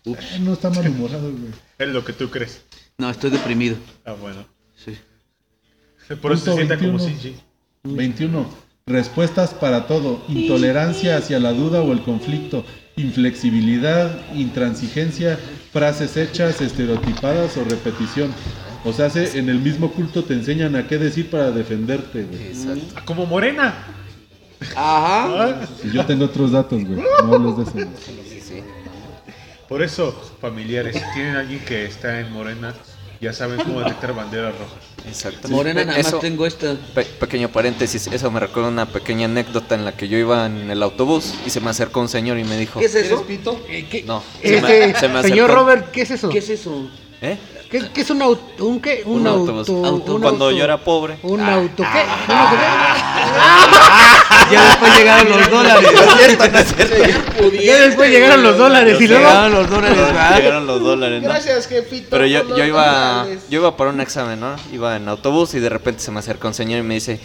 Eh, no está malhumorado, güey. Es lo que tú crees. No, estoy deprimido. Ah, bueno. Sí. Por eso se sienta como 21. Shinji. 21. Respuestas para todo. Intolerancia hacia la duda o el conflicto. Inflexibilidad, intransigencia, frases hechas, estereotipadas o repetición. O sea, se- en el mismo culto te enseñan a qué decir para defenderte, güey. Exacto. Ah, como morena. Ajá. Y yo tengo otros datos, güey. No hables de eso. güey. Por eso, familiares, si tienen alguien que está en morena, ya saben cómo detectar banderas rojas. Exacto. Morena, Eh, nada eso- más tengo esta. Pe- pequeño paréntesis, eso me recuerda una pequeña anécdota en la que yo iba en el autobús y se me acercó un señor y me dijo, ¿Qué es ¿Eres eso? pito? Eh, ¿qué? No, se me- se me señor acercó. Robert, ¿qué es eso? ¿Qué es eso? ¿eh? ¿Qué, qué es un auto? ¿Un qué? Un, Un auto. autobús. Auto. un Cuando auto- yo era pobre. ¿Un Ah. auto qué? ¿Un auto Ya después llegaron los dólares. Ya después llegaron los dólares y luego. Llegaron los dólares. ¿verdad? Llegaron los dólares, ¿no? Gracias, jefito. Pero yo, yo iba yo iba para un examen, ¿no? Iba en autobús y de repente se me acerca un señor y me dice,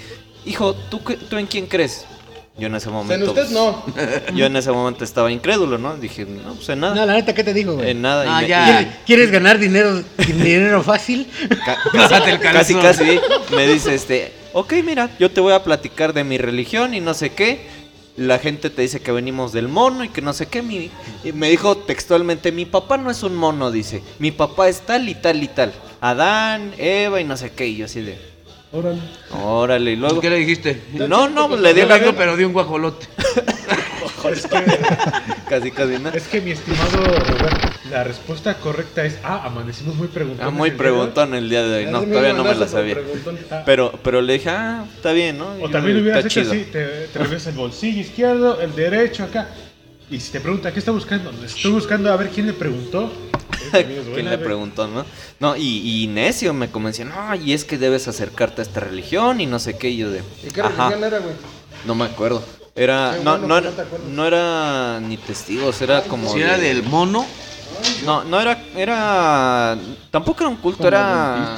hijo, ¿tú, qué- tú en quién crees? Yo en ese En momento... usted no. Yo en ese momento estaba incrédulo, ¿no? Dije, no, pues en No, nada. la neta, ¿qué te digo, güey? En nada. y Ah, me- ya. ¿Quieres, quieres ganar dinero, dinero fácil? Ca- Bájate el casi, casi me dice este, ok, mira, yo te voy a platicar de mi religión y no sé qué. La gente te dice que venimos del mono y que no sé qué. Mi, y me dijo textualmente, mi papá no es un mono, dice. Mi papá es tal y tal y tal. Adán, Eva y no sé qué. Y yo así de, Órale. órale. Y luego, ¿Qué le dijiste? no, no, pues le di la vengo, pero de un guajolote. Es que, Casi, casi, ¿no? es que mi estimado Roberto, la respuesta correcta es Ah, amanecimos muy preguntones. Ah, muy el día de hoy". preguntón el día de hoy. No, todavía no me la sabía. preguntón. Pero, pero le dije, ah, está bien, ¿no? O también yo, hubieras está hecho chido. así, te, te revisas el bolsillo izquierdo, el derecho acá. Y si te pregunta, ¿qué está buscando? Estoy buscando a ver quién le preguntó. ¿Quién le preguntó, no? No, y, y necio me convenció, no, y es que debes acercarte a esta religión y no sé qué, y yo de... ¿Y qué Ajá, religión era, güey? no me acuerdo. Era, no, bueno no, que era, no era ni testigos, era como... Si era de- del mono, No, no era, era... Tampoco era un culto, Como era...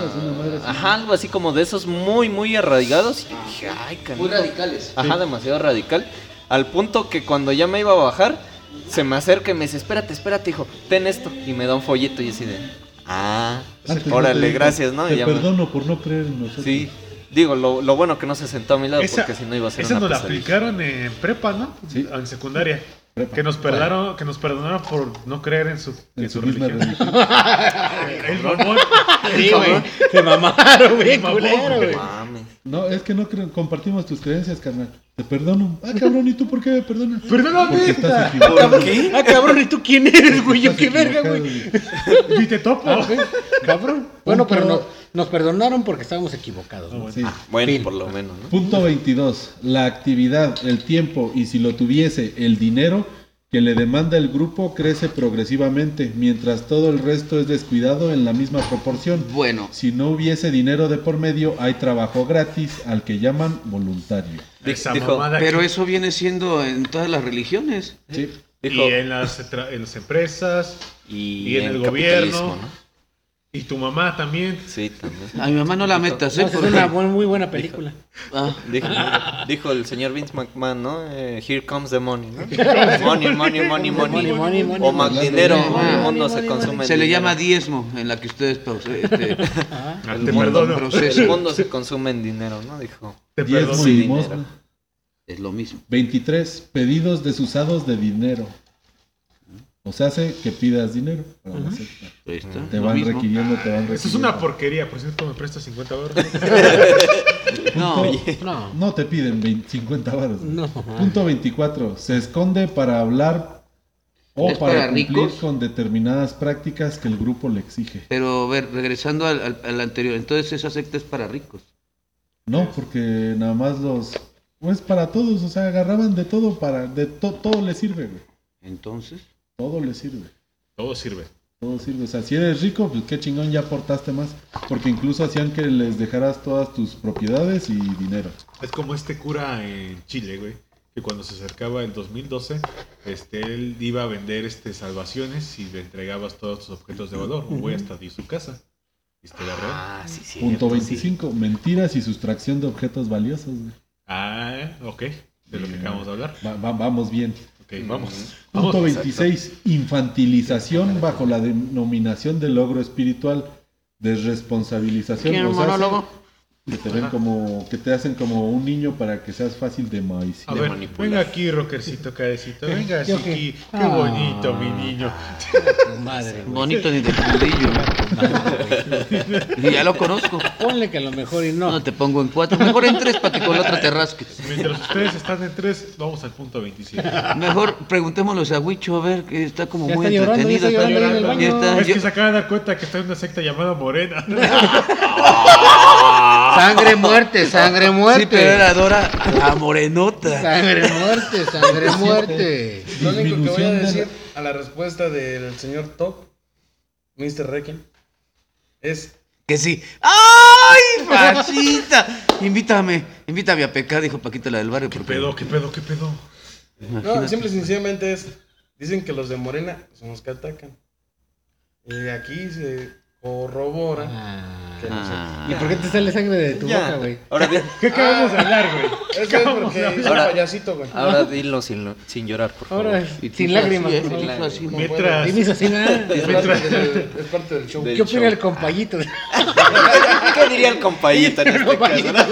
Ajá, algo así como de esos muy, muy arraigados. Y yo dije, ay, canijo. radicales. Ajá, demasiado radical. Al punto que cuando ya me iba a bajar, se me acerca y me dice, espérate, espérate, hijo, ten esto. Y me da un folleto y así de, ah, Antes te órale, gracias, ¿no? Y Te me- perdono por no creer en nosotros. Sí, digo, lo, lo bueno que no se sentó a mi lado Esa, porque si no iba a ser esa una nos la pesadilla. aplicaron en prepa, ¿no? Sí. En secundaria. Prepa. Que nos perdonaron, que nos perdonaron por no creer en su, En en su su misma religión. religión. El mamón. Sí, güey. Se mamaron, güey, culero, güey. Mames. No, es que no creo- compartimos tus creencias, carnal. Te perdono. Ah, cabrón, ¿y tú por qué me perdonas? Perdóname. Porque estás equivocado. ¿Por qué? Ah, cabrón, ¿y tú quién eres, güey? Yo qué verga, güey. Ni te topo. Ah, güey, Cabrón. Bueno, pero Punto. nos, nos perdonaron porque estábamos equivocados. ¿no? Sí. Bueno, Fin. por lo menos, ¿no? Punto 22. La actividad, el tiempo y si lo tuviese, el dinero que le demanda el grupo crece progresivamente, mientras todo el resto es descuidado en la misma proporción. Bueno, Si no hubiese dinero de por medio, hay trabajo gratis al que llaman voluntario. Esa dijo, pero que- eso viene siendo en todas las religiones. Sí. dijo, Y en las, en empresas. y, y en el gobierno. ¿no? Y tu mamá también. Sí, también. A mi mamá no la metas, ¿eh? No, es una muy buena película. Ah, Dijo, dijo el señor Vince McMahon, ¿no? Eh, here comes the money, ¿no? Money, money, money, money. Money, money, money, o más money. dinero, Money, el mundo money, se consume en se le dinero. llama diezmo en la que ustedes este, Ah, el te mundo perdono. proceso. El mundo se consume en dinero, ¿no? Dijo. Te Diezmo y dinero. Es lo mismo. 23. Pedidos desusados de dinero. O sea, hace que pidas dinero para la secta. Ahí está, Te lo van mismo. requiriendo, te van requiriendo. Eso es una porquería. Por cierto, me prestas 50 euros. No, No. No te piden 20 50 baros. No. Punto 24. Se esconde para hablar o ¿Es para, para cumplir ricos? con determinadas prácticas que el grupo le exige. pero a ver, regresando al, al- al anterior, entonces esa secta es para ricos. No, porque nada más los... Pues para todos, o sea, agarraban de todo para... De to- todo le sirve, güey. Entonces, Todo le sirve. Todo sirve. Todo sirve. O sea, si eres rico, pues qué chingón, ya aportaste más. Porque incluso hacían que les dejaras todas tus propiedades y dinero. Es como este cura en Chile, güey. Que cuando se acercaba el 2012, este, él iba a vender este, salvaciones y le entregabas todos tus objetos de valor. Un güey hasta dio su casa. Historia real. Ah, sí, sí. Punto 25. Mentiras y sustracción de objetos valiosos, güey. Ah, ok. De lo que acabamos de hablar. Va- va- vamos bien. Vamos. Punto Vamos. 26. Infantilización bajo la denominación de logro espiritual. Desresponsabilización. ¿quién o sea, monólogo? Que te ven como, que te hacen como un niño para que seas fácil de maíz. A de ver, manipular. venga aquí, rockercito, cabecito. Venga ¿Yo aquí. qué? Ah. bonito, mi niño. Madre, güey. Bonito ni de fundillo. Y ya lo conozco. Ponle que a lo mejor y no. No te pongo en cuatro, mejor en tres para que con la otra te rasques. Mientras ustedes están en tres, vamos al punto 27. Mejor preguntémoslo a Huicho, a ver, que está como Ya muy está llorando, ya entretenido. está llorando Ya está, Es yo- que se acaba de dar cuenta que está en una secta llamada Morena. Sangre muerte, sangre muerte. Sí, pero era Dora la morenota. Sangre muerte, sangre muerte. Lo único que voy a decir a la respuesta del señor Top, Mr. Requiem, es Que sí. ¡Ay, Pachita! Invítame, invítame a pecar, dijo Paquita la del barrio. ¿Qué porque- pedo, qué pedo, qué pedo? No, simple y sencillamente es. Dicen que los de Morena son los que atacan. Y aquí se corrobora que no sé. Ah. ¿Y por qué te sale sangre de tu Ya. boca, güey? Ahora, di- ¿Qué acabamos de hablar, güey? Eso es porque es Ahora- payasito, güey. ahora dilo sin, sin llorar, por favor. Ahora, Y sin lágrimas. así, favor. Hizo así. No Mientras- Dime eso así, ¿verdad? Es parte, del, es parte del show. Del ¿Qué opina show. el compayito? ¿Qué diría el compayito en este caso?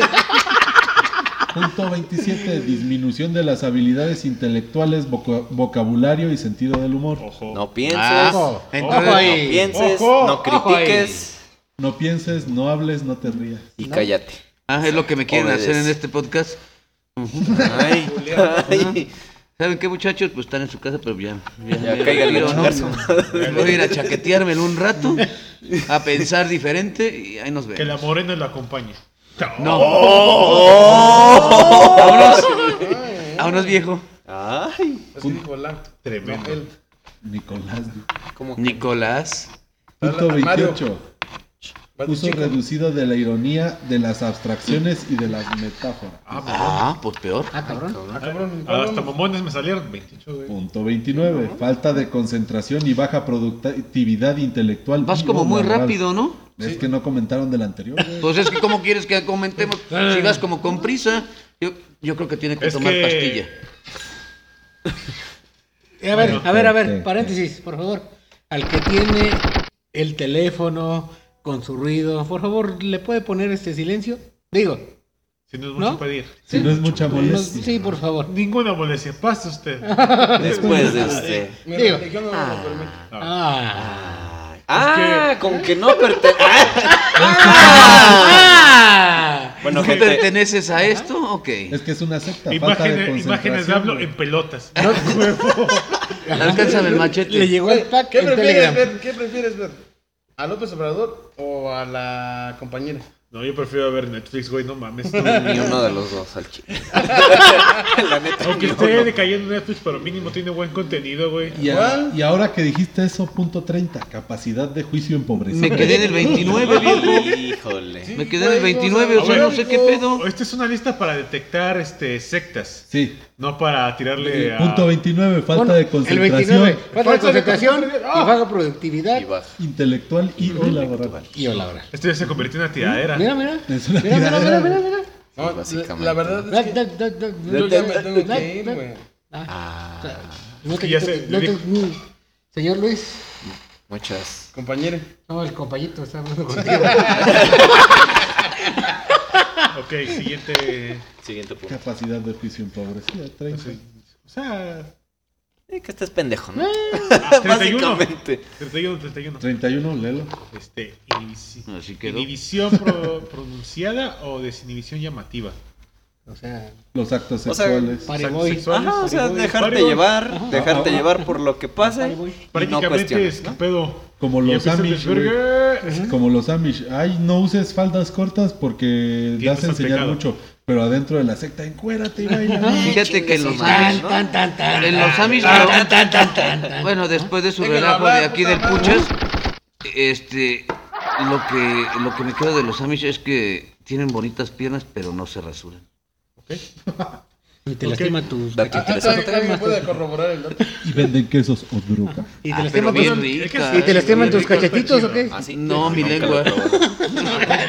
Punto 27. Disminución de las habilidades intelectuales, voca- vocabulario y sentido del humor. Ojo. No pienses, Ah, Ojo, entonces- ojo no ahí. pienses, Ojo, no ojo ahí. critiques No pienses, no hables, no te rías. y cállate. Ah, es lo que me quieren Obedece. hacer en este podcast. Ay, ay. ¿Saben qué, muchachos? Pues están en su casa, pero ya. Ya me cáiganle a retiro, chingar su madre. Voy a ir a chaqueteármelo un rato, a pensar diferente y ahí nos Que vemos. la morena lo acompañe. No. Oh. Vámonos. Vámonos, viejo. Ay, Así dijo la. Tremendo. Nicolás. ¿cómo? Nicolás. Punto Mario. 28. Uso chico. reducido de la ironía, de las abstracciones y de las metáforas. Ah, pues peor. Ah, cabrón. Ah, cabrón. Ah, Hasta mamones me salieron 28, güey. Punto 29. Falta de concentración y baja productividad intelectual. Vas como muy rápido, ¿no? Es que no comentaron del anterior. güey. Pues es que, ¿cómo quieres que comentemos? Si vas como con prisa, yo, yo creo que tiene que Es tomar que- pastilla. A ver, a ver, a ver, Sí. paréntesis, por favor. Al que tiene el teléfono con su ruido, por favor, ¿le puede poner este silencio? Digo, Si no es mucho ¿No? pedir. Si no es mucha no- molestia. sí, por favor. Ninguna molestia. Pase usted. Después de este. Mi Digo. no permite. Ah. Ah, con que no pertenece. Ah. Bueno, ¿Tú perteneces a esto? Ok. Es que es una secta. falta de Imágenes, imágenes de hablo en pelotas. Alcánzame el machete. Le llegó el pack ¿Qué prefieres ver? ¿Qué prefieres ver? ¿A López Obrador o a la compañera? No, yo prefiero ver Netflix, güey, no mames. ni uno de los dos al chile. La neta, Aunque ni esté uno. decayendo Netflix, pero mínimo tiene buen contenido, güey. Y, y ahora que dijiste eso, punto 30. Capacidad de juicio empobrecida. Me quedé en el 29, viejo. Híjole. Me quedé en el 29, o sea, no sé qué pedo. Esta es una lista para detectar este sectas, Sí. No para tirarle a... Punto 29. Falta Bueno, de el concentración 29. Falta de Falta de concentración y concentración. baja productividad Y baja. intelectual y o laboral. y o la hora. Esto ya se convirtió en una tiradera. Mira, mira. Es una Mira, mira, mira, tiradera. mira, mira. No, básicamente. La verdad Da, es que yo ya me tengo que ir, güey. Ah, Ah, no te Y ya se- no te-. Señor Luis, muchas. Compañera. no, el compañito está hablando contigo. Ok, siguiente... Siguiente punto. Capacidad de juicio empobrecida. 30. O sea... Eh, que estés pendejo, ¿no? ah, 31. Básicamente. 31, 31. 31, léelo. Este, inhibici- Así quedó. inhibición pro- pronunciada o desinhibición llamativa. O sea, Los actos O sea, sexuales. Actos sexuales, Ajá, o sea, dejarte llevar, dejarte Ajá. llevar por lo que pase no es que ¿no? pedo. Como los Amish. Como los Amish. Ay, no uses faldas cortas porque das a enseñar pecado. mucho. Pero adentro de la secta, encuérate y baila. Fíjate que en los Amish, tan, tan, tan. en los Amish, bueno, después de su relajo de aquí del. Puchas, este, lo que, lo que me quedo de los Amish es que tienen bonitas piernas, pero no se rasuran. Y te Ok. lastiman tus Dato Ah, cachetes. ¿Alguien alguien puede corroborar el dato? Y venden quesos o droga. Y te Ah, lastiman pero tus- rica. ¿Y te lastiman tus cachetitos o qué? Ah. No, mi lengua.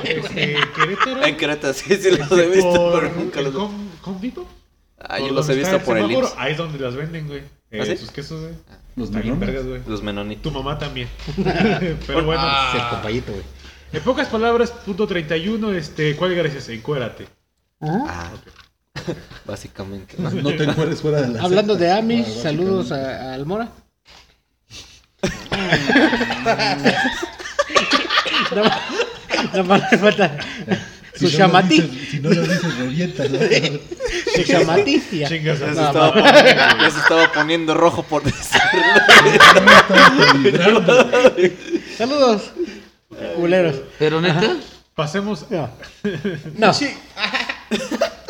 Este. En Querétaro sí, sí los he visto, por pero nunca los con, con Vivo. Ah, yo los he visto por el IMSS. Ahí es donde las venden, güey. Eh, ¿Ah, sí? Sus quesos, güey. Los güey. Los menonitos. Tu mamá también. Pero bueno. Es el compañito, güey. En pocas palabras, punto 31, este, ¿cuál gracias? Encuérate. Ah, básicamente. ¿no? No te fuera de la Hablando secta. de Amish, Ah, saludos a, a Almora. no, no más le falta Si su no Si no lo dices, revientas. ¿no? Su chamati. y ya. Chingas Ya se, No, estaba poniendo, ya se estaba poniendo rojo por decirlo. Saludos, culeros. Pero neta, Pasemos. No. No.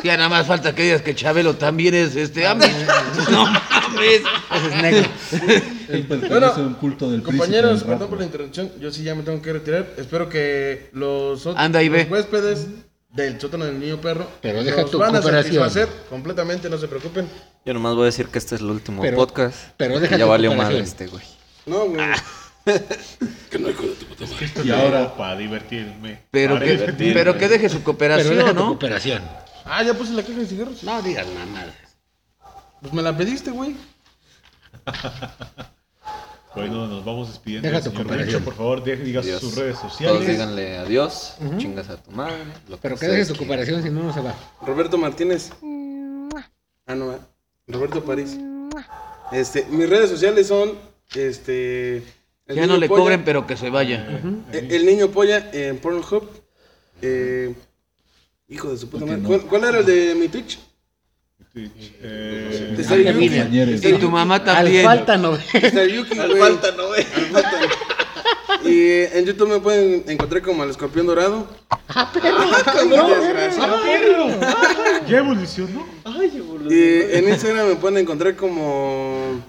Ya nada más falta que digas que Chabelo también es este Amish. No mames. Ese es negro. Pertenece Bueno, un culto del Compañeros, perdón por la interrupción. Yo sí ya me tengo que retirar. Espero que los, ot- Anda y ve. los huéspedes del sótano del niño perro Pero deja nos tu van a cooperación. satisfacer completamente, no se preocupen. Yo nomás voy a decir que este es el último Pero- podcast. pero deja ya tu valió madre este, güey. No, güey. Esto Y lo ahora- hago para divertirme. Pero para que, divertirme. pero que deje su Pero cooperación, tu ¿no? cooperación. Ah, ya puse la caja de cigarros. No digas nada. Pues me la pediste, güey. Bueno, nos vamos despidiendo. Deja tu Señor por favor, de- diga Adiós. sus redes Todos sociales. díganle adiós, chingas a tu madre. lo Pero que ustedes dejes tu quieran. cooperación, si no, no se va. Roberto Martínez. Ah, no, eh. Roberto París. Este, mis redes sociales son este el Ya niño no le polla, cobren, pero que se vaya. eh, El niño polla en Pornhub. Eh, hijo de su puta madre. no. ¿Cuál, cuál era el de mi Twitch? Twitch, eh, Yuki. Y tu mamá Al también. falta no Yuki, no. Al falta. Y eh, en YouTube me pueden encontrar como el escorpión dorado. ¡Ah, ya evolucionó. Y en Instagram me pueden encontrar como.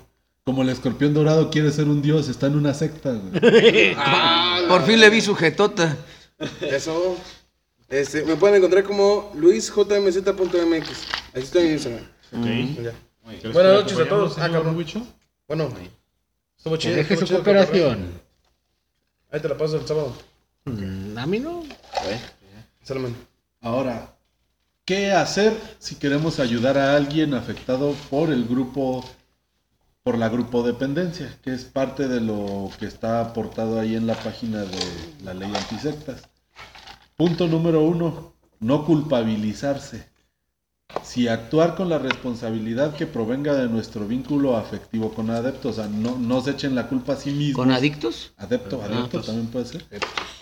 Como el escorpión dorado quiere ser un dios, está en una secta, güey. Por fin le vi su jetota. Eso. Este, me pueden encontrar como luisjmz.mx. Así estoy en Instagram. Ok. Ya. Gracias Buenas noches a todos. Ah, señor cabrón. Huicho. Bueno, estuvo Que chido. deje su cooperación. Ahí te la paso el sábado. Mm, A mí no. Ahora, ¿qué hacer si queremos ayudar a alguien afectado por el grupo, por la grupo dependencia, que es parte de lo que está aportado ahí en la página de la ley antisectas? Punto número uno, no culpabilizarse. Si actuar con la responsabilidad que provenga de nuestro vínculo afectivo con adeptos, o sea, no, no se echen la culpa a sí mismos. ¿Con adictos? Adepto, adepto pues, también puede ser.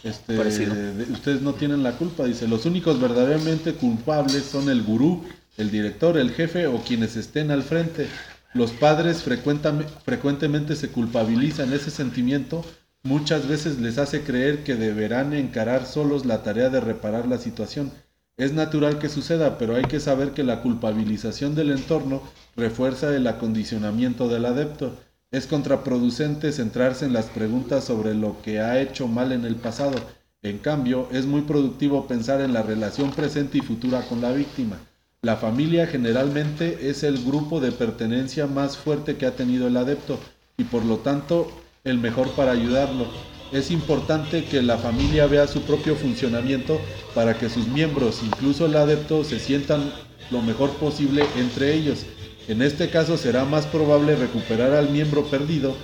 Este, Parecido. de- ustedes no tienen la culpa, dice. Los únicos verdaderamente culpables son el gurú, el director, el jefe o quienes estén al frente. Los padres frecuentemente se culpabilizan. Ese sentimiento muchas veces les hace creer que deberán encarar solos la tarea de reparar la situación. Es natural que suceda, pero hay que saber que la culpabilización del entorno refuerza el acondicionamiento del adepto. Es contraproducente centrarse en las preguntas sobre lo que ha hecho mal en el pasado. En cambio, es muy productivo pensar en la relación presente y futura con la víctima. La familia generalmente es el grupo de pertenencia más fuerte que ha tenido el adepto y por lo tanto el mejor para ayudarlo. Es importante que la familia vea su propio funcionamiento para que sus miembros, incluso el adepto, se sientan lo mejor posible entre ellos. En este caso será más probable recuperar al miembro perdido.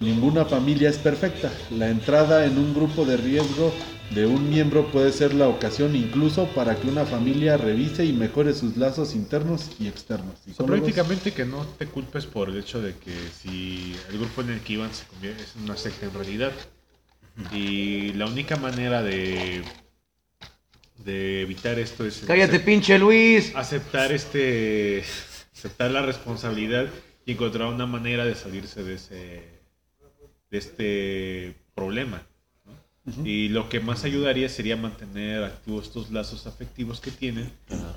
Ninguna familia es perfecta. La entrada en un grupo de riesgo de un miembro puede ser la ocasión incluso para que una familia revise y mejore sus lazos internos y externos. Psicólogos, prácticamente que no te culpes por el hecho de que si el grupo en el que iban se convierte es una secta en realidad. Y la única manera de, de evitar esto es Cállate, pinche Luis. aceptar este aceptar la responsabilidad y encontrar una manera de salirse de ese de este problema y lo que más ayudaría sería mantener activos estos lazos afectivos que tienen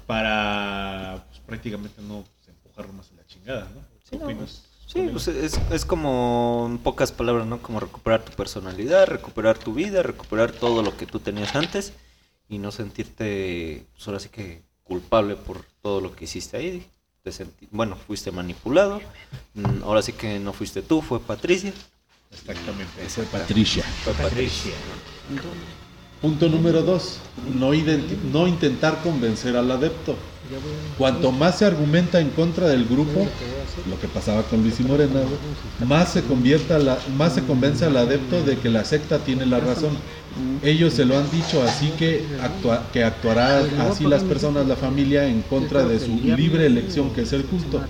para pues, prácticamente no pues, empujarlo más a la chingada ¿no? Sí, pues es, es como, en pocas palabras, ¿no? Como recuperar tu personalidad, recuperar tu vida, recuperar todo lo que tú tenías antes y no sentirte, pues ahora sí que culpable por todo lo que hiciste ahí. Te bueno, fuiste manipulado. Mm, Ahora sí que no fuiste tú, fue Patricia. Exactamente. Patricia. Patricia. Punto número dos, no, intentar convencer al adepto. Cuanto más se argumenta en contra del grupo, lo que pasaba con Luis y Morena, más se convierta la, más se convence al adepto de que la secta tiene la razón. Ellos se lo han dicho, así que, actua- que actuará así las personas, la familia, en contra de su libre elección, que es el culto,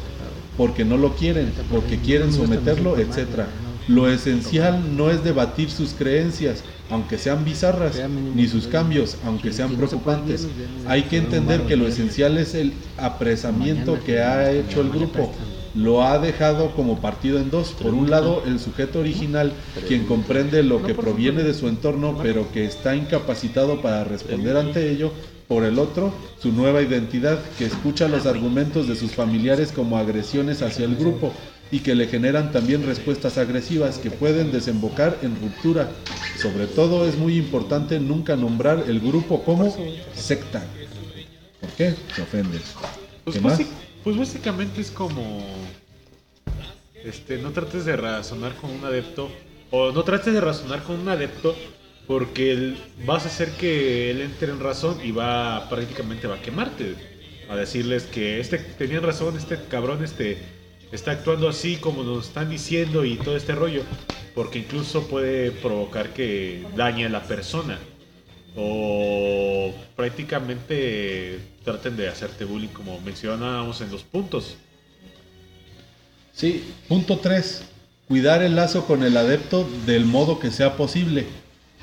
porque no lo quieren, porque quieren someterlo, etcétera. Lo esencial no es debatir sus creencias, aunque sean bizarras, ni sus cambios, aunque sean preocupantes. Hay que entender que lo esencial es el apresamiento que ha hecho el grupo. Lo ha dejado como partido en dos. Por un lado, el sujeto original, quien comprende lo que proviene de su entorno, pero que está incapacitado para responder ante ello. por el otro, su nueva identidad, que escucha los argumentos de sus familiares como agresiones hacia el grupo y que le generan también respuestas agresivas que pueden desembocar en ruptura. Sobre todo es muy importante nunca nombrar el grupo como secta. ¿Por qué? Se ofendes. Pues, ¿Qué más? básic- pues básicamente es como. Este, no trates de razonar con un adepto. O no trates de razonar con un adepto. Porque él- vas a hacer que él entre en razón y va prácticamente va a quemarte. A decirles que este tenían razón, este cabrón este está actuando así como nos están diciendo y todo este rollo. Porque incluso puede provocar que dañe a la persona. O prácticamente traten de hacerte bullying como mencionábamos en los puntos. Sí, punto 3. Cuidar el lazo con el adepto del modo que sea posible.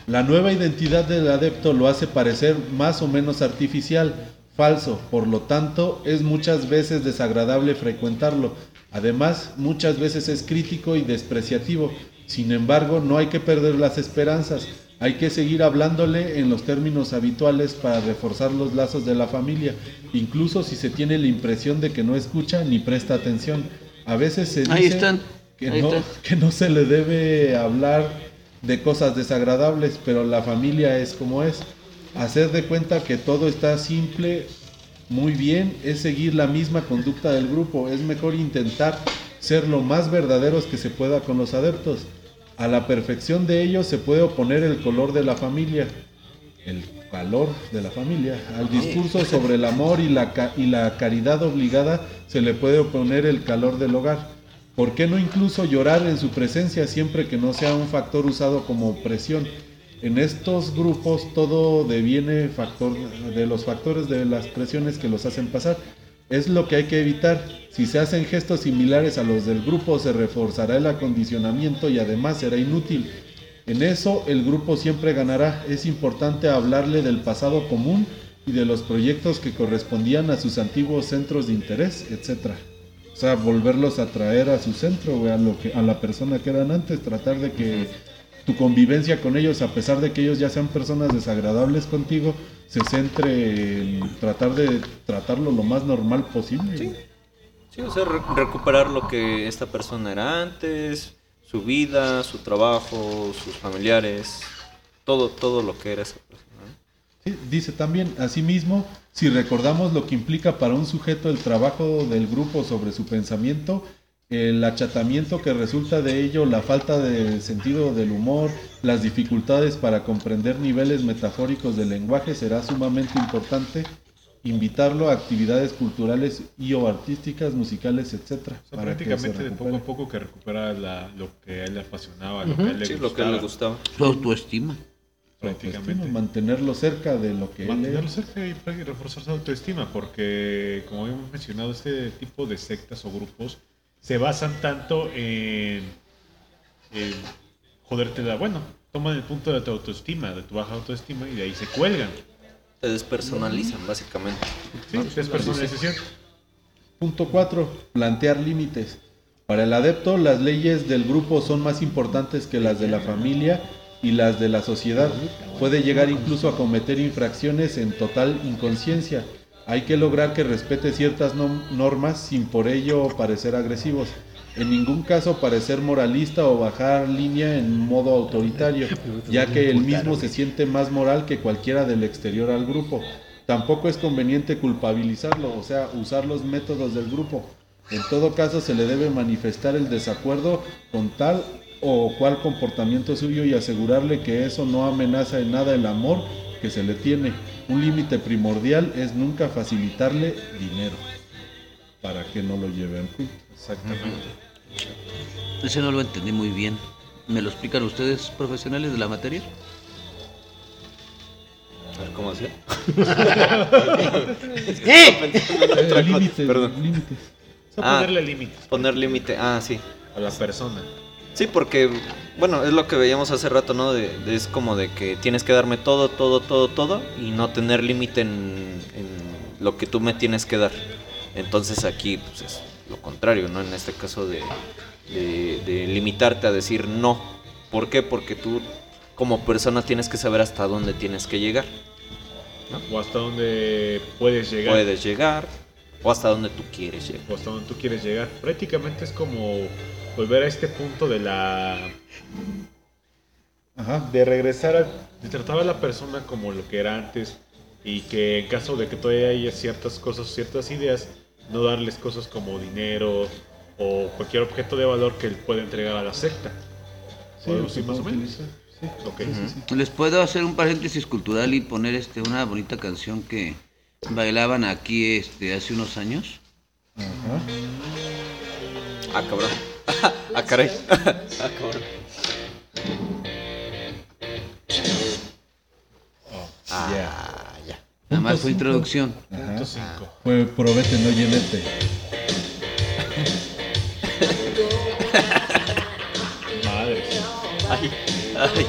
La nueva identidad del adepto lo hace parecer más o menos artificial, falso, por lo tanto es muchas veces desagradable frecuentarlo. Además, muchas veces es crítico y despreciativo. Sin embargo, no hay que perder las esperanzas. Hay que seguir hablándole en los términos habituales para reforzar los lazos de la familia, incluso si se tiene la impresión de que no escucha ni presta atención. A veces se dice Ahí están, que, ahí no, están. que no se le debe hablar de cosas desagradables, pero la familia es como es. Hacer de cuenta que todo está simple, muy bien, es seguir la misma conducta del grupo. Es mejor intentar ser lo más verdaderos que se pueda con los adeptos. A la perfección de ellos se puede oponer el color de la familia, el calor de la familia. Al discurso sobre el amor y la, ca- y la caridad obligada se le puede oponer el calor del hogar. ¿Por qué no incluso llorar en su presencia siempre que no sea un factor usado como presión? En estos grupos todo deviene factor de los factores de las presiones que los hacen pasar. Es lo que hay que evitar. Si se hacen gestos similares a los del grupo, se reforzará el acondicionamiento y además será inútil. En eso el grupo siempre ganará. Es importante hablarle del pasado común y de los proyectos que correspondían a sus antiguos centros de interés, etc. O sea, volverlos a traer a su centro, a, lo que, a la persona que eran antes, tratar de que tu convivencia con ellos, a pesar de que ellos ya sean personas desagradables contigo, se centre en tratar de tratarlo lo más normal posible. güey. Sí, o sea, re- recuperar lo que esta persona era antes, su vida, su trabajo, sus familiares, todo, todo lo que era esa persona. Sí, dice también, asimismo, si recordamos lo que implica para un sujeto el trabajo del grupo sobre su pensamiento, el achatamiento que resulta de ello, la falta de sentido del humor, las dificultades para comprender niveles metafóricos del lenguaje, será sumamente importante invitarlo a actividades culturales y o artísticas, musicales, etcétera. O sea, para que se prácticamente de poco a poco que recupera la- lo que a él le apasionaba, lo que a él le Sí, gustaba. lo que le gustaba. Su autoestima. Prácticamente. Autoestima, mantenerlo cerca de lo que él Mantenerlo es. cerca y reforzar su autoestima, porque como hemos mencionado, este tipo de sectas o grupos se basan tanto en, en joderte la, bueno, toman el punto de tu autoestima, de tu baja autoestima y de ahí se cuelgan. Te despersonalizan, básicamente. Sí, despersonalización. Punto 4. Plantear límites. Para el adepto, las leyes del grupo son más importantes que las de la familia y las de la sociedad. Puede llegar incluso a cometer infracciones en total inconsciencia. Hay que lograr que respete ciertas normas sin por ello parecer agresivos. En ningún caso parecer moralista o bajar línea en modo autoritario, ya que él mismo se siente más moral que cualquiera del exterior al grupo. Tampoco es conveniente culpabilizarlo, o sea, usar los métodos del grupo. En todo caso, se le debe manifestar el desacuerdo con tal o cual comportamiento suyo y asegurarle que eso no amenaza en nada el amor que se le tiene. Un límite primordial es nunca facilitarle dinero para que no lo lleve al culto. Exactamente. Ese no lo entendí muy bien. ¿Me lo explican ustedes, profesionales de la materia? A ver, ¿cómo hacía? Eh, límites, Perdón. límites. O sea, Ah. ponerle límites Poner límite, ah, sí. a la persona. Sí, porque, bueno, es lo que veíamos hace rato, ¿no? De, de- es como de que tienes que darme todo, todo, todo, todo y no tener límite en, en lo que tú me tienes que dar. Entonces aquí, pues es lo contrario, ¿no? En este caso de, de, de limitarte a decir no. ¿Por qué? Porque tú como persona tienes que saber hasta dónde tienes que llegar. O hasta donde puedes llegar. Puedes llegar o hasta donde tú quieres llegar. O hasta donde tú quieres llegar. Prácticamente es como volver a este punto de la. Ajá. de regresar a. de tratar a la persona como lo que era antes. Y que en caso de que todavía haya ciertas cosas, ciertas ideas, no darles cosas como dinero o cualquier objeto de valor que él pueda entregar a la secta. Sí, se más o menos. Sí. Ok. Les puedo hacer un paréntesis cultural y poner este una bonita canción que bailaban aquí este hace unos años. Ajá. Ah, cabrón. ah, caray. ah, cabrón. Ah, ya. Nada más fue introducción. Ajá. Punto cinco. Fue probete, no llenete. Madre. Ay, ay.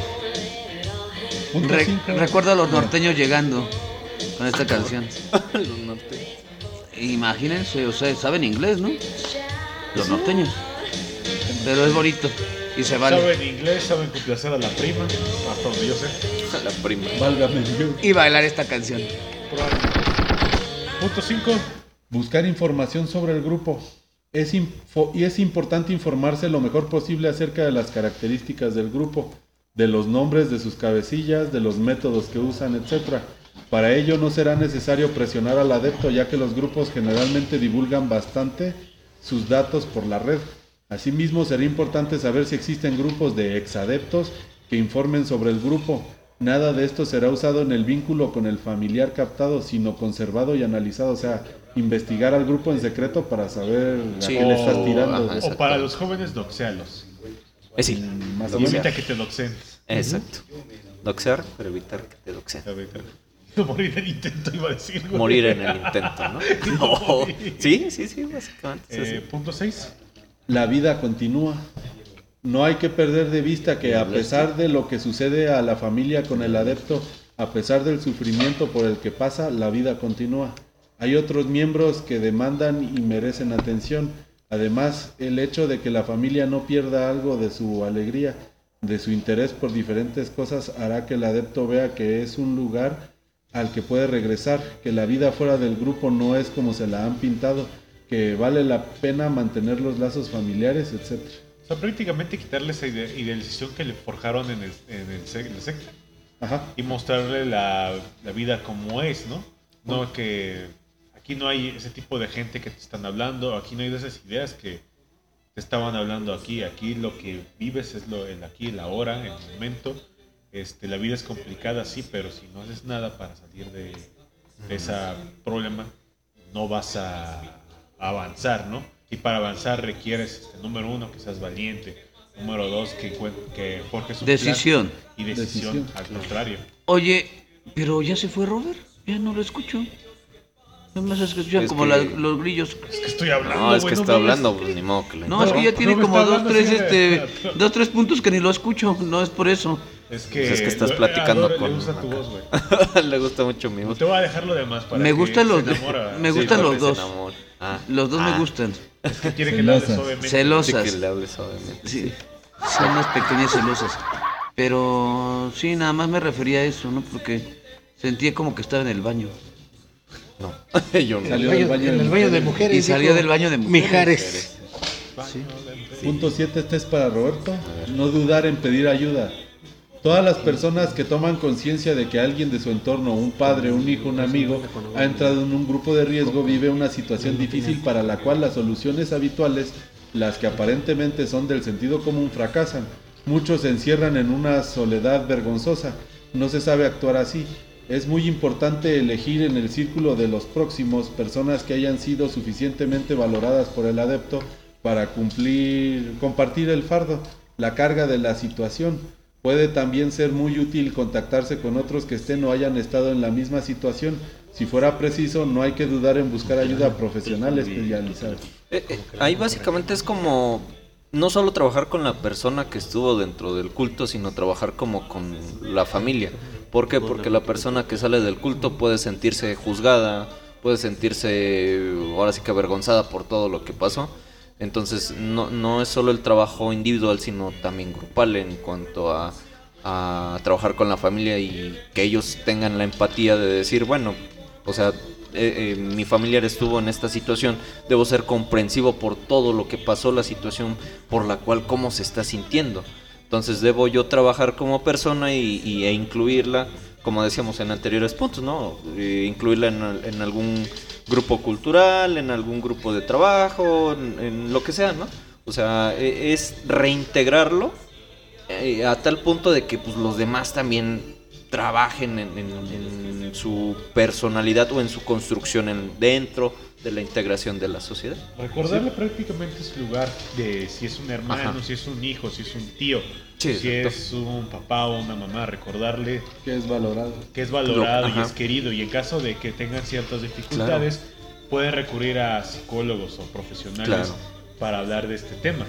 Punto Re- cinco. recuerdo a los norteños llegando con esta canción. Los norteños. Imagínense, o sea, saben inglés, ¿no? Los norteños. Pero es bonito y se vale. Saben inglés, saben complacer a la prima, hasta donde yo sé. La prima. Válgame Dios. Y bailar esta canción. Probablemente. Punto 5. Buscar información sobre el grupo. Es y es importante informarse lo mejor posible acerca de las características del grupo, de los nombres de sus cabecillas, de los métodos que usan, etc. Para ello no será necesario presionar al adepto ya que los grupos generalmente divulgan bastante sus datos por la red. Asimismo será importante saber si existen grupos de exadeptos que informen sobre el grupo. Nada de esto será usado en el vínculo con el familiar captado, sino conservado y analizado. O sea, investigar al grupo en secreto para saber a Sí, qué le estás o- tirando. ajá, O para los jóvenes, doxealos. Sí. Más o Y menos. evita que te doxen. Exacto. Doxear, pero evitar que te doxeen. No morir en intento, iba a decir. Morir en el intento, ¿no? No. Sí, sí, sí, básicamente. es Eh, punto 6. La vida continúa. No hay que perder de vista que a pesar de lo que sucede a la familia con el adepto, a pesar del sufrimiento por el que pasa, la vida continúa. Hay otros miembros que demandan y merecen atención. Además, el hecho de que la familia no pierda algo de su alegría, de su interés por diferentes cosas, hará que el adepto vea que es un lugar al que puede regresar, que la vida fuera del grupo no es como se la han pintado, que vale la pena mantener los lazos familiares, etc. O sea, prácticamente quitarle esa ide- idealización que le forjaron en el, en el, en la secta. Ajá. Y mostrarle la, la vida como es, ¿no? No que aquí no hay ese tipo de gente que te están hablando, aquí no hay de esas ideas que te estaban hablando aquí. Aquí lo que vives es lo, el aquí, el ahora, el momento. Este, la vida es complicada, sí, pero si no haces nada para salir de, de ese problema, no vas a, a avanzar, ¿no? Y para avanzar requieres, este, número uno, que seas valiente. Número dos, que, que forjes un plan. Decisión. Y decisión, Decisión. al contrario. Oye, pero ya se fue Robert. Ya no lo escucho. Nada más es que escuchan Es como que- la- los grillos. Es que estoy hablando. No, es que está hablando, pues ni modo que le No, es que ya no tiene me como dos, tres, este, dos, tres puntos que ni lo escucho. No es por eso. Es que, Pues es que estás platicando Adore, con- Le gusta tu voz, güey. Le gusta mucho mi No voz. te voy a dejar lo demás para Me que gustan se los, enamora. me Sí, gustan porque los dos. Ah. Los dos Ah, me gustan. Es que quiere que le hables Celosas. suavemente. Sí, Celosas. que le hables suavemente. Sí, son unas pequeñas celosas. Pero sí, nada más me refería a eso, ¿no? Porque sentía como que estaba en el baño. No, yo no. Salió del baño en de el baño de mujeres. Y salió del baño de mujeres. Mijares. Punto 7, este es para Roberto. No dudar en pedir ayuda. Todas las personas que toman conciencia de que alguien de su entorno, un padre, un hijo, un amigo, ha entrado en un grupo de riesgo, vive una situación difícil para la cual las soluciones habituales, las que aparentemente son del sentido común, fracasan. Muchos se encierran en una soledad vergonzosa. No se sabe actuar así. Es muy importante elegir en el círculo de los próximos personas que hayan sido suficientemente valoradas por el adepto para cumplir, compartir el fardo, la carga de la situación. Puede también ser muy útil contactarse con otros que estén o hayan estado en la misma situación. Si fuera preciso, no hay que dudar en buscar ayuda profesional especializada. Eh, eh, ahí básicamente es como no solo trabajar con la persona que estuvo dentro del culto, sino trabajar como con la familia. ¿Por qué? Porque la persona que sale del culto puede sentirse juzgada, puede sentirse ahora sí que avergonzada por todo lo que pasó. Entonces no, no es solo el trabajo individual, sino también grupal en cuanto a a trabajar con la familia y que ellos tengan la empatía de decir, bueno, o sea, eh, eh, mi familiar estuvo en esta situación, debo ser comprensivo por todo lo que pasó, la situación por la cual, cómo se está sintiendo. Entonces debo yo trabajar como persona y, e incluirla, como decíamos en anteriores puntos, ¿no? Eh, incluirla en, en algún grupo cultural, en algún grupo de trabajo, en, en lo que sea, ¿no? O sea, e- es reintegrarlo eh, a tal punto de que pues, los demás también trabajen en, en- en su personalidad o en su construcción en- dentro de la integración de la sociedad. Recordarle prácticamente su lugar de si es un hermano, Ajá. si es un hijo, si es un tío, Sí, si es un papá o una mamá, recordarle Que es valorado. que es valorado Lo- y ajá. es querido y en caso de que tengan ciertas dificultades pueden recurrir a psicólogos o profesionales Claro. para hablar de este tema.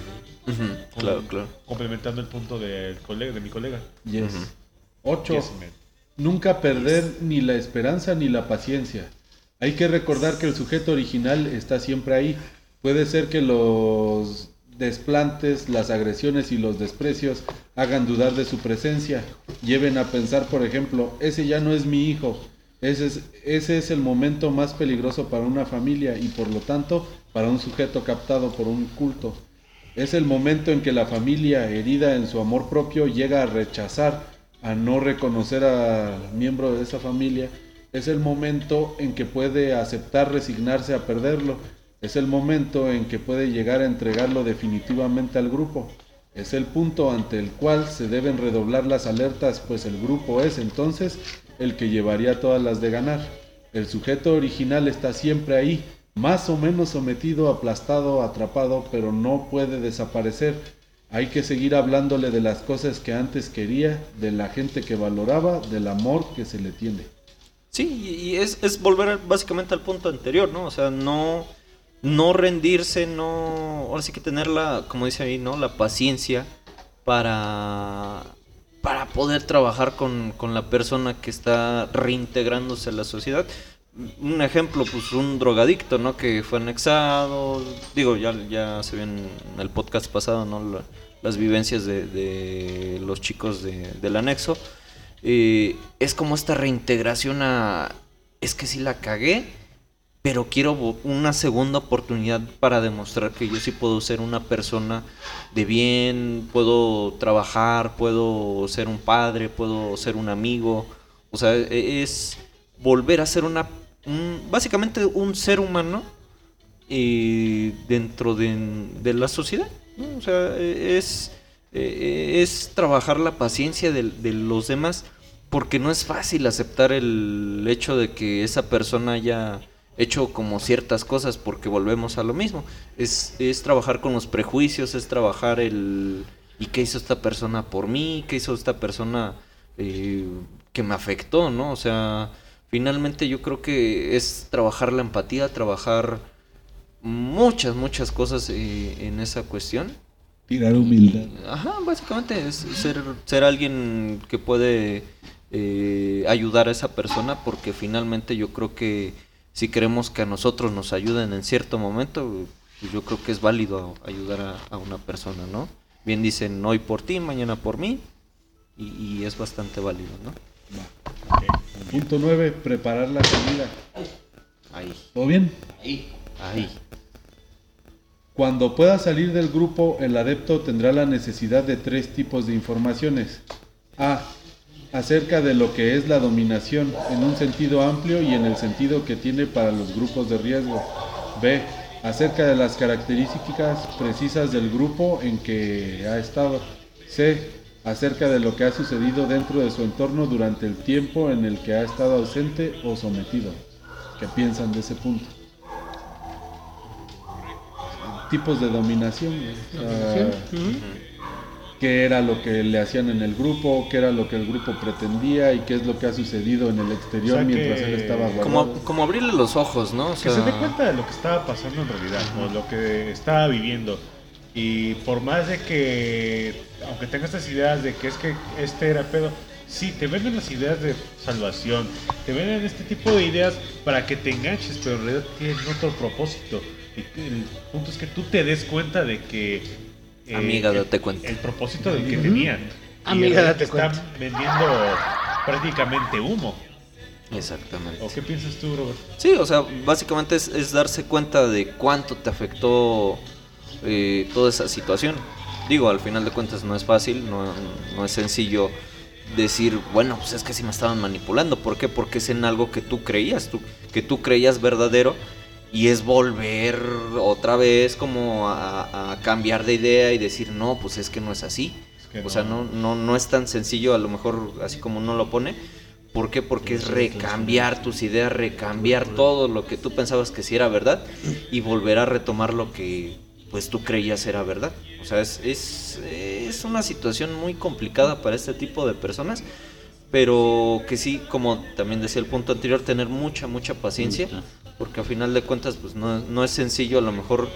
Claro, claro. Complementando el punto del colega, de mi colega. Yes. Ujú. 8. Yes, man. Nunca perder ni la esperanza ni la paciencia. Hay que recordar que el sujeto original está siempre ahí. Puede ser que los desplantes, las agresiones y los desprecios hagan dudar de su presencia. Lleven a pensar, por ejemplo, ese ya no es mi hijo. Ese es, el momento más peligroso para una familia y por lo tanto para un sujeto captado por un culto. Es el momento en que la familia, herida en su amor propio, llega a rechazar, a no reconocer al miembro de esa familia. Es el momento en que puede aceptar resignarse a perderlo. Es el momento en que puede llegar a entregarlo definitivamente al grupo. Es el punto ante el cual se deben redoblar las alertas, pues el grupo es entonces el que llevaría todas las de ganar. El sujeto original está siempre ahí, más o menos sometido, aplastado, atrapado, pero no puede desaparecer. Hay que seguir hablándole de las cosas que antes quería, de la gente que valoraba, del amor que se le tiene. Sí, y es, es volver básicamente al punto anterior, ¿no? O sea, no, no rendirse, no... Ahora sí que tener la, como dice ahí, ¿no? La paciencia para, para poder trabajar con, con la persona que está reintegrándose a la sociedad. Un ejemplo, pues un drogadicto, ¿no? Que fue anexado. Digo, ya, ya se vio en el podcast pasado, ¿no? La- las vivencias de, de los chicos de- del anexo. Eh, es como esta reintegración a... Es que sí la cagué, pero quiero una segunda oportunidad para demostrar que yo sí puedo ser una persona de bien, puedo trabajar, puedo ser un padre, puedo ser un amigo. O sea, e- es volver a ser una... un- básicamente un ser humano eh, dentro de, de la sociedad. O sea, eh, es, eh, es trabajar la paciencia de, de los demás porque no es fácil aceptar el hecho de que esa persona haya hecho como ciertas cosas porque volvemos a lo mismo. Es, es trabajar con los prejuicios, es trabajar el... ¿Y qué hizo esta persona por mí? ¿Qué hizo esta persona eh, que me afectó? ¿no? O sea, finalmente yo creo que es trabajar la empatía, trabajar muchas, muchas cosas eh, en esa cuestión. Tirar humildad. Ajá, básicamente es ser, ser alguien que puede eh, ayudar a esa persona porque finalmente yo creo que si queremos que a nosotros nos ayuden en cierto momento, pues yo creo que es válido ayudar a, a una persona, ¿no? Bien dicen hoy por ti, mañana por mí y, y es bastante válido, ¿no? Punto 9. Preparar la comida. Ahí, ¿Todo bien? ahí. Cuando pueda salir del grupo, el adepto tendrá la necesidad de tres tipos de informaciones. A. Acerca de lo que es la dominación, en un sentido amplio y en el sentido que tiene para los grupos de riesgo. B. Acerca de las características precisas del grupo en que ha estado. C. Acerca de lo que ha sucedido dentro de su entorno durante el tiempo en el que ha estado ausente o sometido. ¿Qué piensan de ese punto? tipos de dominación. sea, qué era lo que le hacían en el grupo, qué era lo que el grupo pretendía y qué es lo que ha sucedido en el exterior O sea mientras que- él estaba guardado. Como, como abrirle los ojos, ¿no? O Que se dé cuenta de lo que estaba pasando en realidad, o lo que estaba viviendo. Y por más de que, aunque tenga estas ideas de que es que este era pedo, sí, te venden las ideas de salvación, te venden este tipo de ideas para que te enganches, pero en realidad tienen otro propósito. Y el punto es que tú te des cuenta de que... eh, Amiga, date cuenta. El propósito del que tenían. Amiga, date están cuenta. vendiendo prácticamente humo. Exactamente. ¿O qué piensas tú, Robert? Sí, o sea, básicamente es, es darse cuenta de cuánto te afectó eh, toda esa situación. Digo, al final de cuentas no es fácil, no, no es sencillo decir, bueno, pues es que sí me estaban manipulando. ¿Por qué? Porque es en algo que tú creías, tú, que tú creías verdadero y es volver otra vez como a, a cambiar de idea y decir, no, pues es que no es así. que o sea, no, no, no es tan sencillo, a lo mejor así como uno lo pone. ¿Por qué? Porque es recambiar tus ideas, recambiar todo lo que tú pensabas que sí era verdad y volver a retomar lo que pues tú creías era verdad. O sea, es, es, es una situación muy complicada para este tipo de personas, pero que sí, como también decía el punto anterior, tener mucha, mucha paciencia, porque a final de cuentas pues no, no es sencillo, a lo mejor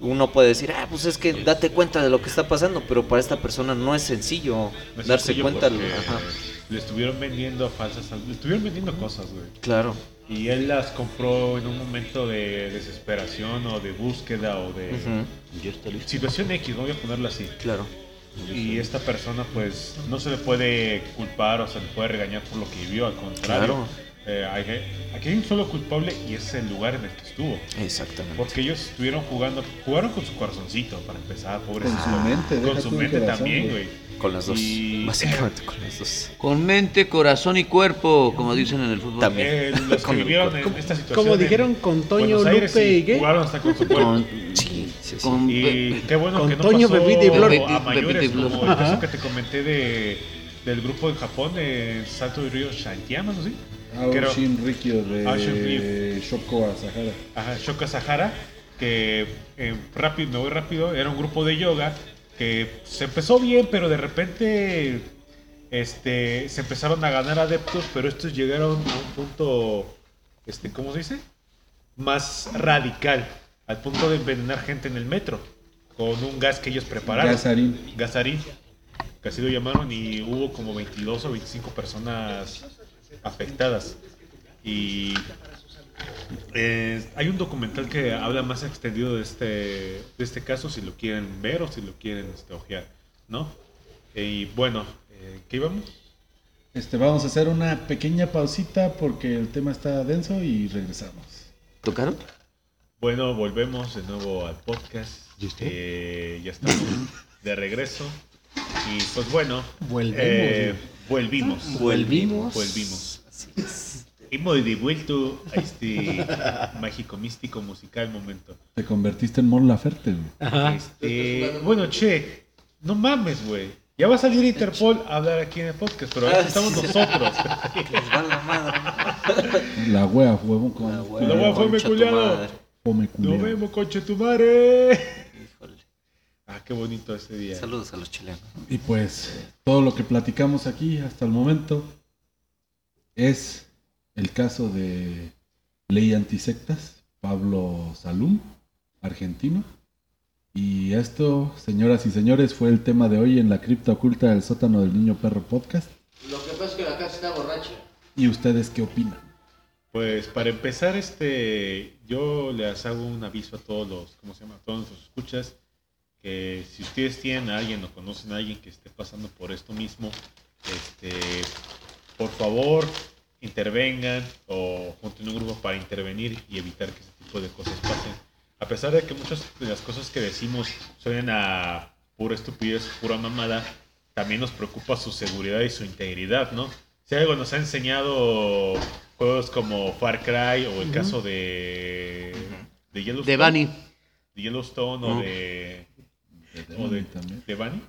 uno puede decir, ah, pues es que date cuenta de lo que está pasando, pero para esta persona no es sencillo No es darse sencillo cuenta. ajá, Le estuvieron vendiendo falsas. Le estuvieron vendiendo cosas, güey. claro. Y él las compró en un momento de desesperación o de búsqueda o de situación X, voy a ponerlo así. claro. Y esta persona pues no se le puede culpar o se le puede regañar por lo que vivió, al contrario. Claro. Eh, hay- aquí hay un solo culpable y es el lugar en el que estuvo. Exactamente. Porque ellos estuvieron jugando, jugaron con su corazoncito para empezar, pobres. Con su mente, Con su mente corazón, también, güey. Con las dos. Y- Básicamente con las dos. Con mente, corazón y cuerpo, como dicen en el fútbol. También. Eh, los que vivieron en esta situación. Como dijeron con Toño, Aires, Lupe y qué. Jugaron hasta con su cuerpo. Con, Sí, sí, sí. con Y qué bueno Con que no Toño, pasó Pepito y Flor. a y Flor. como el caso que te comenté de, del grupo en Japón, de Salto de Río Shantiama, ¿no? ¿Sí? Rikyo Aoshin de Shoko Asahara. Ajá, Shoka Sahara, que eh, rápido, me voy rápido, era un grupo de yoga que se empezó bien, pero de repente este, se empezaron a ganar adeptos, pero estos llegaron a un punto, este, ¿cómo se dice? Más radical, al punto de envenenar gente en el metro, con un gas que ellos prepararon. Gasarin. Gasarín, que así lo llamaron, y hubo como 22 o 25 personas afectadas. Y eh, hay un documental que habla más extendido de este, de este caso, si lo quieren ver o si lo quieren este, ojear, ¿no? Y bueno, eh, ¿qué íbamos? Este, vamos a hacer una pequeña pausita porque el tema está denso y regresamos. ¿Tocaron? Bueno, volvemos de nuevo al podcast. Eh, ya estamos de regreso. Y pues bueno, Volvemos. Volvimos. Volvimos. Volvimos. Hemos devuelto a este mágico, místico, musical momento. Te convertiste en Mon Laferte, güey. Ajá. Este, bueno, che, no mames, güey. Ya va a salir Interpol a hablar aquí en el podcast, pero ahora estamos nosotros. Les va la madre. La wea, huevón. Con, La wea, fue mi culiado. Nos vemos, conche tu madre. Ah, qué bonito ese día. Saludos a los chilenos. Y pues todo lo que platicamos aquí hasta el momento es el caso de Ley Antisectas, Pablo Salum, argentino. Y esto, señoras y señores, fue el tema de hoy en la cripta oculta del sótano del niño perro podcast. Lo que pasa es que la casa está borracha. ¿Y ustedes qué opinan? Pues para empezar, este, yo les hago un aviso a todos los, ¿cómo se llama? A todos los escuchas, que si ustedes tienen a alguien o conocen a alguien que esté pasando por esto mismo, este, por favor, intervengan o junten un grupo para intervenir y evitar que ese tipo de cosas pasen. A pesar de que muchas de las cosas que decimos suenen a pura estupidez, pura mamada, también nos preocupa su seguridad y su integridad, ¿no? Si algo nos ha enseñado juegos como Far Cry o el caso de, de Yellowstone, De Bunny. de Yellowstone o Ujú. De, o de, también. de Bunny,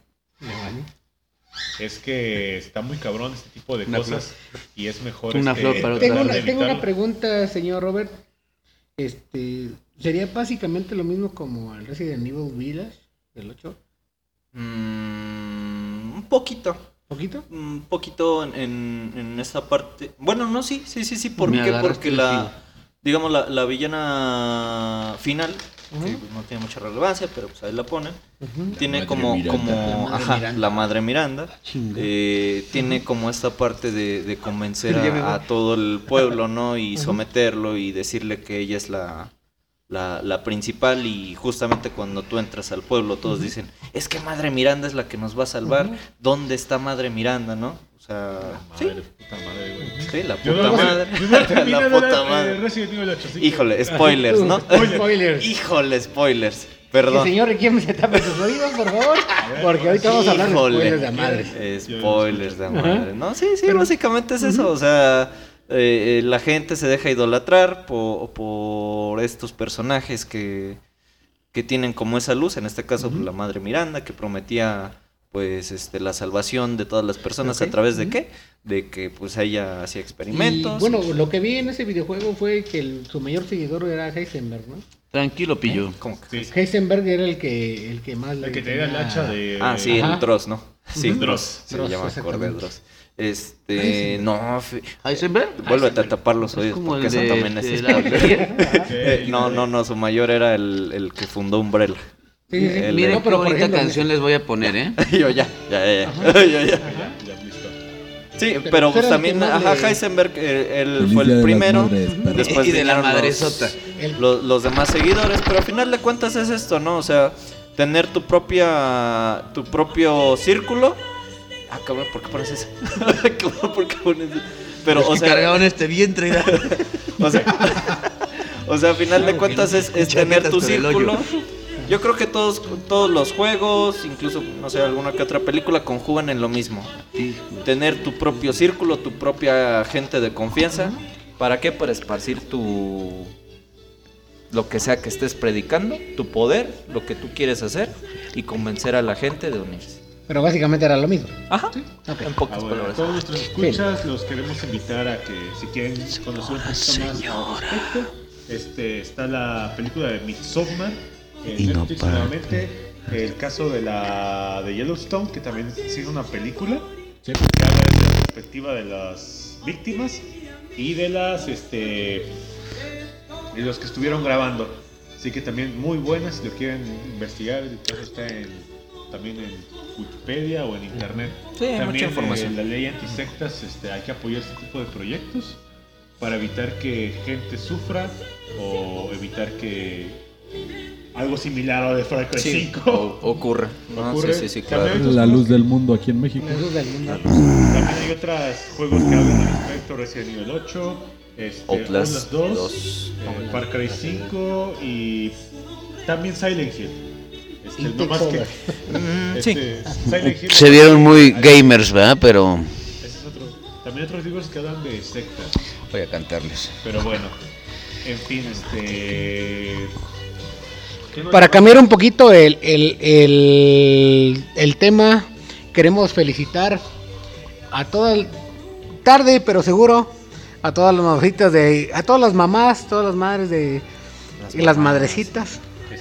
es que está muy cabrón este tipo de Una cosas y es mejor Una este, flor para otra Tengo una, tengo una pregunta, señor Robert. Este, ¿Sería básicamente lo mismo como el Resident Evil Village del 8? Mm, un poquito. ¿Poquito? Un poquito en, en, en esta parte. Bueno, no, sí, sí, sí, sí. ¿Por Me qué? Porque la, digamos, la, la villana final, que pues, no tiene mucha relevancia, pero pues ahí la ponen. Tiene como, Miranda. como La madre ajá, Miranda. la madre Miranda. Chinga. eh, tiene como esta parte de, de convencer a, a todo el pueblo, ¿no? Y someterlo y decirle que ella es la, la, la principal y justamente cuando tú entras al pueblo todos dicen, es que Madre Miranda es la que nos va a salvar, ¿dónde está Madre Miranda, no? O sea, Madre, puta madre, güey. sí, la Yo puta no, madre. yo la puta eh, madre. Resident Evil 8, sí. Híjole, spoilers, ¿no? Spoilers. Híjole, spoilers. Perdón. señor Requiem se tape sus oídos, por favor. Porque ahorita vamos a hablar de spoilers de madres. Eh, Spoilers de madre. No, sí, sí, básicamente es eso. O sea, eh, eh, la gente se deja idolatrar po- por, estos personajes que, que tienen como esa luz. En este caso, pues, la madre Miranda, que prometía pues este la salvación de todas las personas a través de qué? De que pues ella hacía experimentos. Y, bueno, lo que vi en ese videojuego fue que el- su mayor seguidor era Heisenberg, ¿no? Tranquilo, pillo. ¿Cómo que? Sí. Heisenberg era el que, el que más El le que tenía el tenía- hacha de. Ah, sí, Ajá. el Dross, ¿no? Sí. Dross. Sí, Dross, ya me acordé, exactamente. Dross. Este, no, fi- ¿Heisenberg? vuélvete a tapar los oídos como porque el eso de- también es spoiler. Eh, no, no, no, su mayor era el, el que fundó Umbrella. Sí, sí, sí. El- Miren No, qué pero por bonita canción les voy a poner, ¿eh? yo ya, ya, ya, ya, yo ya. Ya, listo. Sí, Pero también, ajá, Heisenberg, eh, él fue el primero. Madres. Después Y de la los- madresota. El- Los, los demás seguidores, pero al final de cuentas es esto, ¿no? O sea, tener tu propia, tu propio círculo. Ah, cabrón, ¿por qué pones eso? Cabrón, ¿por qué pones eso? Pero, o sea, cargaban este vientre. o sea, o sea, a final de cuentas es, es tener tu círculo. Yo creo que todos, todos los juegos, incluso, no sé, alguna que otra película, conjugan en lo mismo. Tener tu propio círculo, tu propia gente de confianza. ¿Para qué? Para esparcir tu... Lo que sea que estés predicando, tu poder, lo que tú quieres hacer y convencer a la gente de unirse. Pero básicamente era lo mismo. Ajá, Ok. en pocas bueno, a palabras. todos nuestros escuchas los queremos invitar a que si quieren conocer un poquito más al respecto, este, está la película de Midsommar en Netflix nuevamente, el caso de la de Yellowstone que también sigue una película que habla desde la perspectiva de las víctimas y de las este de los que estuvieron grabando. Así que también muy buenas si lo quieren investigar, el caso está en, también en Wikipedia o en internet. Sí, hay También, mucha información. eh, la ley antisectas, este, hay que apoyar este tipo de proyectos para evitar que gente sufra o evitar que algo similar a de Far Cry Sí, 5 o- ocurre. Ah, ocurre. sí, sí, claro. La luz del mundo aquí en México. Jesús del mundo. También hay otros juegos que hablan al respecto, Resident Evil 8, este, Outlast 2, 2. eh, Far Cry 5 y también Silent Hill. Este, no más que, sí. este, Se vieron muy gamers, ¿verdad? Pero ese es otro. También otros libros que hablan de sectas. voy a cantarles. Pero bueno, en fin, este. ¿qué nos Para cambiar un poquito el, el, el, el tema, queremos felicitar a todas, tarde pero seguro, a todas las mamacitas de, a todas las mamás, todas las madres de, Las y las madrecitas.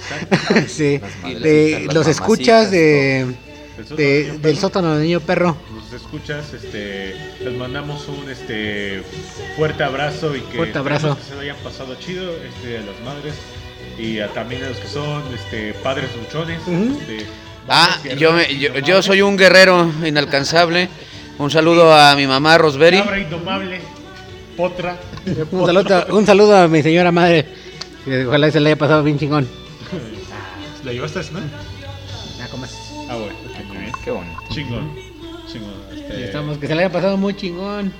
sí, de los escuchas de, Del sótano de- del niño perro. sótano del niño perro. Los escuchas, este, les mandamos un este fuerte abrazo y que Fuerte abrazo. que se lo hayan pasado chido, este, a las madres y a, también a los que son este padres luchones. Ujú. este, Ah, yo, me, yo, yo soy un guerrero inalcanzable. Un saludo a mi mamá Rosberry. Cabra indomable, potra. Un saludo, un saludo a mi señora madre, ojalá se le haya pasado bien chingón. ¿La llevaste a cenar? Ya comas. Ah, bueno, ok, muy bien. Qué bonito. Chingón. Chingón. Este, estamos, que se le haya pasado muy chingón.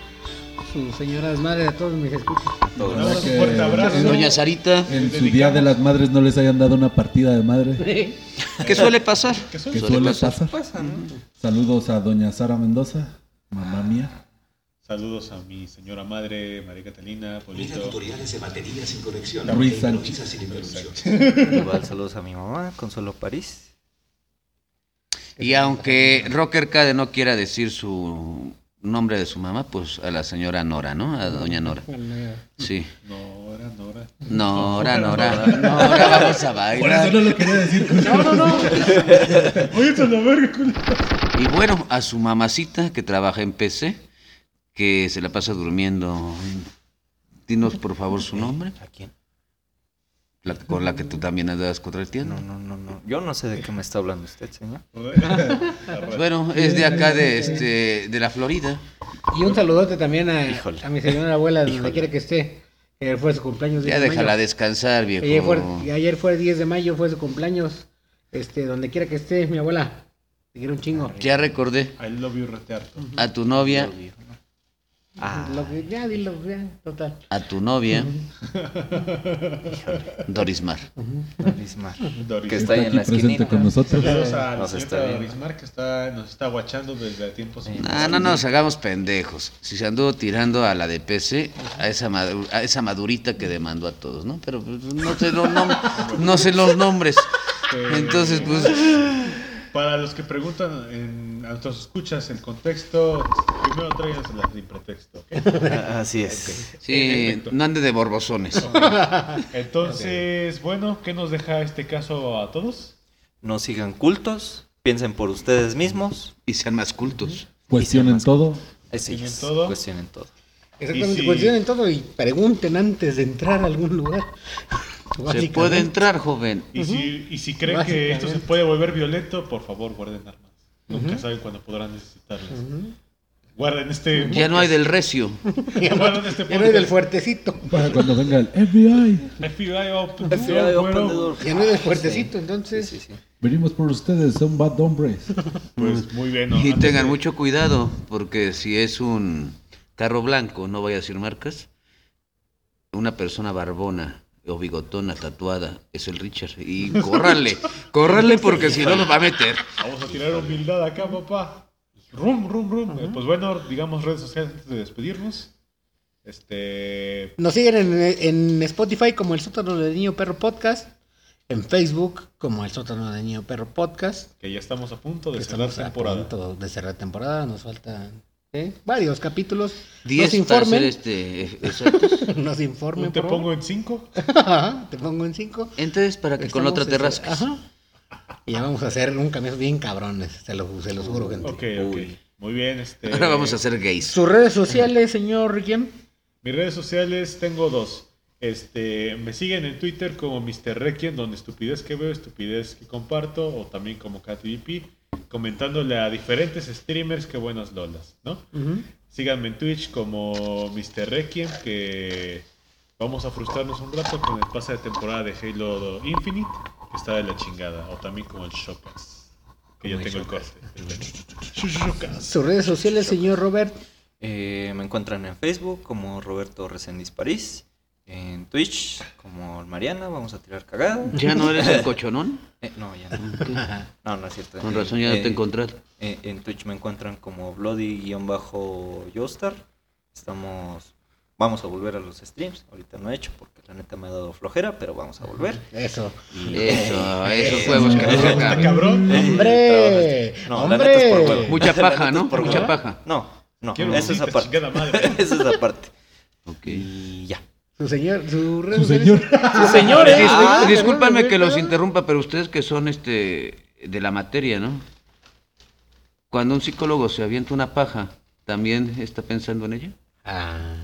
Sus señoras madres, a todos mis escuchas. un fuerte abrazo. en- Doña Sarita. En su día de las madres no les hayan dado una partida de madre. ¿Qué suele pasar? ¿Qué son? Que Suele suele pasar. pasar. Pasa, ¿no? Saludos a doña Sara Mendoza, mamá mía. Saludos a mi señora madre, María Catalina, Polito. tutoriales de batería sin conexión. Ruiz Sánchez. sin interrupción. Igual saludos a mi mamá, Consuelo París. Y aunque Rocker Cade no quiera decir su nombre de su mamá, pues a la señora Nora, ¿no? A doña Nora. Sí. Nora, Nora. Nora, Nora. Nora, vamos a Por eso bailar. no lo quería decir. Oye, esto es la verga. Y bueno, a su mamacita que trabaja en PC, que se la pasa durmiendo. Dinos por favor su nombre. ¿A quién? La, con la que tú también andas contratiendo. No, no, no, no. Yo no sé de qué me está hablando usted, señor. Bueno, es de acá de este de la Florida. Y un saludote también a, a mi señora abuela, donde quiera que esté. Ayer fue su cumpleaños. 10 Ya de déjala mayo. descansar, viejo. Ayer fue, y ayer fue 10 de mayo, fue su cumpleaños. Este, donde quiera que esté, mi abuela. Te quiero un chingo. Ya recordé I love you retearto. a tu novia, Lo que, ya, dilo, ya, total. a tu novia, Dorismar. Dorismar, Doris. que está ahí en la esquinita. con nosotros. Saludos a la Nos está. Dorismar que está, nos está guachando desde tiempos Ah, no nos hagamos pendejos. Si se anduvo tirando a la de PC, a esa, madu- a esa madurita que demandó a todos, ¿no? Pero pues, no sé los, nom- no sé los nombres. Entonces, pues, Para los que preguntan en, nuestros escuchas el contexto, primero tráiganselas sin pretexto. Así es. sí, no ande de borbosones. Entonces, bueno, ¿qué nos deja este caso a todos? No sigan cultos, piensen por ustedes mismos. Y sean más cultos. Cuestionen todo. Cuestionen es, todo. Cuestionen todo. Exactamente, si- cuestionen todo y pregunten antes de entrar a algún lugar. Se puede entrar, joven. Y, si, y si creen que esto se puede volver violento, por favor, guarden armas. Nunca saben cuándo podrán necesitarlas. Guarden este. Ya no hay del recio. Guarden este Ya no hay del podcast. fuertecito. Para cuando venga el FBI. FBI open FBI open door. Ya no hay del fuertecito, entonces. Sí, sí, sí. Venimos por ustedes, son bad hombres. Pues muy bien. ¿no? Y Antes tengan de- mucho cuidado, porque si es un carro blanco, no vaya a decir marcas, una persona barbona o bigotona tatuada es el Richard. Y córranle, córranle porque si no nos va a meter. Vamos a tirar humildad acá, papá. Rum, rum, rum. Eh, Pues bueno, digamos redes sociales antes de despedirnos. Este. Nos siguen en, en Spotify como el sótano de Niño Perro Podcast. En Facebook como el sótano de Niño Perro Podcast. Que ya estamos a punto de cerrar estamos a temporada. punto de cerrar temporada. Nos faltan ¿eh? varios capítulos. Diez nos para informen. ser este, exactos. nos informen. Te por pongo en cinco. te pongo en cinco. Entonces, para que con otra te Estamos, rasques. Ajá. Y ya vamos a hacer un cambio bien cabrones. Se lo, se los juro, gente. Ok, ok. Muy bien. Este, Ahora vamos a ser gays. Sus redes sociales, señor Riquiem. Mis redes sociales tengo dos. Este, me siguen en Twitter como Mr. Requiem, donde estupidez que veo, estupidez que comparto, o también como KTVP, comentándole a diferentes streamers que buenas lolas, ¿no? Síganme en Twitch como Mr. Requiem, que vamos a frustrarnos un rato con el pase de temporada de Halo Infinite, que está de la chingada, o también como el Shocas, que ya tengo el corte. Sus redes sociales, señor Robert. Eh, me encuentran en Facebook como Roberto Resendiz París. En Twitch como Mariana, vamos a tirar cagada. ¿Ya no eres el cochonón? Eh, no, ya no. No, no es cierto. Con razón ya no Eh, te he encontrado. eh, en Twitch me encuentran como Bloody-Yostar. Estamos. Vamos a volver a los streams. Ahorita no he hecho porque la neta me ha dado flojera, pero vamos a volver. Eso. Y- Eso, esos huevos que no se cabrón. ¡Hombre! No, la neta es por ¡Hombre! huevo. Mucha paja, ¿no? por Mucha paja. No, no, Quiero eso es aparte. eso es aparte. Ok. Y ya. Su señor, su red Su señor. Sus señores. Dis- Ah, discúlpame que los interrumpa, pero ustedes que son este de la materia, ¿no? Cuando un psicólogo se avienta una paja, ¿también está pensando en ella? Ah.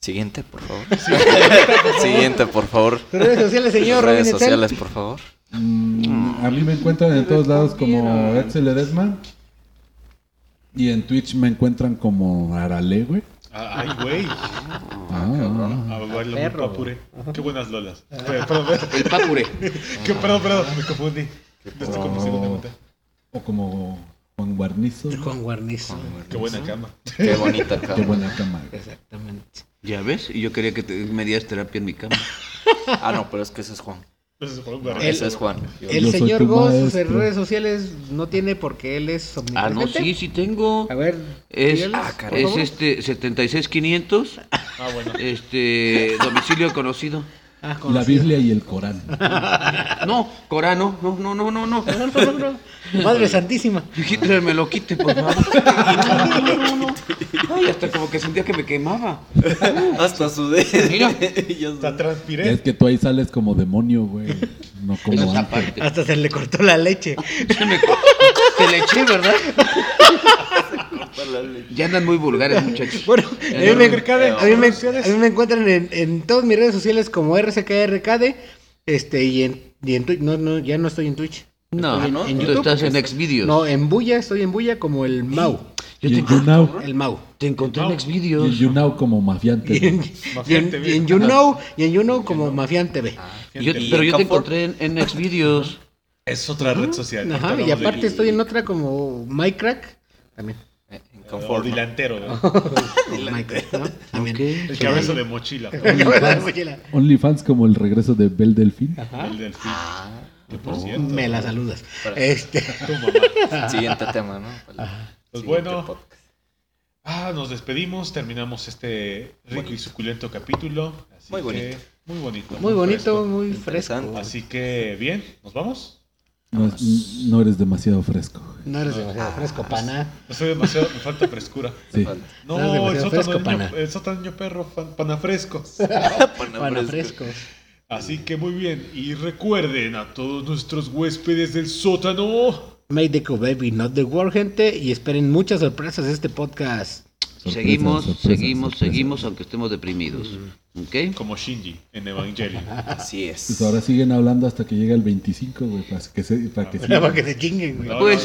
Siguiente, por favor. Siguiente, por favor. Sus redes sociales, señor Redes sociales, por favor. Mm, a mí me encuentran en todos lados como Edsel Edesma. Y en Twitch me encuentran como Arale, güey. Ah, Ay, güey. Ah, A bailar Perro. un papure. Qué buenas lolas. Perdón, perdón, El papure. qué- perdón, perdón, me confundí. No estoy segunda cuenta. o como Juan Guarnizo. Juan Guarnizo. Qué buena cama. Qué bonita Qué cama. buena cama. güey. Exactamente. ¿Ya ves? Y yo quería que te, me dieras terapia en mi cama. Ah, no, pero es que ese es Juan. Ese es Juan. El- Ese es Juan. Yo- El Yo soy señor Goss, sus maestro. redes sociales no tiene porque él es Ah, no, sí, sí tengo. A ver, Es, Ah, es este 76500, Ah, bueno. este domicilio conocido. Ah, La Biblia y el Corán. No, Corano, no, no, no, no, no. No, no, no, no. Madre Santísima. Hitler me lo quite, por favor. No, no, no, no. Ay, hasta como que sentía que me quemaba. Hasta sudé. Mira. Ya Hasta transpiré. Es que tú ahí sales como demonio, güey. No como es ángel. aparte. Hasta se le cortó la leche. Se me le eché, ¿verdad? Ya andan muy vulgares, muchachos. Bueno, a mí, me, Recade, a mí me- sociales. a mí me encuentran en, en todas mis redes sociales como RCKRKD. Este, y en, y en Twitch. No, no, ya no estoy en Twitch. No, Estoy en- ¿no? en Tú YouTube. estás en Xvideos. No, en Bulla, estoy en Bulla como el Mau. Yo Y te- en YouNow. El Mau. Te encontré en Y en Xvideos. YouNow como mafiante. Y en, y en- y en YouKnow, y en como Mafian TV. Y yo- Y pero yo te encontré en, en Xvideos. Es otra red social. Ajá, y aparte estoy en otra como MyCrack. También. O confort, ¿no? delantero. El cabeza de mochila. OnlyFans como el regreso de Bel Delfín. El delfín. Que por cierto. Me la saludas. Para- Este. Tu mamá. Siguiente tema, ¿no? Para el Pues siguiente bueno. podcast. Ah, nos despedimos, terminamos este rico y suculento capítulo. Así Muy que- bonito. muy bonito. Muy bonito, fresco. muy fresco. Así que bien, ¿nos vamos? No, es- no eres demasiado fresco. No eres demasiado fresco, pana. No soy demasiado, me falta frescura. Sí. Falta. No, demasiado el sótano, fresco, niño, pana. el sótano niño perro, fan- panafresco. Pana fresco. Así que muy bien, y recuerden a todos nuestros huéspedes del sótano. Make the baby, not the war, gente. Y esperen muchas sorpresas de este podcast. Sorpresa, seguimos, sorpresa, seguimos, sorpresa. seguimos, aunque estemos deprimidos. ¿Ok? Como Shinji en Evangelion. Así es. Pues ahora siguen hablando hasta que llegue el 25, güey, para que se, para que Para sigan. que se chinguen, güey. No, Pues,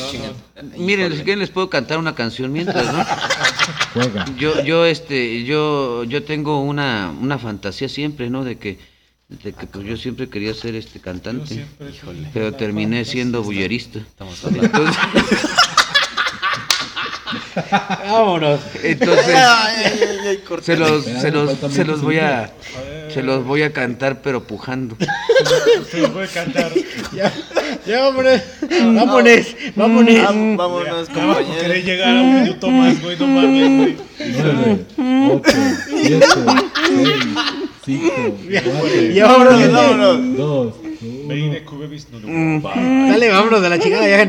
no, no, miren, si quieren les puedo cantar una canción mientras, ¿no? Juega. Yo, yo, este, yo, yo tengo una, una fantasía siempre, ¿no? De que, de que pues, yo siempre quería ser este cantante, pero terminé siendo bullerista. Estamos hablando. Entonces, Vámonos. entonces se los, se los, se los voy a, se los voy a cantar, pero pujando. Se los voy a cantar. Ya, ya vámonos. Vámonos. Vámonos. Querer llegar a un minuto más, güey, no mames, güey. 9, 8, 7, 6, 5, 4, Ya vámonos. Vámonos. 2, Veine, cubebis, no, no, va. Dale, vámonos de la chingada ya, gente.